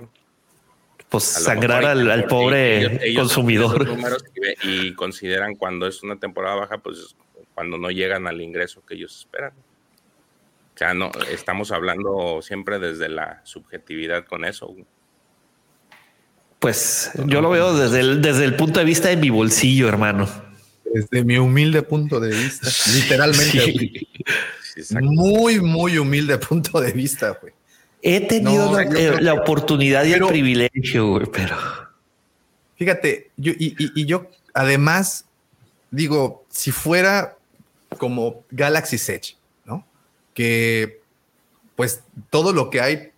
Pues sangrar al, al pobre ellos- ellos ven consumidor. números y consideran cuando es una temporada baja, pues cuando no llegan al ingreso que ellos esperan. O sea, no, estamos hablando siempre desde la subjetividad con eso. Pues yo lo veo desde el, desde el punto de vista de mi bolsillo, hermano. Desde mi humilde punto de vista, literalmente. Sí. Muy, muy humilde punto de vista, güey. He tenido No, la, eh, oportunidad y el privilegio, güey, pero Fíjate, yo, y, y- y yo además digo, si fuera como Galaxy Edge. Que pues todo lo que hay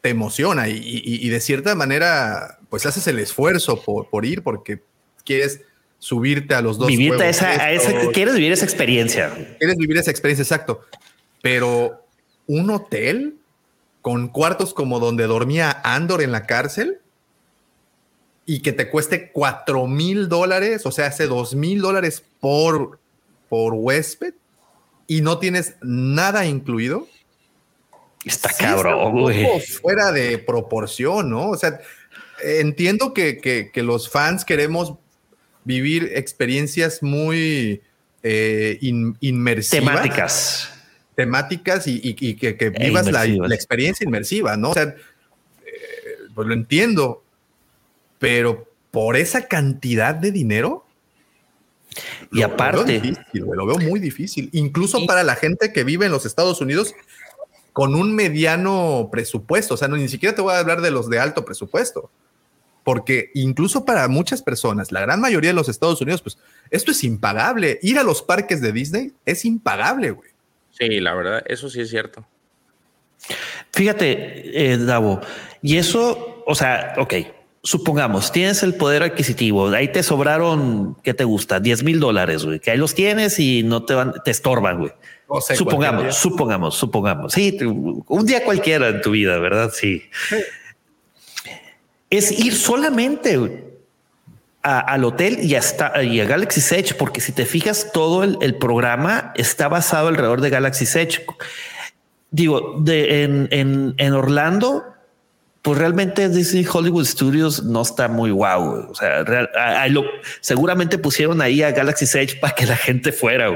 te emociona y, y- y de cierta manera pues haces el esfuerzo por, por ir porque quieres subirte a los dos. vivirte juegos esa, a esa, quieres vivir esa experiencia. quieres vivir esa experiencia, exacto. Pero un hotel con cuartos como donde dormía Andor en la cárcel y que te cueste cuatro mil dólares, o sea, hace dos mil dólares por, por huésped y no tienes nada incluido. Está Sí, cabrón, güey. Fuera de proporción, ¿no? O sea, entiendo que, que- que los fans queremos vivir experiencias muy eh, in- inmersivas. Temáticas. Temáticas y, y- y que, que vivas la experiencia inmersiva, ¿no? O sea, eh, pues lo entiendo, pero por esa cantidad de dinero. Y lo- aparte- Lo veo, difícil, güey, lo veo muy difícil. Incluso para la gente que vive en los Estados Unidos con un mediano presupuesto. O sea, no, ni siquiera te voy a hablar de los de alto presupuesto. Porque incluso para muchas personas, la gran mayoría de los Estados Unidos, pues esto es impagable. Ir a los parques de Disney es impagable, güey. Sí, la verdad, eso sí es cierto. Fíjate, eh, Davo, y eso, o sea, ok, supongamos, tienes el poder adquisitivo, ahí te sobraron, ¿qué te gusta? 10 mil dólares, güey, que ahí los tienes y no te van, te estorban, güey. O sea, supongamos, supongamos, supongamos. Sí, un día cualquiera en tu vida, ¿verdad? Sí. Es ir solamente a- al hotel y hasta y a Galaxy Edge, porque si te fijas, todo el, el programa está basado alrededor de Galaxy Edge. Digo, de, en, en, en Orlando, pues realmente Disney Hollywood Studios no está muy guau. güey. O sea, real- a- a lo- seguramente pusieron ahí a Galaxy Edge para que la gente fuera.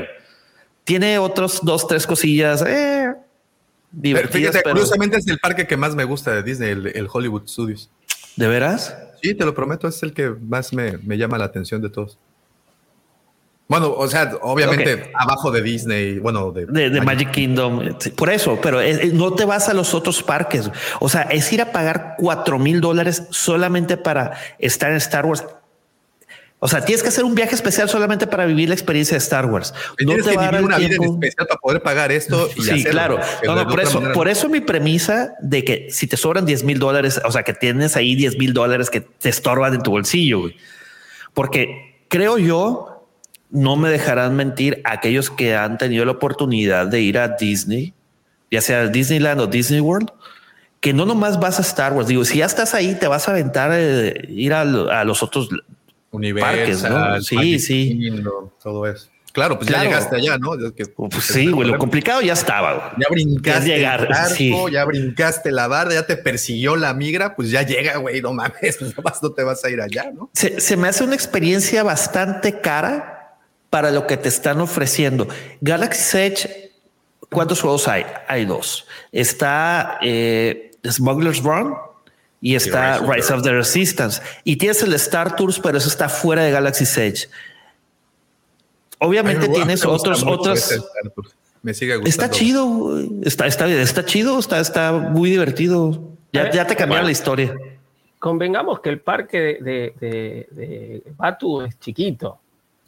Tiene otros dos, tres cosillas eh, Pero fíjate, pero- curiosamente es el parque que más me gusta de Disney, el, el Hollywood Studios. ¿De veras? Sí, te lo prometo, es el que más me, me llama la atención de todos. Bueno, o sea, obviamente abajo de Disney, bueno, de, de, de Magic Kingdom. sí, Por eso, pero es- no te vas a los otros parques. O sea, es ir a pagar cuatro mil dólares solamente para estar en Star Wars. O sea, tienes que hacer un viaje especial solamente para vivir la experiencia de Star Wars. No Tienes te que va vivir una vida tiempo. especial para poder pagar esto y Sí, hacerlo, claro. No, no, por eso, manera por eso mi premisa de que si te sobran 10 mil dólares, o sea, que tienes ahí 10 mil dólares que te estorban en tu bolsillo, güey. Porque creo yo, no me dejarán mentir aquellos que han tenido la oportunidad de ir a Disney, ya sea Disneyland o Disney World, que no nomás vas a Star Wars. Digo, si ya estás ahí, te vas a aventar eh, ir a, a los otros parques, ¿no? Sí, Magic sí. Kingdom, todo eso. Claro, pues Claro. ya llegaste allá, ¿no? Que- Pues sí, güey, lo complicado ya estaba. güey. Ya brincaste Ya llegar, el sí. ya brincaste la barda, ya te persiguió la migra, pues ya llega, güey, no mames, pues no te vas a ir allá, ¿no? Se, se me hace una experiencia bastante cara para lo que te están ofreciendo. Galaxy Edge, ¿cuántos juegos hay? Hay dos. Está eh, Smuggler's Run y está Rise of the Rise of the Resistance. Y tienes el Star Tours, pero eso está fuera de Galaxy Edge. Obviamente Ay, tienes otros, otras. Me sigue gustando. Está chido, güey. está, está, está chido, está, está muy divertido. Ya, ya te cambiaron la historia. Convengamos que el parque de, de- de- de Batu es chiquito.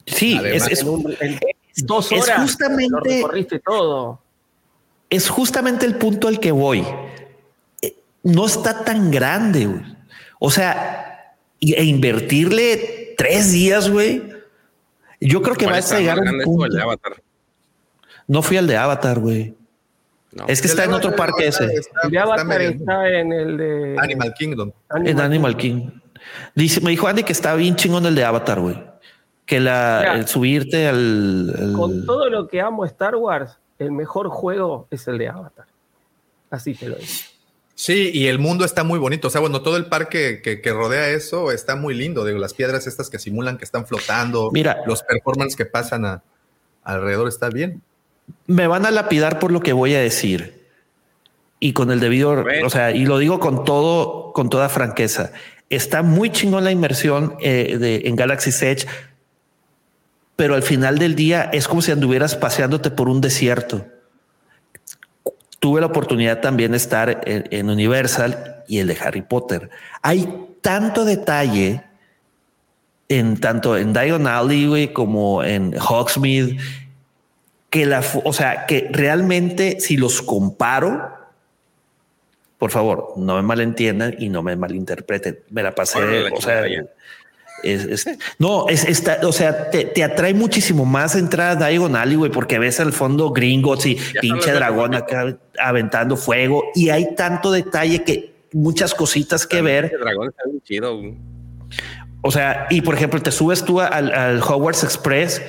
Sí, Además, es, es- En un- en dos es horas justamente- lo recorriste todo. es justamente el punto al que voy. Eh, No está tan grande, güey. O sea, e invertirle tres días, güey. Yo creo que ¿Cuál va a llegar un punto. de Avatar? No fui al de Avatar, güey. No. Es que está en otro parque ese, Está- El de Avatar está en el de Animal Kingdom. en Animal King. Dice, me dijo Andy que está bien chingón el de Avatar, güey. Que la, Mira. el subirte al, al- Con todo lo que amo Star Wars, el mejor juego es el de Avatar. Así te lo digo. Sí, y el mundo está muy bonito. O sea, bueno, todo el parque que, que rodea eso está muy lindo. Digo, las piedras estas que simulan que están flotando. Mira. Los performances que pasan a- alrededor está bien. me van a lapidar por lo que voy a decir. Y con el debido, o sea, y lo digo con todo, con toda franqueza. Está muy chingón la inmersión eh, de, en Galaxy Edge, pero al final del día es como si anduvieras paseándote por un desierto. Tuve la oportunidad también de estar en, en Universal y el de Harry Potter. Hay tanto detalle en tanto en Diagon Alley güey, como en Hogsmeade que la, o sea, que realmente si los comparo, por favor, no me malentiendan y no me malinterpreten. Me la pasé, la o sea, es, es- no, es, está, o sea, te, te atrae muchísimo más entrar a Diagon Alley, güey, porque ves al fondo Gringotts y pinche dragón acá aventando fuego y hay tanto detalle que muchas cositas que ver. Ese dragón está bien chido. O sea, y por ejemplo, te subes tú al, al Hogwarts Express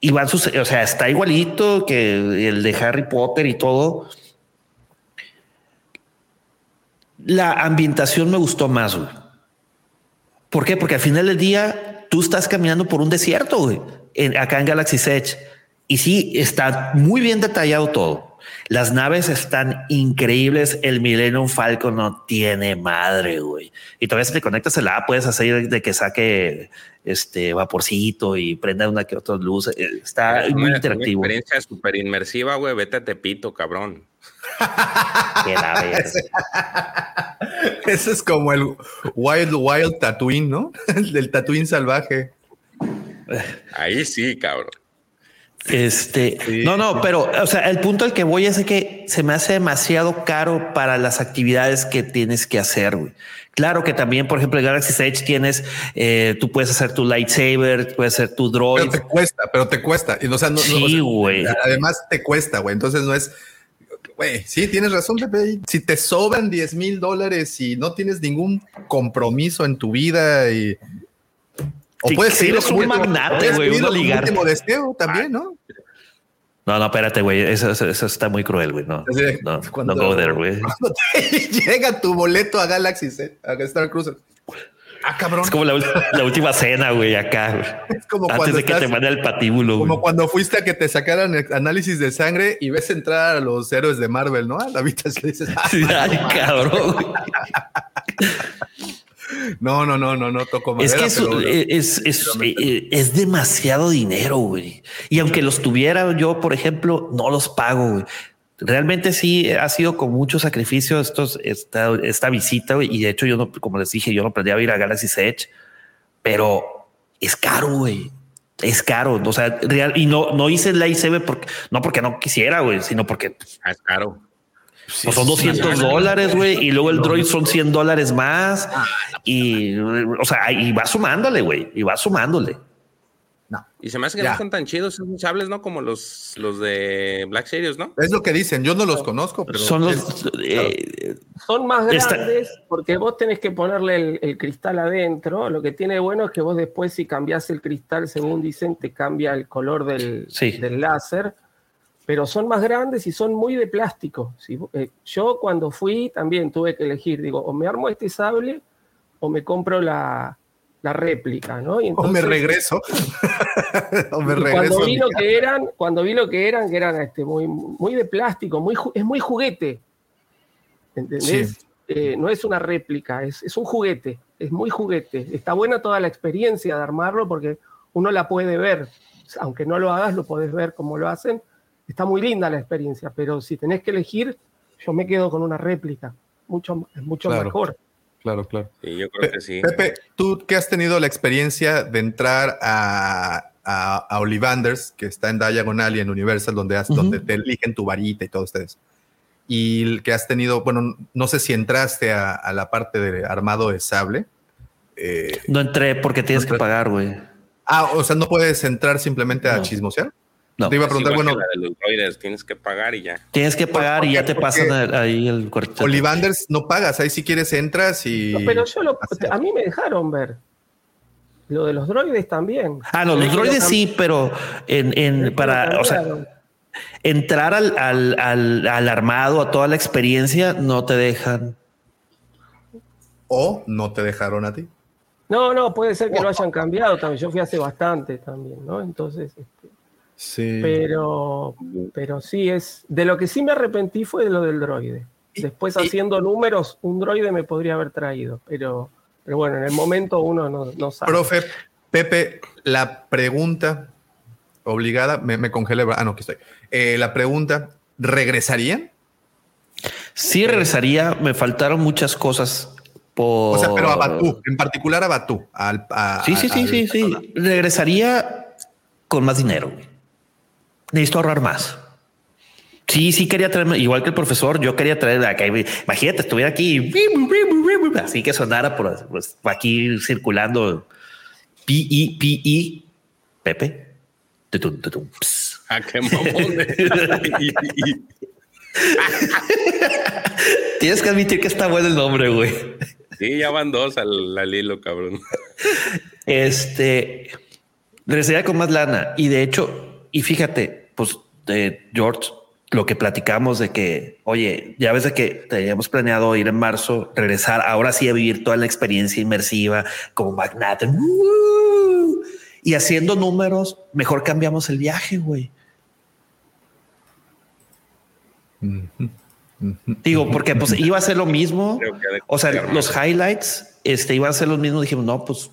y van sus, o sea, está igualito que el de Harry Potter y todo. La ambientación me gustó más, güey. ¿Por qué? Porque al final del día tú estás caminando por un desierto, güey, en- acá en Galaxy's Edge. Y sí, está muy bien detallado todo. Las naves están increíbles. El Millennium Falcon no tiene madre, güey. Y todavía si te conectas a la app, puedes hacer de que saque este vaporcito y prenda una que otra luz. Está Es muy una- interactivo. Una experiencia súper inmersiva, güey. Vete a Tepito, cabrón. Verga. Ese es como el Wild Wild Tatooine, ¿no? El del Tatooine salvaje. Ahí sí, cabrón. Este, Sí. no, no, pero, o sea, el punto al que voy es que se me hace demasiado caro para las actividades que tienes que hacer. güey. Claro que también, por ejemplo, en Galaxy Edge tienes, eh, tú puedes hacer tu lightsaber, puedes hacer tu droid. Pero te cuesta, pero te cuesta. Y, o sea, no- no- o Sí, sea, güey. además te cuesta, güey. Entonces no es. Güey, sí, tienes razón, Pepe. Si te sobran 10 mil dólares y no tienes ningún compromiso en tu vida y. O Sí, puedes sí, como un magnate, güey, un oligarca. deseo también, ¿no? No, no, espérate, güey. Eso, eso, eso está muy cruel, güey. No, no, cuando- no go there, güey. Llega tu boleto a Galaxy, Z, a Star Cruiser. Ah, cabrón. Es como la, última cena, güey, acá. Es como Antes cuando de que estás- te mande el patíbulo, güey. Como cuando fuiste a que te sacaran el análisis de sangre y ves entrar a los héroes de Marvel, ¿no? A la habitación y dices, "Ah, Sí, Ay, cabrón. güey. no, no, no, no, no toco Es madera. que eso, pero- eh, es, es, eh, es demasiado dinero, güey. Y aunque los tuviera yo, por ejemplo, no los pago, güey. Realmente sí ha sido con mucho sacrificio estos, esta, esta visita. Y de hecho, yo no, como les dije, yo no planeaba ir a Galaxy Edge, pero es caro, güey. Es caro. O sea, real, y no, no hice el lightsaber porque no porque no quisiera, güey, sino porque Ah, es caro. pues son 200 dólares, güey, y luego el droid son 100 dólares más. Y, o sea, y va sumándole, güey, y va sumándole. Y se me hace que Ya. no son tan chidos esos sables, ¿no? Como los, los de Black Series, ¿no? Es lo que dicen, yo no los conozco, pero Son los. es- eh, Son más Está- grandes porque vos tenés que ponerle el, el cristal adentro. Lo que tiene bueno es que vos después, si cambiás el cristal, según dicen, te cambia el color del, Sí. del láser. Pero son más grandes y son muy de plástico. Si eh, yo cuando fui también tuve que elegir, digo, o me armo este sable o me compro la, la réplica, ¿no? Y o me entonces- regreso. o me regreso. cuando vi lo que eran, cuando vi lo que eran, que eran este, muy, muy de plástico, muy, es muy juguete. ¿Entendés? Sí. Eh, no es una réplica, es, es un juguete, es muy juguete. Está buena toda la experiencia de armarlo porque uno la puede ver. Aunque no lo hagas, lo podés ver como lo hacen. Está muy linda la experiencia, pero si tenés que elegir, yo me quedo con una réplica. mucho, es mucho Claro. mejor. Claro, claro. Sí, yo creo que sí. Pepe, tú que has tenido la experiencia de entrar a, a, a Ollivanders, que está en Diagonal y en Universal, donde, has- donde te eligen tu varita y todo ustedes. Y que has tenido, bueno, no sé si entraste a, a la parte de armado de sable. Eh, No entré porque tienes que pagar, güey. ah, o sea, no puedes entrar simplemente a No. chismosear. No. Te iba a preguntar, bueno, que la de los droides, tienes que pagar y ya. Tienes que pagar y ya te pasan ahí el cuartito. Ollivanders no pagas, ahí si quieres entras y... No, pero yo lo, a mí me dejaron ver. Lo de los droides también. Ah, no, los droides sí, pero en, en- para, o sea, entrar al, al, al, al armado, a toda la experiencia, no te dejan. O no te dejaron a ti. No, no, puede ser que lo hayan cambiado también. Yo fui hace bastante también, ¿no? Entonces, este, Sí. pero, pero sí es. De lo que sí me arrepentí fue de lo del droide. Después, y- haciendo números, un droide me podría haber traído, pero, pero bueno, en el momento uno no, no sabe. Profe, Pepe, la pregunta obligada, me, me congelé, ah, no, aquí estoy. Eh, la pregunta, ¿regresarían? Sí regresaría, me faltaron muchas cosas por... O sea, pero a Batú, en particular a Batú. Al, a- Sí, sí, a- sí, sí, sí. Regresaría con más dinero. güey. Necesito ahorrar más. Sí, sí quería traerme, igual que el profesor, yo quería traer acá. Imagínate, estuviera aquí, así que sonara por pues, aquí circulando P-I, P-I, Pepe. Tutum, tutum. Ah, qué mamón. Tienes que admitir que está bueno el nombre, güey. sí, ya van dos al, al hilo, cabrón. Este regresaría con más lana. Y de hecho, y fíjate, pues de George, lo que platicamos de que, oye, ya ves de que teníamos planeado ir en marzo, regresar ahora sí a vivir toda la experiencia inmersiva como magnate. Y haciendo números, mejor cambiamos el viaje, güey. Digo, porque pues iba a ser lo mismo. O sea, los highlights este, iban a ser los mismos. Dijimos, no, pues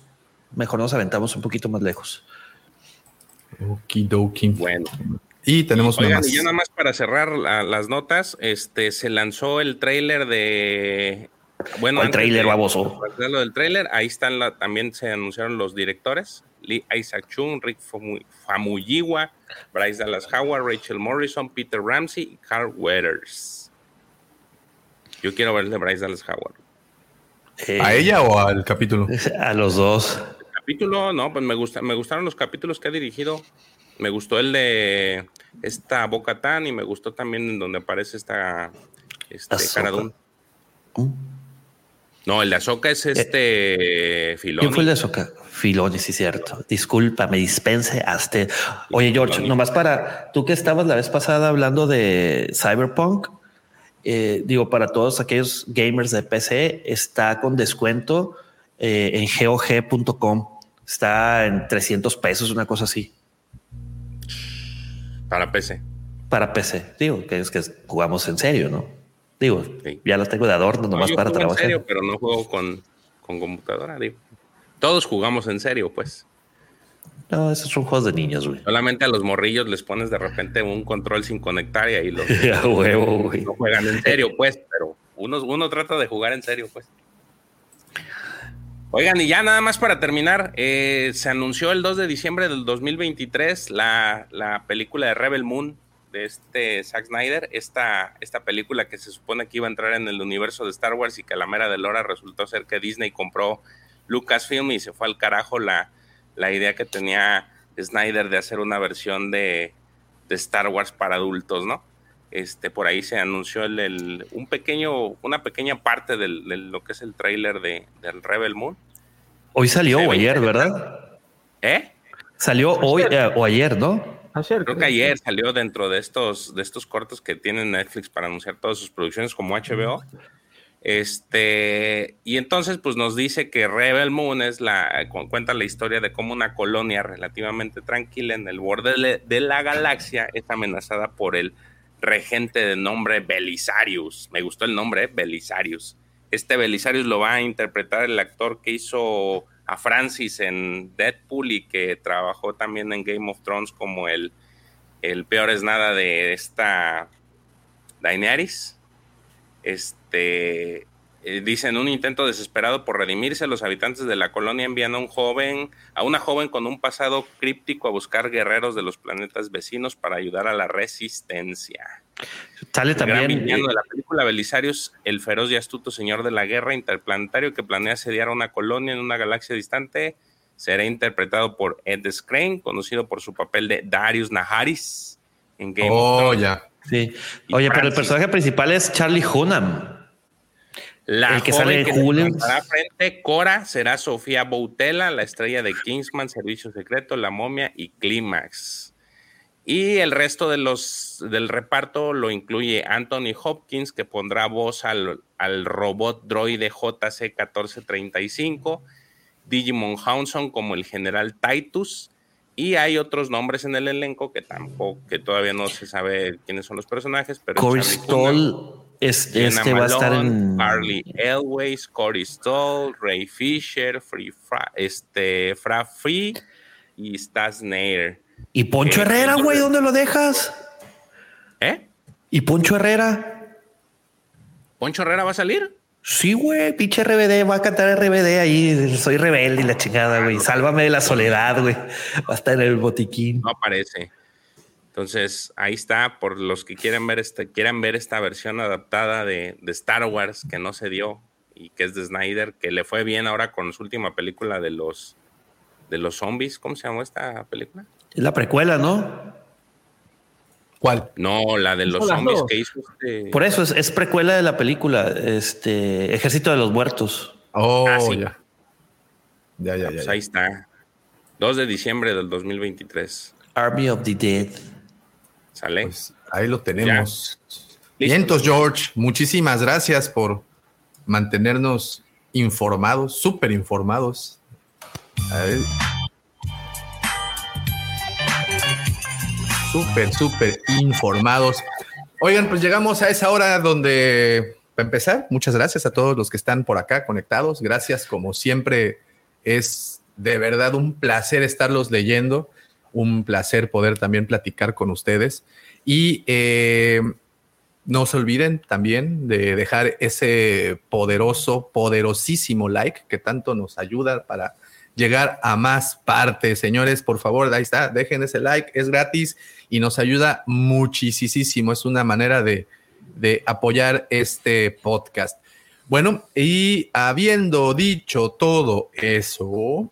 mejor nos aventamos un poquito más lejos. Okidoki. Bueno. Y tenemos una Oigan, más. y ya nada más para cerrar la- las notas, este se lanzó el tráiler de bueno, ¿Cuál antes tráiler, baboso? lo del tráiler, ahí están la, también se anunciaron los directores, Lee Isaac Chung, Rick Famu- Famuyiwa, Bryce Dallas Howard, Rachel Morrison, Peter Ramsey y Carl Weathers. Yo quiero ver el de Bryce Dallas Howard. Eh, ¿A ella o al capítulo? A los dos. Capítulo, no, pues me gusta, me gustaron los capítulos que ha dirigido. Me gustó el de esta Boca Tan y me gustó también en donde aparece esta este. Mm. No, el de Azoka es este Filoni. ¿Quién fue el de Soca? Filoni, sí, cierto. Disculpa, me dispense hasta. Oye, George, Filoni. nomás para tú que estabas la vez pasada hablando de Cyberpunk, eh, digo, para todos aquellos gamers de PC, está con descuento eh, en GOG.com. Está en 300 pesos, una cosa así, Para PC. para PC. Digo, que es que jugamos en serio, ¿no? Digo, Sí. ya lo tengo de adorno No, nomás yo para juego en trabajar. serio, pero no juego con, con computadora, digo. Todos jugamos en serio, pues. No, esos son juegos de niños, güey. Solamente a los morrillos les pones de repente un control sin conectar y ahí los A huevo, güey. no juegan en serio, pues, pero uno, uno trata de jugar en serio, pues. Oigan, y ya nada más para terminar, eh, se anunció el 2 de diciembre del 2023 la, la película de Rebel Moon de este Zack Snyder, esta, esta película que se supone que iba a entrar en el universo de Star Wars y que a la mera de Lora resultó ser que Disney compró Lucasfilm y se fue al carajo la, la idea que tenía Snyder de hacer una versión de, de Star Wars para adultos, ¿no? Este, por ahí se anunció el, el- un pequeño, una pequeña parte del, de lo que es el tráiler de, del Rebel Moon. Hoy salió o ayer. ¿verdad? ¿Eh? Salió hoy eh, o ayer, ¿no? Ayer. Creo que ayer salió dentro de estos, de estos cortos que tiene Netflix para anunciar todas sus producciones como HBO. Este, y entonces, pues nos dice que Rebel Moon es la, cu- cuenta la historia de cómo una colonia relativamente tranquila en el borde de, de la galaxia es amenazada por el regente de nombre Belisarius. Me gustó el nombre, ¿eh? Belisarius. Este Belisarius lo va a interpretar el actor que hizo a Francis en Deadpool y que trabajó también en Game of Thrones como el, el peor es nada de esta Daenerys. Este, Eh, dicen un intento desesperado por redimirse, los habitantes de la colonia envían a un joven, a una joven con un pasado críptico a buscar guerreros de los planetas vecinos para ayudar a la resistencia. Sale El gran también. villano eh, de la película Belisarius, el feroz y astuto señor de la guerra interplanetario que planea asediar a una colonia en una galaxia distante, será interpretado por Ed Skrein, conocido por su papel de Darius Naharis en Game of Oh, Thrones. ya. sí. Oye, pero el personaje principal es Charlie Hunnam. La El que joven sale que frente, Cora, será Sofía Boutella, la estrella de Kingsman, Servicio Secreto, La Momia y Clímax. Y el resto de los del reparto lo incluye Anthony Hopkins, que pondrá voz al, al robot droide JC1435, Digimon Hounson como el general Titus, y hay otros nombres en el elenco que tampoco, que todavía no se sabe quiénes son los personajes, pero Corey Stoll es, Jenna este va a estar en. Carly Elways, Corey Stoll, Ray Fisher, Free Fra, este, Fra Free y Stas Nair. Y Poncho Eh, Herrera, güey, ¿dónde lo dejas? ¿Eh? ¿Y Poncho Herrera? ¿Poncho Herrera va a salir? Sí, güey, pinche RBD, va a cantar RBD ahí. Soy rebelde y la chingada, güey. Sálvame de la soledad, güey. Va a estar en el botiquín. No aparece. Entonces, ahí está, por los que quieren ver, este, quieran ver esta versión adaptada de, de Star Wars que no se dio y que es de Snyder, que le fue bien ahora con su última película de los, de los zombies. ¿Cómo se llamó esta película? Es la precuela, ¿no? ¿Cuál? No, la de los zombies dos. que hizo este. Por eso es, es precuela de la película, este Ejército de los Muertos. Oh, Ah, sí. ya. Ya, ya, ya. Pues ya. ahí está. 2 de diciembre del 2023. Army of the Dead. ¿Sale? Pues ahí lo tenemos. Listo. Vientos, George. Muchísimas gracias por mantenernos informados, súper informados. A ver. Súper, súper informados. Oigan, pues llegamos a esa hora donde, para empezar, muchas gracias a todos los que están por acá conectados. Gracias, como siempre, es de verdad un placer estarlos leyendo, un placer poder también platicar con ustedes. Y eh, no se olviden también de dejar ese poderoso, poderosísimo like que tanto nos ayuda para llegar a más partes. Señores, por favor, ahí está, dejen ese like, es gratis y nos ayuda muchísimo. Es una manera de, de apoyar este podcast. Bueno, y habiendo dicho todo eso,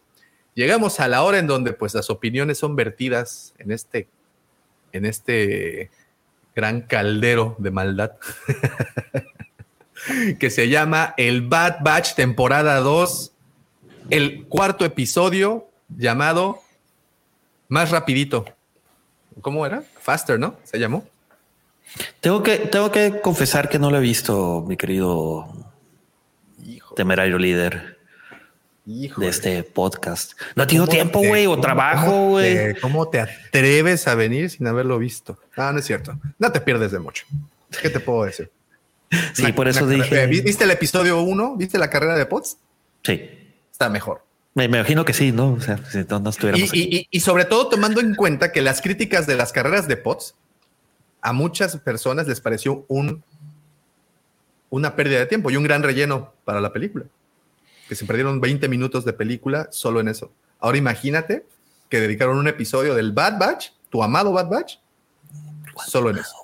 llegamos a la hora en donde pues las opiniones son vertidas en este, en este gran caldero de maldad que se llama el Bad Batch temporada 2, el cuarto episodio llamado Más rapidito. ¿Cómo era? Faster, ¿no? Se llamó. Tengo que, tengo que confesar que no lo he visto, mi querido Hijo, temerario líder de este podcast. No he tenido tiempo, güey, o trabajo, güey. ¿Cómo te atreves a venir sin haberlo visto? No, no es cierto. No te pierdes de mucho. ¿Qué te puedo decir? Sí, por eso dije. ¿Viste el episodio 1? ¿Viste la carrera de Pots? Sí, Está mejor. me, imagino que sí, ¿no? O sea, si no, no Y, estuviéramos aquí. y- y- y sobre todo tomando en cuenta que las críticas de las carreras de POTS a muchas personas les pareció un, una pérdida de tiempo y un gran relleno para la película. Que se perdieron 20 minutos de película solo en eso. Ahora imagínate que dedicaron un episodio del Bad Batch, tu amado Bad Batch, solo en eso.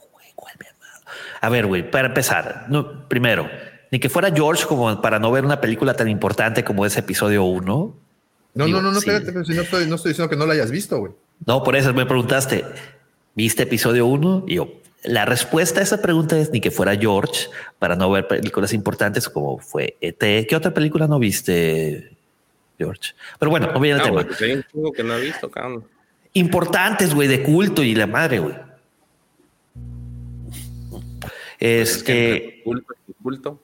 A ver, güey, para empezar, no, primero, ni que fuera George como para no ver una película tan importante como ese episodio 1. No, Digo, no, no, no, sí. espérate, pero si no estoy, no estoy diciendo que no lo hayas visto, güey. No, por eso me preguntaste, ¿viste episodio 1? Y yo, la respuesta a esa pregunta es ni que fuera George para no ver películas importantes como fue ET. ¿Qué otra película no viste, George? Pero bueno, no viene el Ah, tema. güey, pues hay un que no he visto, cabrón. Importantes, güey, de culto y la madre, güey. Es que Este, culto culto.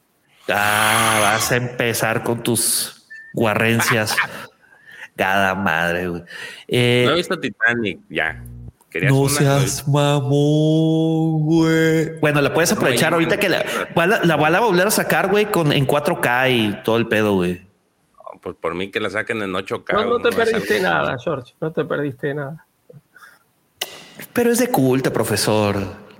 ah, vas a empezar con tus guarrencias. Cada madre, güey. Eh, No he visto Titanic, ya. Querías no una, seas mamón, güey. Bueno, la puedes aprovechar No, ahorita que la, la, la van a volver a sacar, güey, con en 4K y todo el pedo, güey. no, Pues por mí que la saquen en 8K. No, no te perdiste nada, George. No te perdiste nada. Pero es de culto, profesor.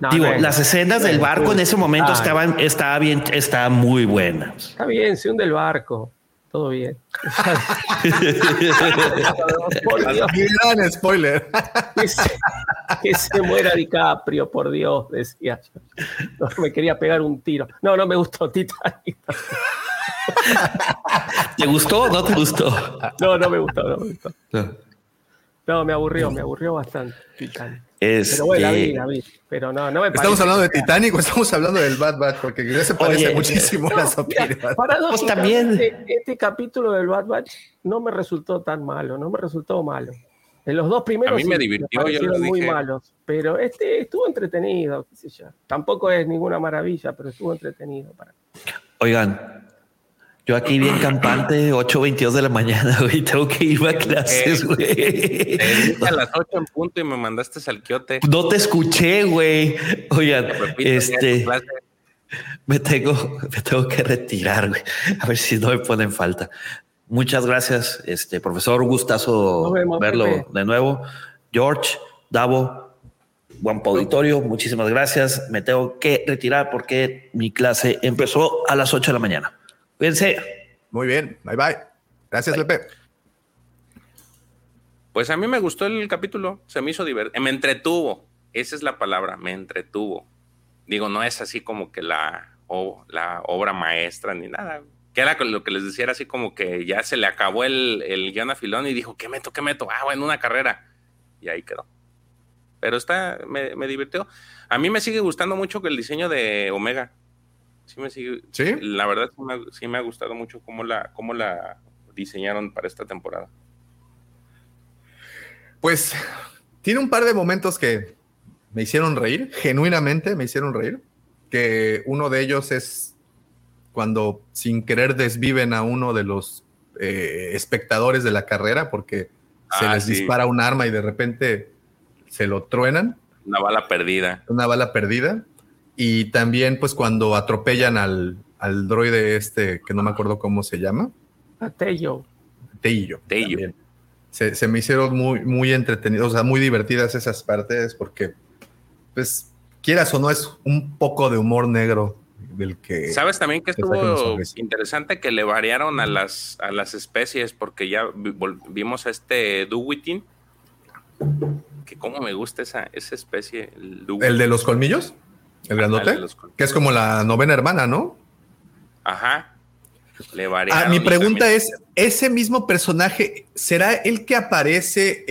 Digo, las escenas del barco en ese momento estaban, estaba bien, estaba muy buenas. Está bien, se hunde el barco. Todo bien. por Dios. Gran spoiler. Que se, que se, muera DiCaprio, por Dios, decía. No, me quería pegar un tiro. No, no me gustó Titanic. ¿Te gustó o no te gustó? No, no me gustó, no me gustó. No, me aburrió, me aburrió bastante Titanic. Pero bueno, la vi, este la vi. Pero no, no me ¿Estamos hablando de Titanic o estamos hablando del Bad Batch? Porque ya se parece Oye, muchísimo no, las opiniones. Pues también. Este capítulo del Bad Batch no me resultó tan malo, no me resultó malo. En los dos primeros A mí me sí, divirtió, me yo parecieron les muy malos, pero este estuvo entretenido, qué sé yo. Tampoco es ninguna maravilla, pero estuvo entretenido para Oigan, yo aquí bien campante, 8.22 de la mañana, güey, tengo que ir a clases, güey. Te dije a las 8 en punto y me mandaste al quiote. No te escuché, güey. Oigan, Repito, este, me tengo, me tengo que retirar, güey. A ver si no me ponen falta. Muchas gracias, este profesor. Gustazo vemos, verlo Pepe. de nuevo. George, Davo, Guampa Auditorio, muchísimas gracias. Me tengo que retirar porque mi clase empezó a las 8 de la mañana. Cuídense. Muy bien, bye bye. Gracias, Pepe. Pues a mí me gustó el capítulo, se me hizo divertido, me entretuvo, esa es la palabra, me entretuvo. Digo, no es así como que la, obra maestra ni nada. Que era lo que les decía, era así como que ya se le acabó el, el guion a Filón y dijo, ¿qué meto, qué meto? Ah, bueno, una carrera. Y ahí quedó. Pero está, me, me divirtió. A mí me sigue gustando mucho el diseño de Omega. Sí me sigue. ¿Sí? La verdad sí me, sí me ha gustado mucho cómo la, cómo la diseñaron para esta temporada. Pues tiene un par de momentos que me hicieron reír, genuinamente me hicieron reír. Que uno de ellos es cuando sin querer desviven a uno de los eh, espectadores de la carrera porque se Ah, les sí. dispara un arma y de repente se lo truenan, Una bala perdida. una bala perdida. Y también pues cuando atropellan al, al droide este, que no me acuerdo cómo se llama, a Tello. Teillo. Tello. también. Se, se me hicieron muy, muy entretenidos, o sea, muy divertidas esas partes porque, pues, quieras o no, es un poco de humor negro del que... ¿Sabes también que estuvo interesante que le variaron a las, a las especies? Porque ya vimos a este Duwitin, que como me gusta esa, esa especie, el. ¿El de los colmillos? ¿El grandote? los. Que es como la novena hermana, ¿no? Ajá. Le. Ah, mi pregunta también- es, ¿ese mismo personaje será el que aparece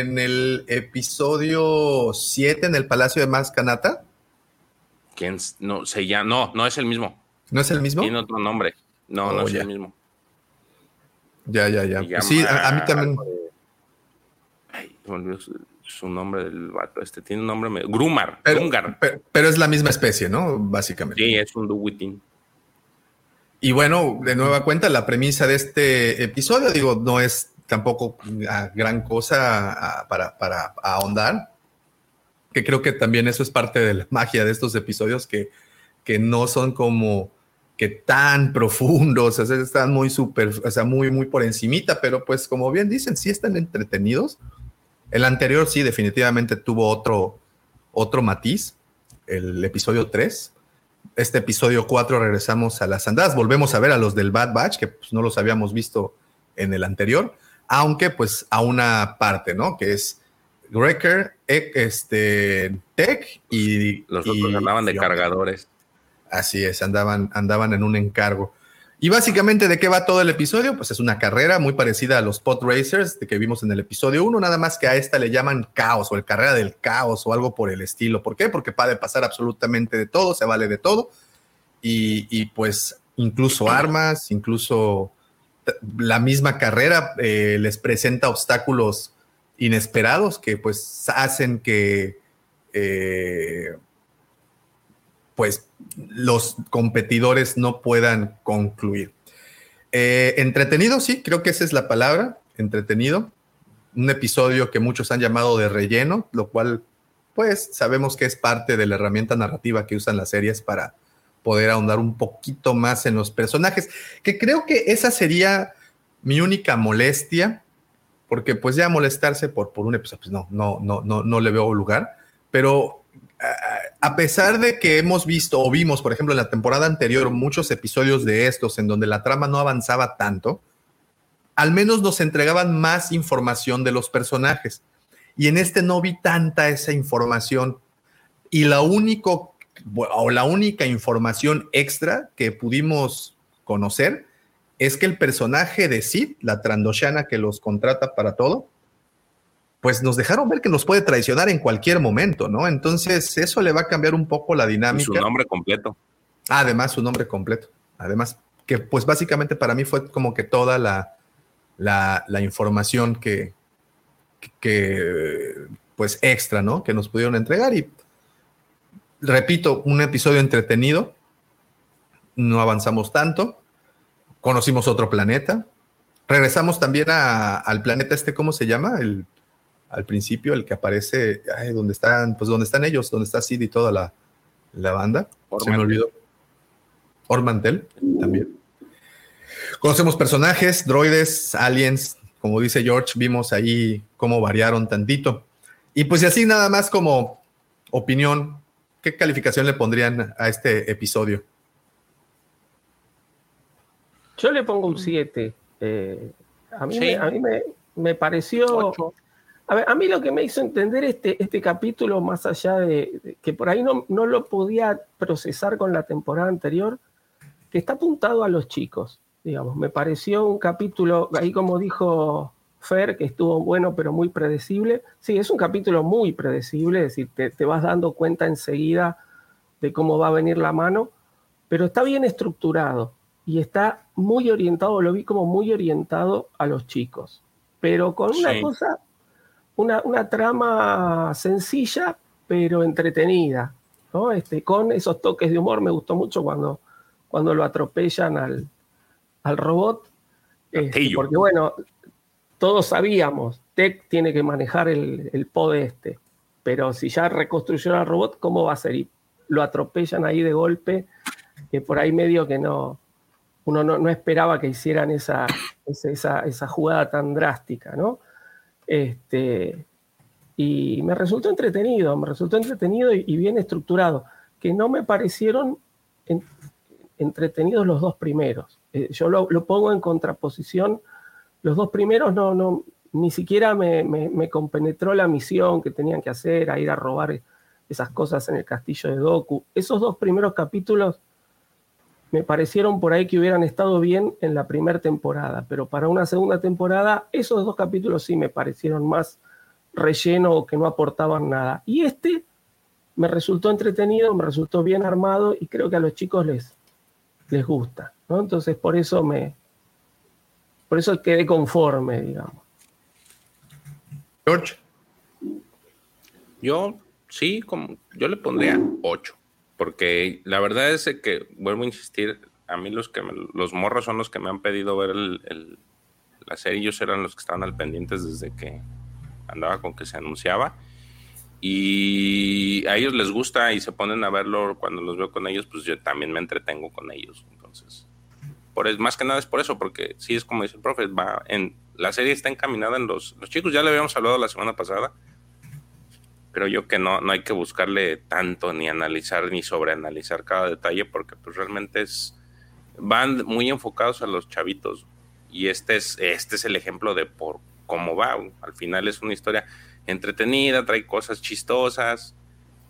en el episodio 7 en el Palacio de Mascanata? ¿Quién no, se llama, no, no es el mismo. ¿No es el mismo? Tiene otro nombre. No, no Oh, es ya. el mismo. Ya, ya, ya. Pues sí, a, a mí también. Ay, su, nombre del vato. Este tiene un nombre. medio- Grumar. Pero, Grungar. pero- pero es la misma especie, ¿no? Básicamente. Sí, es un Duwitin. Y bueno, de nueva cuenta, la premisa de este episodio, digo, no es tampoco gran cosa ah, para, para ahondar, que creo que también eso es parte de la magia de estos episodios, que, que no son como que tan profundos, o sea, están muy súper, o sea, muy, muy por encimita, pero pues como bien dicen, sí están entretenidos. El anterior sí definitivamente tuvo otro, otro matiz, el episodio 3 este episodio 4 regresamos a las andadas, volvemos a ver a los del Bad Batch, que pues, no los habíamos visto en el anterior, aunque pues a una parte, ¿no? Que es Wrecker, Ek, este, Tech y... Los y- otros andaban de y- cargadores. Así es, andaban, andaban en un encargo. Y básicamente, ¿de qué va todo el episodio? Pues es una carrera muy parecida a los Pod Racers de que vimos en el episodio 1, nada más que a esta le llaman caos o el carrera del caos o algo por el estilo. ¿Por qué? Porque puede pasar absolutamente de todo, se vale de todo. Y, pues incluso armas, incluso la misma carrera eh, les presenta obstáculos inesperados que pues hacen que eh, pues los competidores no puedan concluir. Eh, entretenido, sí, creo que esa es la palabra, entretenido. Un episodio que muchos han llamado de relleno, lo cual pues sabemos que es parte de la herramienta narrativa que usan las series para poder ahondar un poquito más en los personajes, que creo que esa sería mi única molestia, porque pues ya molestarse por, por un episodio, pues no, no, no, no, no le veo lugar, pero a pesar de que hemos visto o vimos, por ejemplo, en la temporada anterior muchos episodios de estos en donde la trama no avanzaba tanto, al menos nos entregaban más información de los personajes. Y en este no vi tanta esa información. Y la único o la única información extra que pudimos conocer es que el personaje de Sid, la Trandoshana que los contrata para todo, pues nos dejaron ver que nos puede traicionar en cualquier momento, ¿no? Entonces, eso le va a cambiar un poco la dinámica. su nombre completo. además, su nombre completo. Además, que pues básicamente para mí fue como que toda la, la, información que, que, pues extra, ¿no? Que nos pudieron entregar. Y repito, un episodio entretenido. No avanzamos tanto. Conocimos otro planeta. Regresamos también al planeta este, ¿cómo se llama? El al principio, el que aparece, donde están, pues donde están ellos, donde está Sid y toda la, la banda. Se me olvidó. Ormantel también. Conocemos personajes, droides, aliens, como dice George, vimos ahí cómo variaron tantito. Y pues así nada más como opinión, ¿qué calificación le pondrían a este episodio? Yo le pongo un 7. Eh, a mí, me, a mí me, pareció a, mí lo que me hizo entender este, este capítulo, más allá de, que por ahí no, no, lo podía procesar con la temporada anterior, que está apuntado a los chicos, digamos. Me pareció un capítulo, ahí como dijo Fer, que estuvo bueno pero muy predecible. Sí, es un capítulo muy predecible, es decir, te, te vas dando cuenta enseguida de cómo va a venir la mano, pero está bien estructurado y está muy orientado, lo vi como muy orientado a los chicos, pero con una cosa una, trama sencilla, pero entretenida, ¿no? Este, con esos toques de humor. Me gustó mucho cuando, cuando lo atropellan al, al robot. Este, porque bueno, todos sabíamos, Tech tiene que manejar el, el pod este, pero si ya reconstruyeron al robot, ¿cómo va a ser? Y lo atropellan ahí de golpe, que por ahí medio que no, uno no, esperaba que hicieran esa, esa, esa, jugada tan drástica, ¿no? Este, y me resultó entretenido, me resultó entretenido y, bien estructurado, que no me parecieron entretenidos los dos primeros. Eh, yo lo, pongo en contraposición, los dos primeros no, no, ni siquiera me, me, compenetró la misión que tenían que hacer, a ir a robar esas cosas en el castillo de Doku. Esos dos primeros capítulos me parecieron por ahí que hubieran estado bien en la primera temporada, pero para una segunda temporada esos dos capítulos sí me parecieron más relleno o que no aportaban nada. Y este me resultó entretenido, me resultó bien armado y creo que a los chicos les, les gusta. ¿no? Entonces por eso me por eso quedé conforme, digamos. George. Yo sí, como, yo le pondría 8 porque la verdad es que, vuelvo a insistir, a mí los que los morros son los que me han pedido ver el, la serie, ellos eran los que estaban al pendientes desde que andaba con que se anunciaba. Y a ellos les gusta y se ponen a verlo cuando los veo con ellos, pues yo también me entretengo con ellos. Entonces, por más que nada es por eso, porque sí es como dice el profe, va en, la serie está encaminada en los, los chicos, ya le habíamos hablado la semana pasada, creo yo que no, no hay que buscarle tanto ni analizar ni sobreanalizar cada detalle porque pues realmente es van muy enfocados a los chavitos. Y este es este es el ejemplo de por cómo va. Al final es una historia entretenida trae cosas chistosas.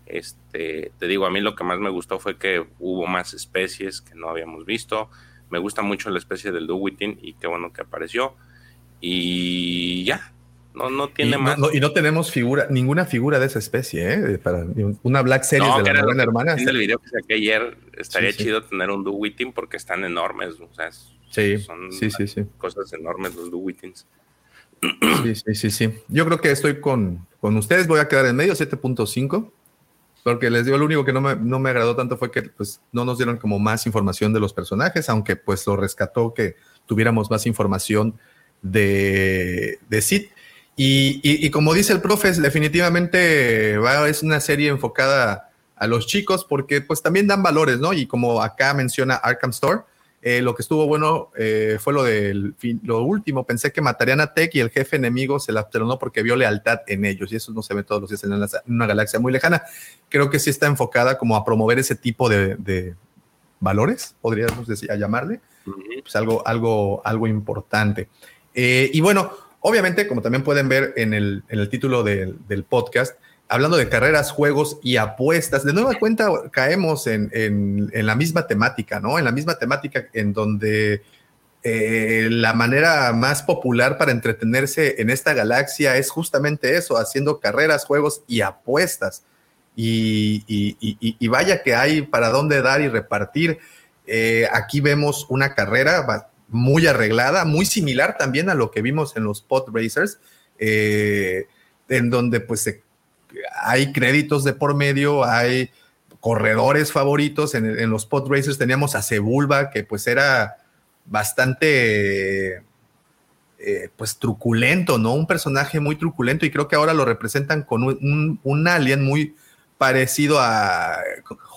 Este te digo a mí lo que más me gustó fue que hubo más especies que no habíamos visto. Me gusta mucho la especie del Duwitin y qué bueno que apareció. Y ya no, no tiene más. y no tenemos figura, ninguna figura de esa especie, ¿eh? Para una Black Series de la buena hermana. En el video que saqué ayer, estaría chido tener un Duwitin porque están enormes. O sea, sí, son sí, sí, cosas enormes los Duwitins. Sí, sí, sí, sí. Yo creo que estoy con, con ustedes. Voy a quedar en medio, 7.5. Porque les digo, lo único que no me, no me agradó tanto fue que pues, no nos dieron como más información de los personajes, aunque pues lo rescató que tuviéramos más información de, de Sid. Y, como dice el profe, definitivamente es una serie enfocada a los chicos porque pues también dan valores, ¿no? Y como acá menciona Arkham Store, Eh, lo que estuvo bueno eh, fue lo del lo último. Pensé que matarían a Tech y el jefe enemigo se la perdonó porque vio lealtad en ellos. Y eso no se ve todos los días en, una galaxia muy lejana. Creo que sí está enfocada como a promover ese tipo de, de valores, podríamos decir, a llamarle. Pues algo, algo, algo importante. Eh, y bueno, obviamente, como también pueden ver en el, en el título del, del podcast, hablando de carreras, juegos y apuestas, de nueva cuenta caemos en, en- la misma temática, ¿no? En la misma temática en donde eh, la manera más popular para entretenerse en esta galaxia es justamente eso, haciendo carreras, juegos y apuestas. Y, y- y- vaya que hay para dónde dar y repartir. Eh, aquí vemos una carrera muy arreglada, muy similar también a lo que vimos en los pod racers, eh, en donde pues hay créditos de por medio, hay corredores favoritos. En, los pod racers teníamos a Sebulba, que pues era bastante eh, pues truculento, ¿no? Un personaje muy truculento y creo que ahora lo representan con un- un alien muy parecido a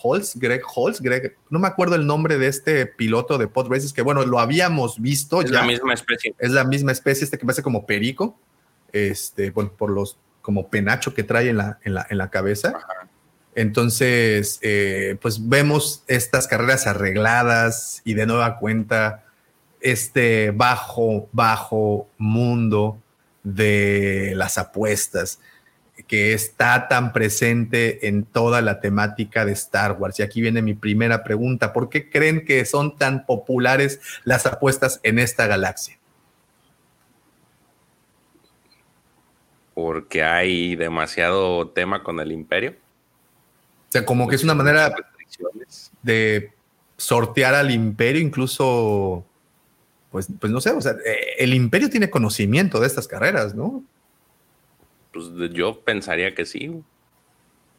Holtz, Greg Holtz, Greg, no me acuerdo el nombre de este piloto de pod races que bueno, lo habíamos visto Es ya. la misma especie. Es la misma especie, este que parece como perico, este, bueno, por los, como penacho que trae en la, en la, en la cabeza. Entonces, eh, pues vemos estas carreras arregladas y de nueva cuenta este bajo, bajo mundo de las apuestas que está tan presente en toda la temática de Star Wars. Y aquí viene mi primera pregunta. ¿Por qué creen que son tan populares las apuestas en esta galaxia? Porque hay demasiado tema con el imperio. O sea, como que es una manera de sortear al imperio, incluso, pues, pues no sé, o sea, eh, el imperio tiene conocimiento de estas carreras, ¿no? Pues yo pensaría que sí.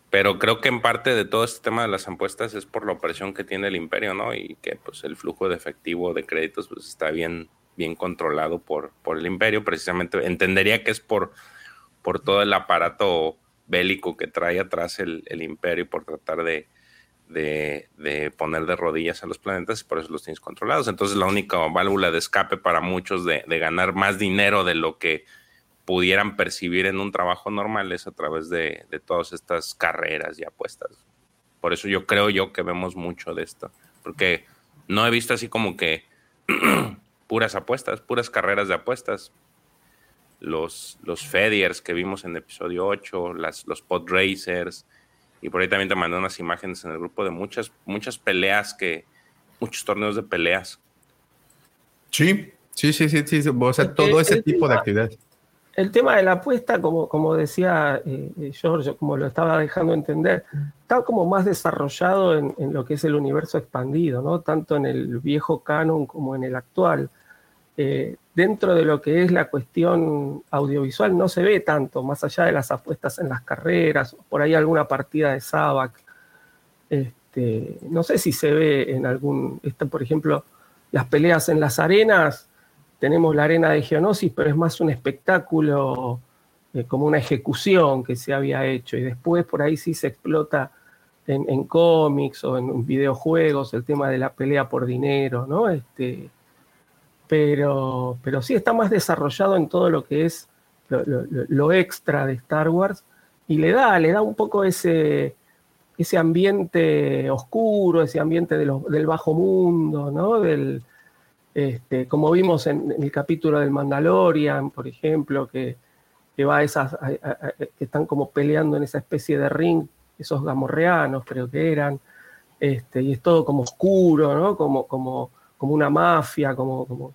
Pero creo que en parte de todo este tema de las apuestas es por la opresión que tiene el imperio, ¿no? Y que pues el flujo de efectivo de créditos pues está bien, bien controlado por, por el imperio. Precisamente entendería que es por, por todo el aparato bélico que trae atrás el, el imperio por tratar de, de, de poner de rodillas a los planetas y por eso los tienes controlados. Entonces la única válvula de escape para muchos de, de ganar más dinero de lo que pudieran percibir en un trabajo normal es a través de, de todas estas carreras y apuestas. Por eso yo creo yo que vemos mucho de esto, porque no he visto así como que puras apuestas, puras carreras de apuestas. Los, los Fediers que vimos en episodio 8, las, los Pod Racers, y por ahí también te mandé unas imágenes en el grupo de muchas, muchas peleas que, muchos torneos de peleas. Sí, sí, sí, sí, sí, o sea, todo ese tipo de actividades. El tema de la apuesta, como, como decía eh, eh, Giorgio, como lo estaba dejando entender, está como más desarrollado en, lo que es el universo expandido, ¿no? Tanto en el viejo canon como en el actual. Eh, dentro de lo que es la cuestión audiovisual no se ve tanto, más allá de las apuestas en las carreras, por ahí alguna partida de Sabac. Este, no sé si se ve en algún, este, por ejemplo, las peleas en las arenas, tenemos la arena de Geonosis, pero es más un espectáculo, eh, como una ejecución que se había hecho, y después por ahí sí se explota en, cómics o en videojuegos el tema de la pelea por dinero, ¿no? Este, pero, pero sí está más desarrollado en todo lo que es lo, extra de Star Wars y le da, le da un poco ese, ese ambiente oscuro, ese ambiente del bajo mundo, ¿no? Del, este, como vimos en, el capítulo del Mandalorian, por ejemplo, que, que va a esas, que están como peleando en esa especie de ring, esos gamorreanos creo que eran, este, y es todo como oscuro, ¿no? Como, como, como una mafia, como, como,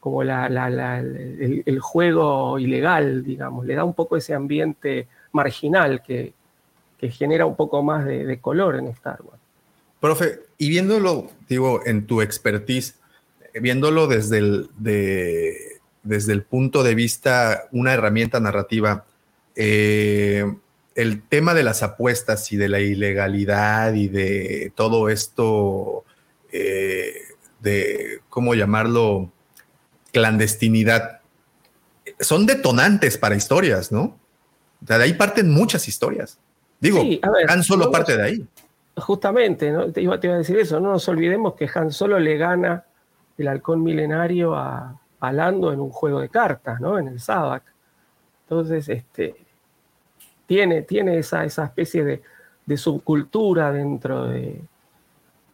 como la, la- la- el, el juego ilegal, digamos, le da un poco ese ambiente marginal que, que genera un poco más de, de color en Star Wars. Profe, y viéndolo, digo, en tu expertise, viéndolo desde el, de- desde el punto de vista, una herramienta narrativa, eh, el tema de las apuestas y de la ilegalidad y de todo esto, eh, de, ¿cómo llamarlo? Clandestinidad, son detonantes para historias, ¿no? O sea, de ahí parten muchas historias. Digo, Sí, a ver, Han Solo parte de ahí. Justamente, ¿no? te, iba, te iba a decir eso, no nos olvidemos que Han Solo le gana el halcón milenario a, a Lando en un juego de cartas, ¿no? En el Sabak. Entonces, este, tiene, tiene esa, esa especie de, de subcultura dentro de,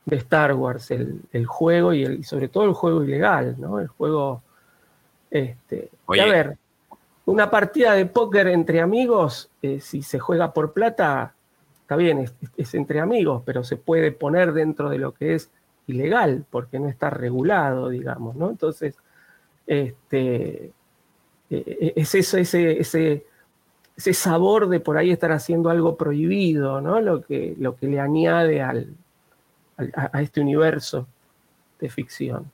de Star Wars, el, el juego y, el, y sobre todo el juego ilegal, ¿no? El juego. Este, a ver, una partida de póker entre amigos, eh, si se juega por plata, está bien, es, es entre amigos, pero se puede poner dentro de lo que es ilegal, porque no está regulado, digamos, ¿no? Entonces, este, eh, es eso, ese, ese, ese sabor de por ahí estar haciendo algo prohibido, ¿no? Lo que, lo que le añade al, al- a, este universo de ficción.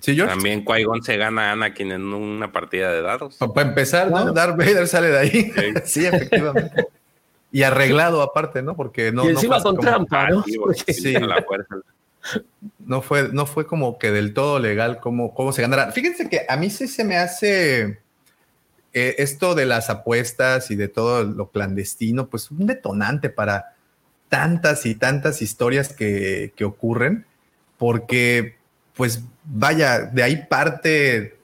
Sí. También Qui-Gon se gana a Anakin en una partida de dados. Pa- Para empezar, ¿no? Darth Vader sale de ahí. sí, efectivamente. Y arreglado aparte, ¿no? Porque no. y no encima fue con como- trampa, ¿no? Sí, tiene la fuerza. no fue, no fue como que del todo legal cómo, cómo se ganará. Fíjense que a mí sí se me hace eh, esto de las apuestas y de todo lo clandestino, pues un detonante para tantas y tantas historias que, que ocurren, porque pues vaya, de ahí parte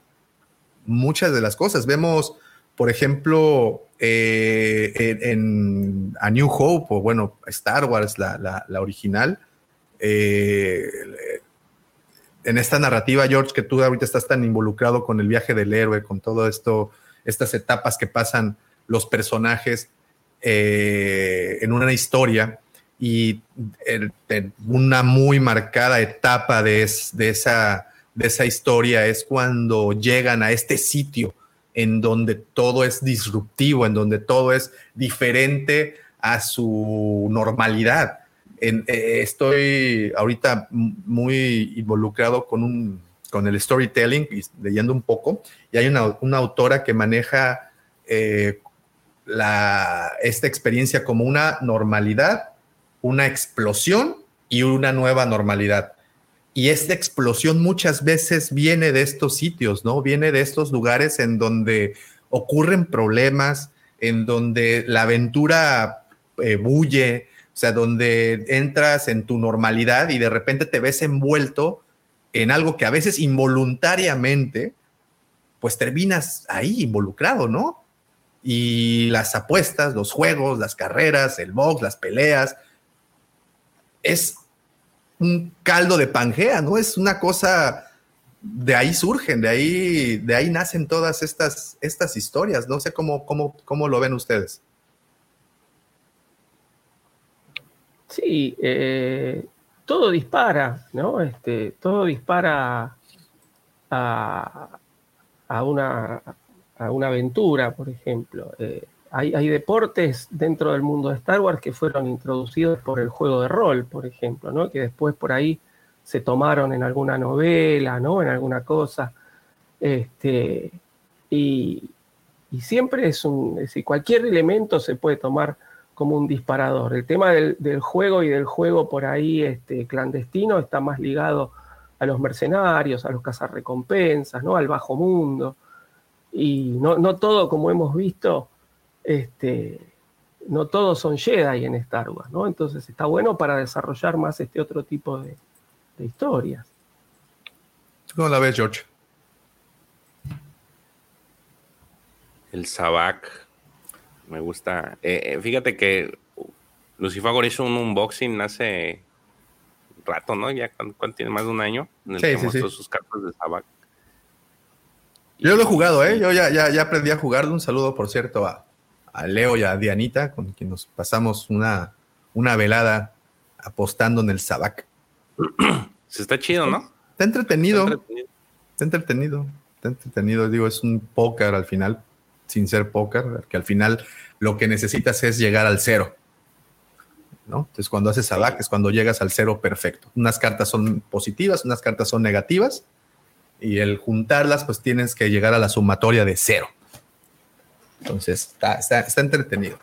muchas de las cosas. Vemos, por ejemplo, eh, en, en A New Hope, o bueno, Star Wars, la, la- la original, eh, en esta narrativa, George, que tú ahorita estás tan involucrado con el viaje del héroe, con todo esto, estas etapas que pasan los personajes eh, en una historia y en- en una muy marcada etapa de, es- de esa, de esa historia es cuando llegan a este sitio en donde todo es disruptivo, en donde todo es diferente a su normalidad. Eh, estoy ahorita muy involucrado con, un, con el storytelling y leyendo un poco, y hay una, autora que maneja eh, esta experiencia como una normalidad, una explosión y una nueva normalidad. Y esta explosión muchas veces viene de estos sitios, ¿no? Viene de estos lugares en donde ocurren problemas, en donde la aventura eh, bulle, o sea, donde entras en tu normalidad y de repente te ves envuelto en algo que a veces involuntariamente, pues terminas ahí involucrado, ¿no? Y las apuestas, los juegos, las carreras, el box, las peleas, es un caldo de Pangea, ¿no? Es una cosa, de ahí surgen, de ahí, de ahí nacen todas estas, estas historias. No sé cómo, cómo, cómo lo ven ustedes. Sí, eh, todo dispara, ¿no? Este, todo dispara a, a una, a una aventura, por ejemplo. Eh, hay, deportes dentro del mundo de Star Wars que fueron introducidos por el juego de rol, por ejemplo, ¿no? Que después por ahí se tomaron en alguna novela, ¿no? En alguna cosa. Este, y, y siempre es un, es cualquier elemento se puede tomar como un disparador. El tema del, del juego y del juego por ahí este, clandestino está más ligado a los mercenarios, a los cazarrecompensas, ¿no? al bajo mundo. Y no, no todo, como hemos visto, este, no todos son Jedi en Star Wars, ¿no? Entonces está bueno para desarrollar más este otro tipo de, de historias. ¿Tú ¿Cómo la ves, George? El Sabak. Me gusta. Eh, eh, fíjate que Lucifagor hizo un unboxing hace rato, ¿no? Ya cuando, cuando tiene más de un año. En el Sí, que sí, mostró sí. sus cartas de Sabak. Yo lo he jugado, ¿eh? Yo ya, ya, ya aprendí a jugarlo. Un saludo, por cierto, a, a Leo y a Dianita, con quien nos pasamos una, una velada apostando en el Sabac. Se está chido, ¿no? Está entretenido. Está entretenido. Está entretenido. Está entretenido. Digo, es un póker al final, sin ser póker, que al final lo que necesitas es llegar al cero. ¿no? Entonces, cuando haces Sabac es cuando llegas al cero perfecto. Unas cartas son positivas, unas cartas son negativas, y el juntarlas, pues tienes que llegar a la sumatoria de cero. Entonces, está, está, está entretenido.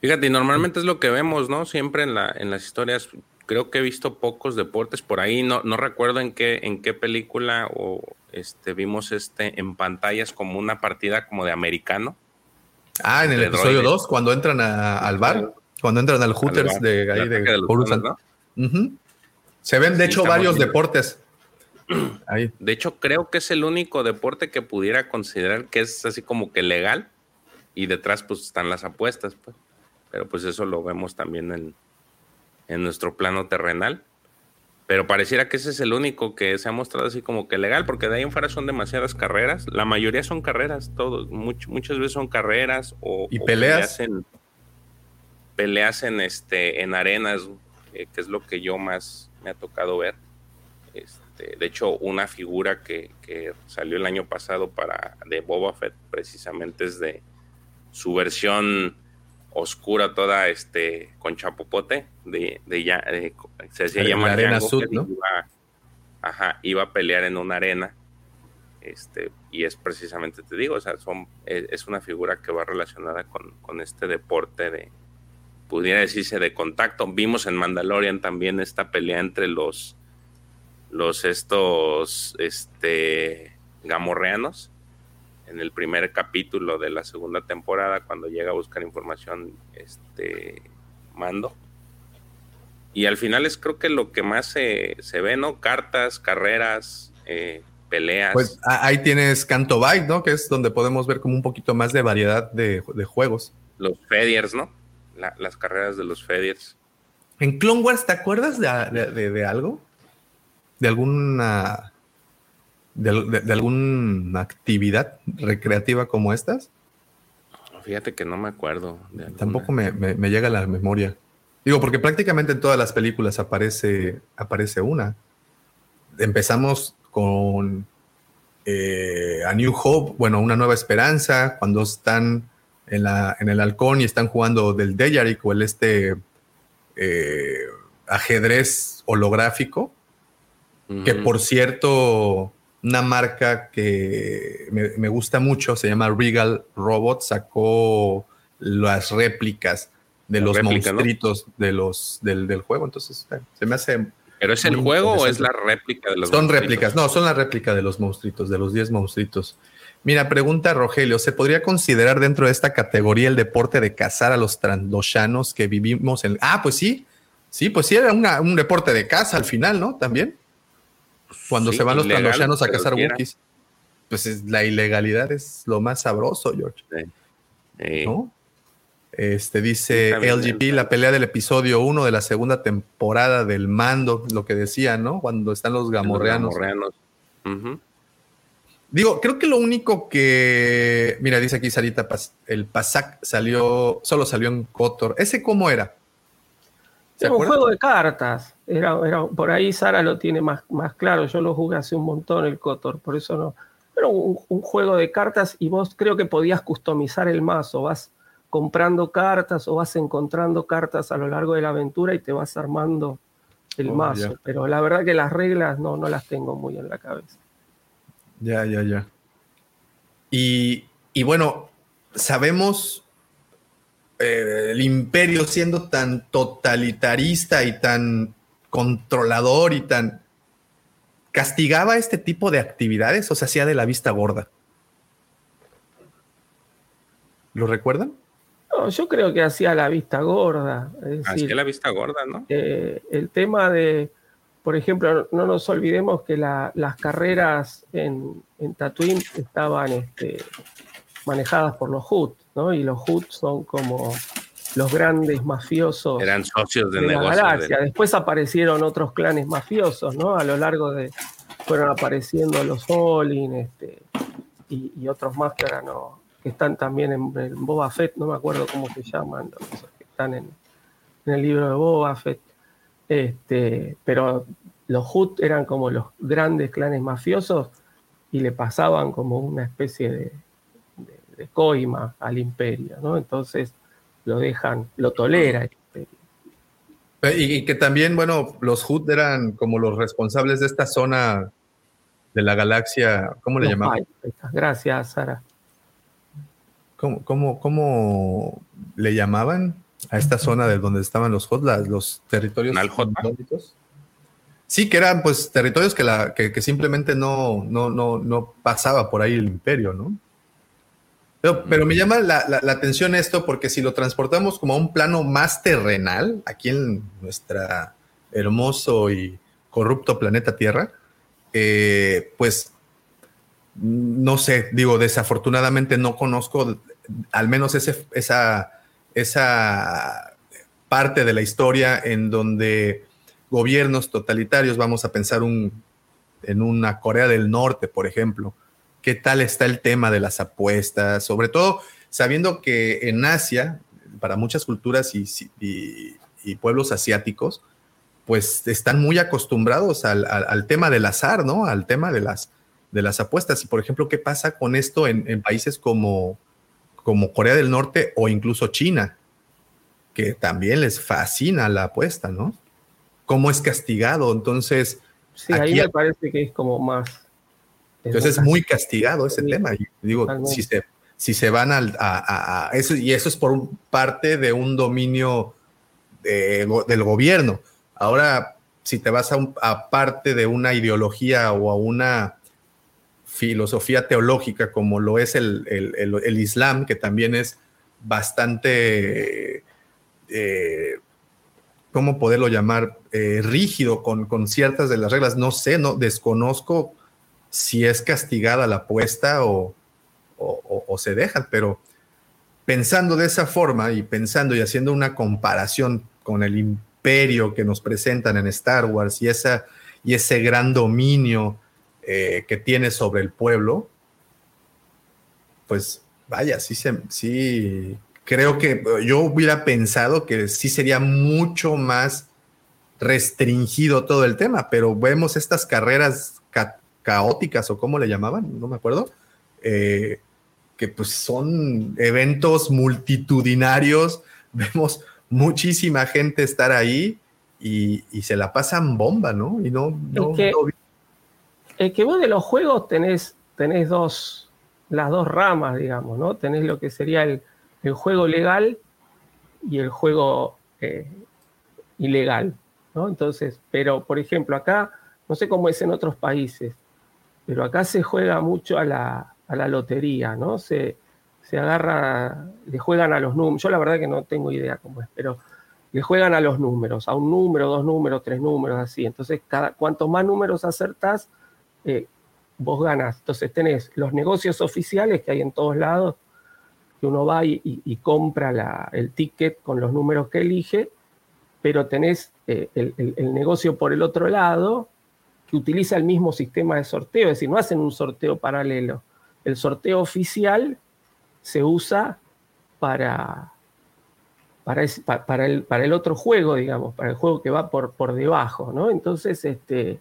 Fíjate, y normalmente es lo que vemos, ¿no? Siempre en, la, en las historias. Creo que he visto pocos deportes por ahí. No, no recuerdo en qué, en qué película o este vimos este en pantallas como una partida como de americano. Ah, en el De episodio droides. 2, cuando entran a- al bar, cuando entran al Hooters bar, de ahí de de. Ujú. Se ven, de Sí, hecho, varios deportes. Ahí. De hecho, creo que es el único deporte que pudiera considerar que es así como que legal y detrás pues están las apuestas, pues. Pero pues eso lo vemos también en, en nuestro plano terrenal. Pero pareciera que ese es el único que se ha mostrado así como que legal, porque de ahí en fuera son demasiadas carreras. La mayoría son carreras, todos, much- muchas veces son carreras o, ¿Y o peleas? en, peleas en este en arenas, eh, que es lo que yo más me ha tocado ver. Este, de hecho, una figura que, que salió el año pasado para de Boba Fett, precisamente es de su versión oscura, toda este con chapopote, de, de ya, de- se hacía llamar arena y ¿no? Iba, ajá, iba a pelear en una arena. Este, y es precisamente, te digo, o sea, son, es, es una figura que va relacionada con, con este deporte de, pudiera decirse, de contacto. Vimos en Mandalorian también esta pelea entre los, los estos, este, gamorreanos en el primer capítulo de la segunda temporada cuando llega a buscar información, este, Mando. Y al final es creo que lo que más se, se ve, ¿no? Cartas, carreras, eh, peleas. Pues ahí tienes Canto Bike, ¿no? Que es donde podemos ver como un poquito más de variedad de, de juegos. los Fediers, ¿no? La- las carreras de los Fediers. En Clone Wars, ¿te acuerdas de- de algo? ¿De alguna. De, de- de alguna actividad recreativa como estas? Fíjate que no me acuerdo. de. Tampoco me, me- me llega a la memoria. Digo, porque prácticamente en todas las películas aparece, aparece una. Empezamos con eh, A New Hope, bueno, Una Nueva Esperanza, cuando están en, la, en el halcón y están jugando del Dejarik o el este eh, ajedrez holográfico, que por cierto, una marca que me, me gusta mucho, se llama Regal Robot, sacó las réplicas de La los réplica, ¿no? monstruitos de los, del, del juego. Entonces, se me hace... ¿Pero es el muy juego o es la réplica de los Son monstruitos? réplicas, no, son la réplica de los monstruitos, de los 10 monstruitos. Mira, pregunta Rogelio, ¿se podría considerar dentro de esta categoría el deporte de cazar a los trandoshanos que vivimos en... Ah, pues sí, sí, pues sí, era una- un deporte de caza al final, ¿no? También. Cuando Sí, se van los ilegal, trandoshanos a cazar. Wookiees. Pues es- la ilegalidad es lo más sabroso, George. ¿no? Este dice LGP, la pelea del episodio 1 de la segunda temporada del mando, lo que decía, ¿no? Cuando están los los gamorreanos. gamorreanos. Ujú. Digo, creo que lo único que. Mira, dice aquí Sarita, el Pasac salió, solo salió en Kotor. ¿Ese cómo era? ¿Se Era un juego de cartas. Era, era, por ahí Sara lo tiene más, más claro. Yo lo jugué hace un montón el Cotor, por eso no. Era un, un juego de cartas y vos creo que podías customizar el mazo. Vas comprando cartas o vas encontrando cartas a lo largo de la aventura y te vas armando el Oh, mazo. ya. Pero la verdad que las reglas no, no las tengo muy en la cabeza. Ya, ya, ya. Y, y bueno, sabemos eh, el imperio siendo tan totalitarista y tan controlador y tan... ¿Castigaba este tipo de actividades o se hacía de la vista gorda? ¿Lo recuerdan? No, yo creo que hacía la vista gorda. Decir, la vista gorda, ¿no? eh, el tema de, por ejemplo, no nos olvidemos que la- las carreras en, en Tatooine estaban este, manejadas por los Hood, ¿no? Y los Hood son como los grandes mafiosos Eran socios de, de la galaxia. de- Después aparecieron otros clanes mafiosos, ¿no? A lo largo de, fueron apareciendo los Olin, este, y, y otros más que ahora no, que están también en, en Boba Fett, no me acuerdo cómo se llaman, los que están en, en el libro de Boba Fett. Este, pero los Hood eran como los grandes clanes mafiosos y le pasaban como una especie de, de- coima al imperio, ¿no? Entonces lo dejan, lo tolera el imperio. Y, y que también, bueno, los Hood eran como los responsables de esta zona de la galaxia, ¿cómo le Los llamaban? Gracias, Sara. ¿Cómo, cómo, cómo le llamaban a esta zona de donde estaban los Hood, las- los territorios? Sí, que eran pues territorios que, la, que, que simplemente no, no, no, no pasaba por ahí el imperio, ¿no? Pero, pero me llama la, la- la atención esto porque si lo transportamos como a un plano más terrenal, aquí en nuestra hermoso y corrupto planeta Tierra, eh, pues no sé, digo, desafortunadamente no conozco al menos ese, esa, esa parte de la historia en donde gobiernos totalitarios, vamos a pensar un, en una Corea del Norte, por ejemplo, qué tal está el tema de las apuestas, sobre todo sabiendo que en Asia, para muchas culturas y, y, pueblos asiáticos, pues están muy acostumbrados al, al, tema del azar, ¿no? Al tema de las, de las apuestas. Y por ejemplo, ¿qué pasa con esto en, en países como, como Corea del Norte o incluso China? Que también les fascina la apuesta, ¿no? ¿Cómo es castigado? Entonces... Sí, ahí me parece que es como más... entonces es muy castigado ese tema. Y digo, si se, si se van al, a, eso, y eso es por parte de un dominio del gobierno. Ahora, si te vas a, parte de una ideología o a una filosofía teológica como lo es el, el, Islam, que también es bastante, eh, ¿cómo poderlo llamar? Eh, rígido con, con, ciertas de las reglas. No sé, no desconozco si es castigada la apuesta o, o, se dejan, pero pensando de esa forma y pensando y haciendo una comparación con el imperio que nos presentan en Star Wars y, esa, y ese gran dominio eh, que tiene sobre el pueblo, pues vaya, sí, sí, creo que yo hubiera pensado que sí sería mucho más restringido todo el tema, pero vemos estas carreras caóticas o cómo le llamaban, no me acuerdo, eh, que pues son eventos multitudinarios, vemos muchísima gente estar ahí y, se la pasan bomba, ¿no? Y no, no, que, el que vos de los juegos tenés, tenés dos, las dos ramas, digamos, ¿no? Tenés lo que sería el, juego legal y el juego eh, ilegal, ¿no? Entonces, pero por ejemplo, acá, no sé cómo es en otros países, pero acá se juega mucho a la, a la lotería, ¿no? Se, se agarra, le juegan a los números. Yo la verdad que no tengo idea cómo es, pero le juegan a los números, a un número, dos números, tres números, así. Entonces, cada, cuanto más números acertás, eh, vos ganas. Entonces, tenés los negocios oficiales que hay en todos lados, que uno va y, compra el ticket con los números que elige, pero tenés eh, el, el, negocio por el otro lado, que utiliza el mismo sistema de sorteo, es decir, no hacen un sorteo paralelo el sorteo oficial se usa para, para, el, para, el, otro juego, digamos, para el juego que va por, por debajo, ¿no? Entonces, este,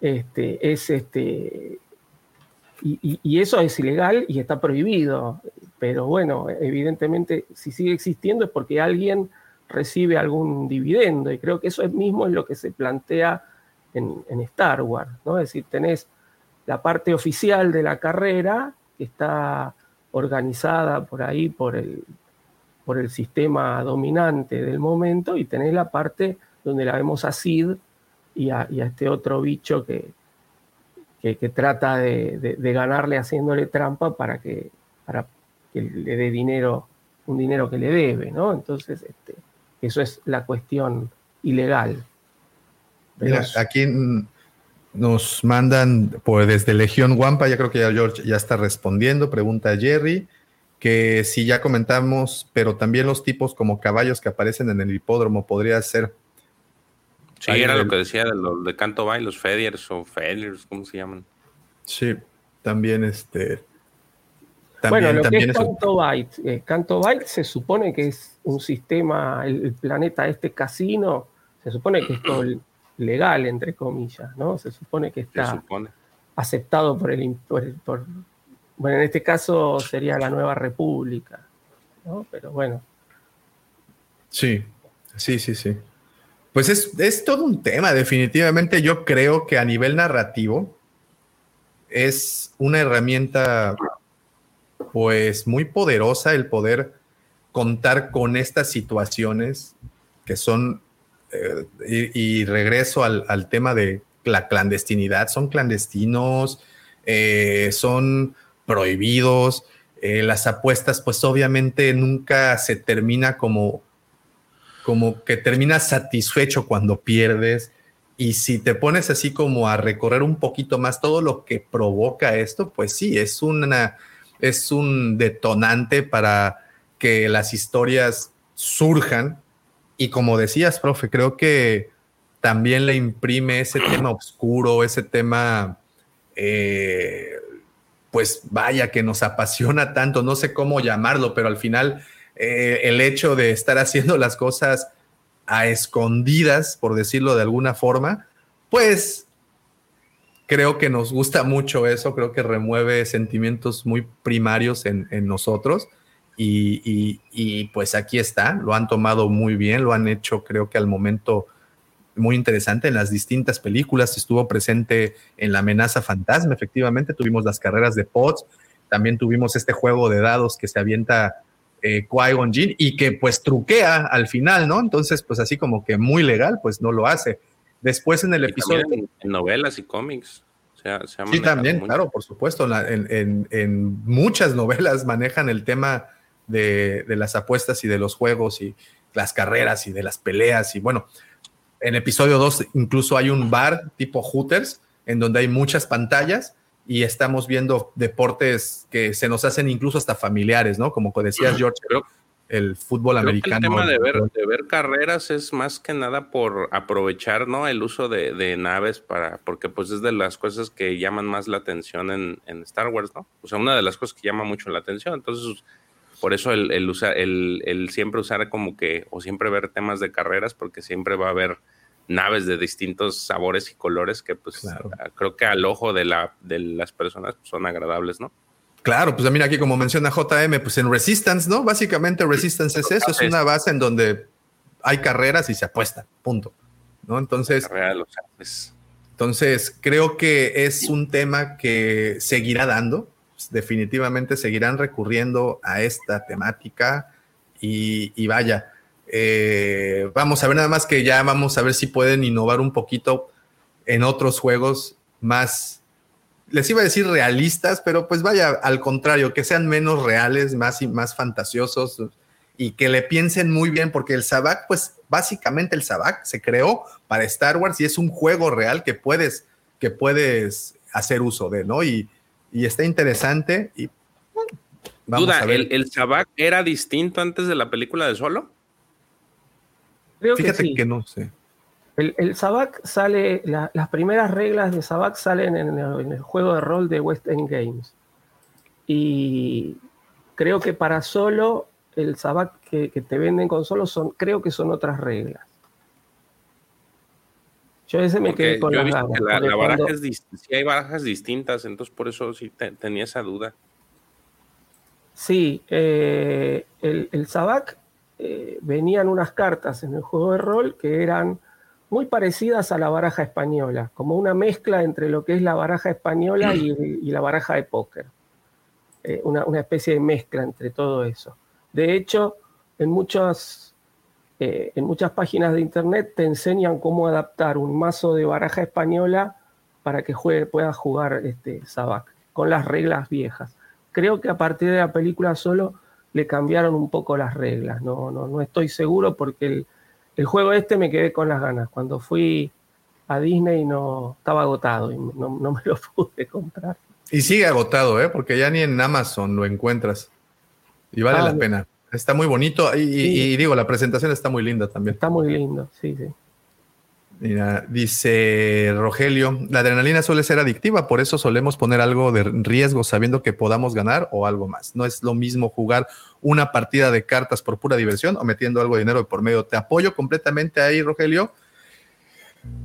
este, es este, y, eso es ilegal y está prohibido, pero bueno, evidentemente si sigue existiendo es porque alguien recibe algún dividendo y creo que eso es mismo es lo que se plantea en, Star Wars, ¿no? Es decir, tenés la parte oficial de la carrera, que está organizada por ahí por el, por el sistema dominante del momento, y tenés la parte donde la vemos a Sid y a, este otro bicho que, que, trata de, ganarle haciéndole trampa para que, para que le dé dinero, un dinero que le debe, ¿no? Entonces, este, eso es la cuestión ilegal. Mira, aquí nos mandan pues, desde Legión Guampa, ya creo que ya George ya está respondiendo, pregunta Jerry, que si ya comentamos, pero también los tipos como caballos que aparecen en el hipódromo podría ser. Sí, era lo que decía de los de Canto Bay, los Fediers o Fediers, ¿cómo se llaman? Sí, también este. bueno, lo que es Canto Byte, eh, Canto Byte se supone que es un sistema, el, planeta este casino, se supone que es todo el, legal, entre comillas, ¿no? Se supone que está aceptado por el, por, bueno, en este caso sería la nueva república, ¿no? Pero bueno. Sí, sí, sí, sí. Pues es, es todo un tema, definitivamente yo creo que a nivel narrativo es una herramienta pues muy poderosa el poder contar con estas situaciones que son eh, y, regreso al, tema de la clandestinidad, son clandestinos, eh, son prohibidos, eh, las apuestas pues obviamente nunca se termina como, como que terminas satisfecho cuando pierdes Y si te pones así como a recorrer un poquito más todo lo que provoca esto, pues sí, es una es un detonante para que las historias surjan. Y como decías, profe, creo que también le imprime ese tema oscuro, ese tema, eh, pues vaya, que nos apasiona tanto, no sé cómo llamarlo, pero al final eh, el hecho de estar haciendo las cosas a escondidas, por decirlo de alguna forma, pues creo que nos gusta mucho eso, creo que remueve sentimientos muy primarios en, nosotros. Y, pues aquí está, lo han tomado muy bien, lo han hecho creo que al momento muy interesante en las distintas películas, estuvo presente en La amenaza fantasma, efectivamente, tuvimos las carreras de pods, también tuvimos este juego de dados que se avienta eh, Qui-Gon Jinn y que pues truquea al final, ¿no? Entonces, pues así como que muy legal, pues no lo hace. Después en el episodio... En, novelas y cómics. sí, también, claro, por supuesto. en, muchas novelas manejan el tema de, las apuestas y de los juegos y las carreras y de las peleas. Y bueno, en episodio 2 incluso hay un bar tipo Hooters en donde hay muchas pantallas y estamos viendo deportes que se nos hacen incluso hasta familiares, ¿no? Como decías, George, el fútbol americano. el tema de ver, de ver, carreras es más que nada por aprovechar, ¿no? El uso de, naves para, porque pues es de las cosas que llaman más la atención en, Star Wars, ¿no? O sea, una de las cosas que llama mucho la atención. Entonces, por eso el, el, el, el siempre usar como que, o siempre ver temas de carreras, porque siempre va a haber naves de distintos sabores y colores que pues creo que al ojo de, la, de las personas son agradables, ¿no? Claro, pues mira aquí como menciona JM, pues en Resistance, ¿no? Básicamente Resistance es eso, es una base en donde hay carreras y se apuesta, punto. ¿No? Entonces, entonces creo que es un tema que seguirá dando, definitivamente seguirán recurriendo a esta temática y, vaya, eh, vamos a ver nada más que ya vamos a ver si pueden innovar un poquito en otros juegos más les iba a decir realistas, pero pues vaya, al contrario, que sean menos reales, más y más fantasiosos y que le piensen muy bien, porque el Sabak, pues básicamente el Sabak se creó para Star Wars y es un juego real que puedes, que puedes hacer uso de, ¿no? Y, está interesante. Y, Duda, ¿el, ¿el Sabak era distinto antes de la película de Solo? Fíjate que no sé. El, el Sabak sale, las primeras reglas de Sabak salen en el, juego de rol de West End Games. Y creo que para solo, el Sabak que, te venden con solo son, creo que son otras reglas. Yo ese me quedé con la, baraja es si hay barajas distintas, entonces por eso sí tenía esa duda. Sí, eh, el, el Sabak eh, venían unas cartas en el juego de rol que eran muy parecidas a la baraja española, como una mezcla entre lo que es la baraja española y, la baraja de póker. Eh, una, especie de mezcla entre todo eso. De hecho, en muchas, eh, en muchas páginas de internet te enseñan cómo adaptar un mazo de baraja española para que juegue, pueda jugar este Sabac, con las reglas viejas. Creo que a partir de la película solo le cambiaron un poco las reglas. No, no, no estoy seguro porque el, el juego este me quedé con las ganas. Cuando fui a Disney no estaba agotado y no, me lo pude comprar. Y sigue agotado, ¿eh? porque ya ni en Amazon lo encuentras. Y vale la ah, pena. Está muy bonito y, digo, la presentación está muy linda también. Está muy lindo, sí, sí. Mira, dice Rogelio, la adrenalina suele ser adictiva, por eso solemos poner algo de riesgo sabiendo que podamos ganar o algo más. No es lo mismo jugar una partida de cartas por pura diversión o metiendo algo de dinero por medio. Te apoyo completamente ahí, Rogelio.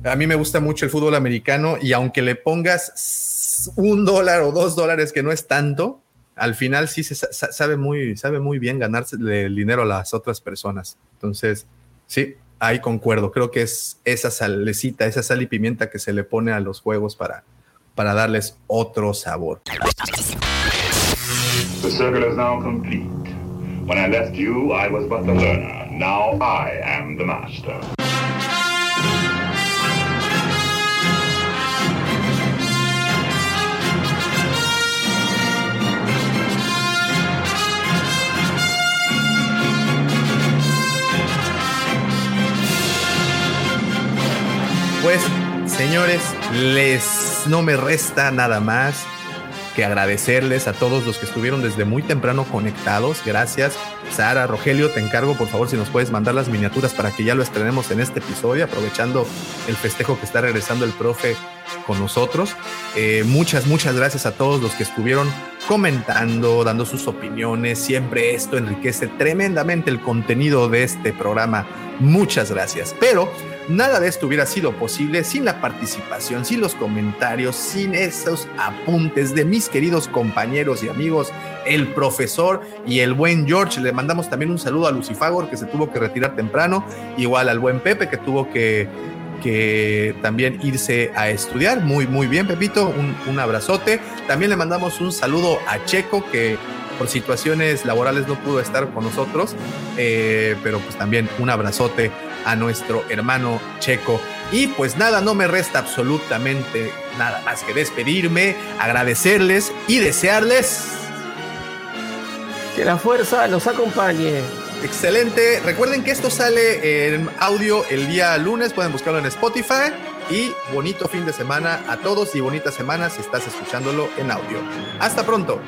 A mí me gusta mucho el fútbol americano y aunque le pongas un dólar o dos dólares, que no es tanto, al final sí se sabe muy, sabe muy bien ganarse el dinero a las otras personas. Entonces, sí, ahí concuerdo. Creo que es esa salecita, esa sal y pimienta que se le pone a los juegos para, para darles otro sabor. The circle is now complete. When I left you, I was but the learner. Now I am the master. Pues señores, les no me resta nada más que agradecerles a todos los que estuvieron desde muy temprano conectados. Gracias. Sara, Rogelio, te encargo por favor si nos puedes mandar las miniaturas para que ya lo estrenemos en este episodio, aprovechando el festejo que está regresando el profe con nosotros. Eh, muchas, muchas gracias a todos los que estuvieron comentando, dando sus opiniones. Siempre esto enriquece tremendamente el contenido de este programa. Muchas gracias. Pero nada de esto hubiera sido posible sin la participación, sin los comentarios, sin esos apuntes de mis queridos compañeros y amigos, el profesor y el buen George. Le mandamos también un saludo a Lucifagor que se tuvo que retirar temprano, igual al buen Pepe que tuvo que que también irse a estudiar. Muy, muy bien, Pepito. Un, un, abrazote. También le mandamos un saludo a Checo, que por situaciones laborales no pudo estar con nosotros, eh, pero pues también un abrazote a nuestro hermano Checo. Y pues nada, no me resta absolutamente nada más que despedirme, agradecerles y desearles que la fuerza los acompañe. Excelente. Recuerden que esto sale en audio el día lunes. Pueden buscarlo en Spotify. Y bonito fin de semana a todos y bonita semana si estás escuchándolo en audio. Hasta pronto.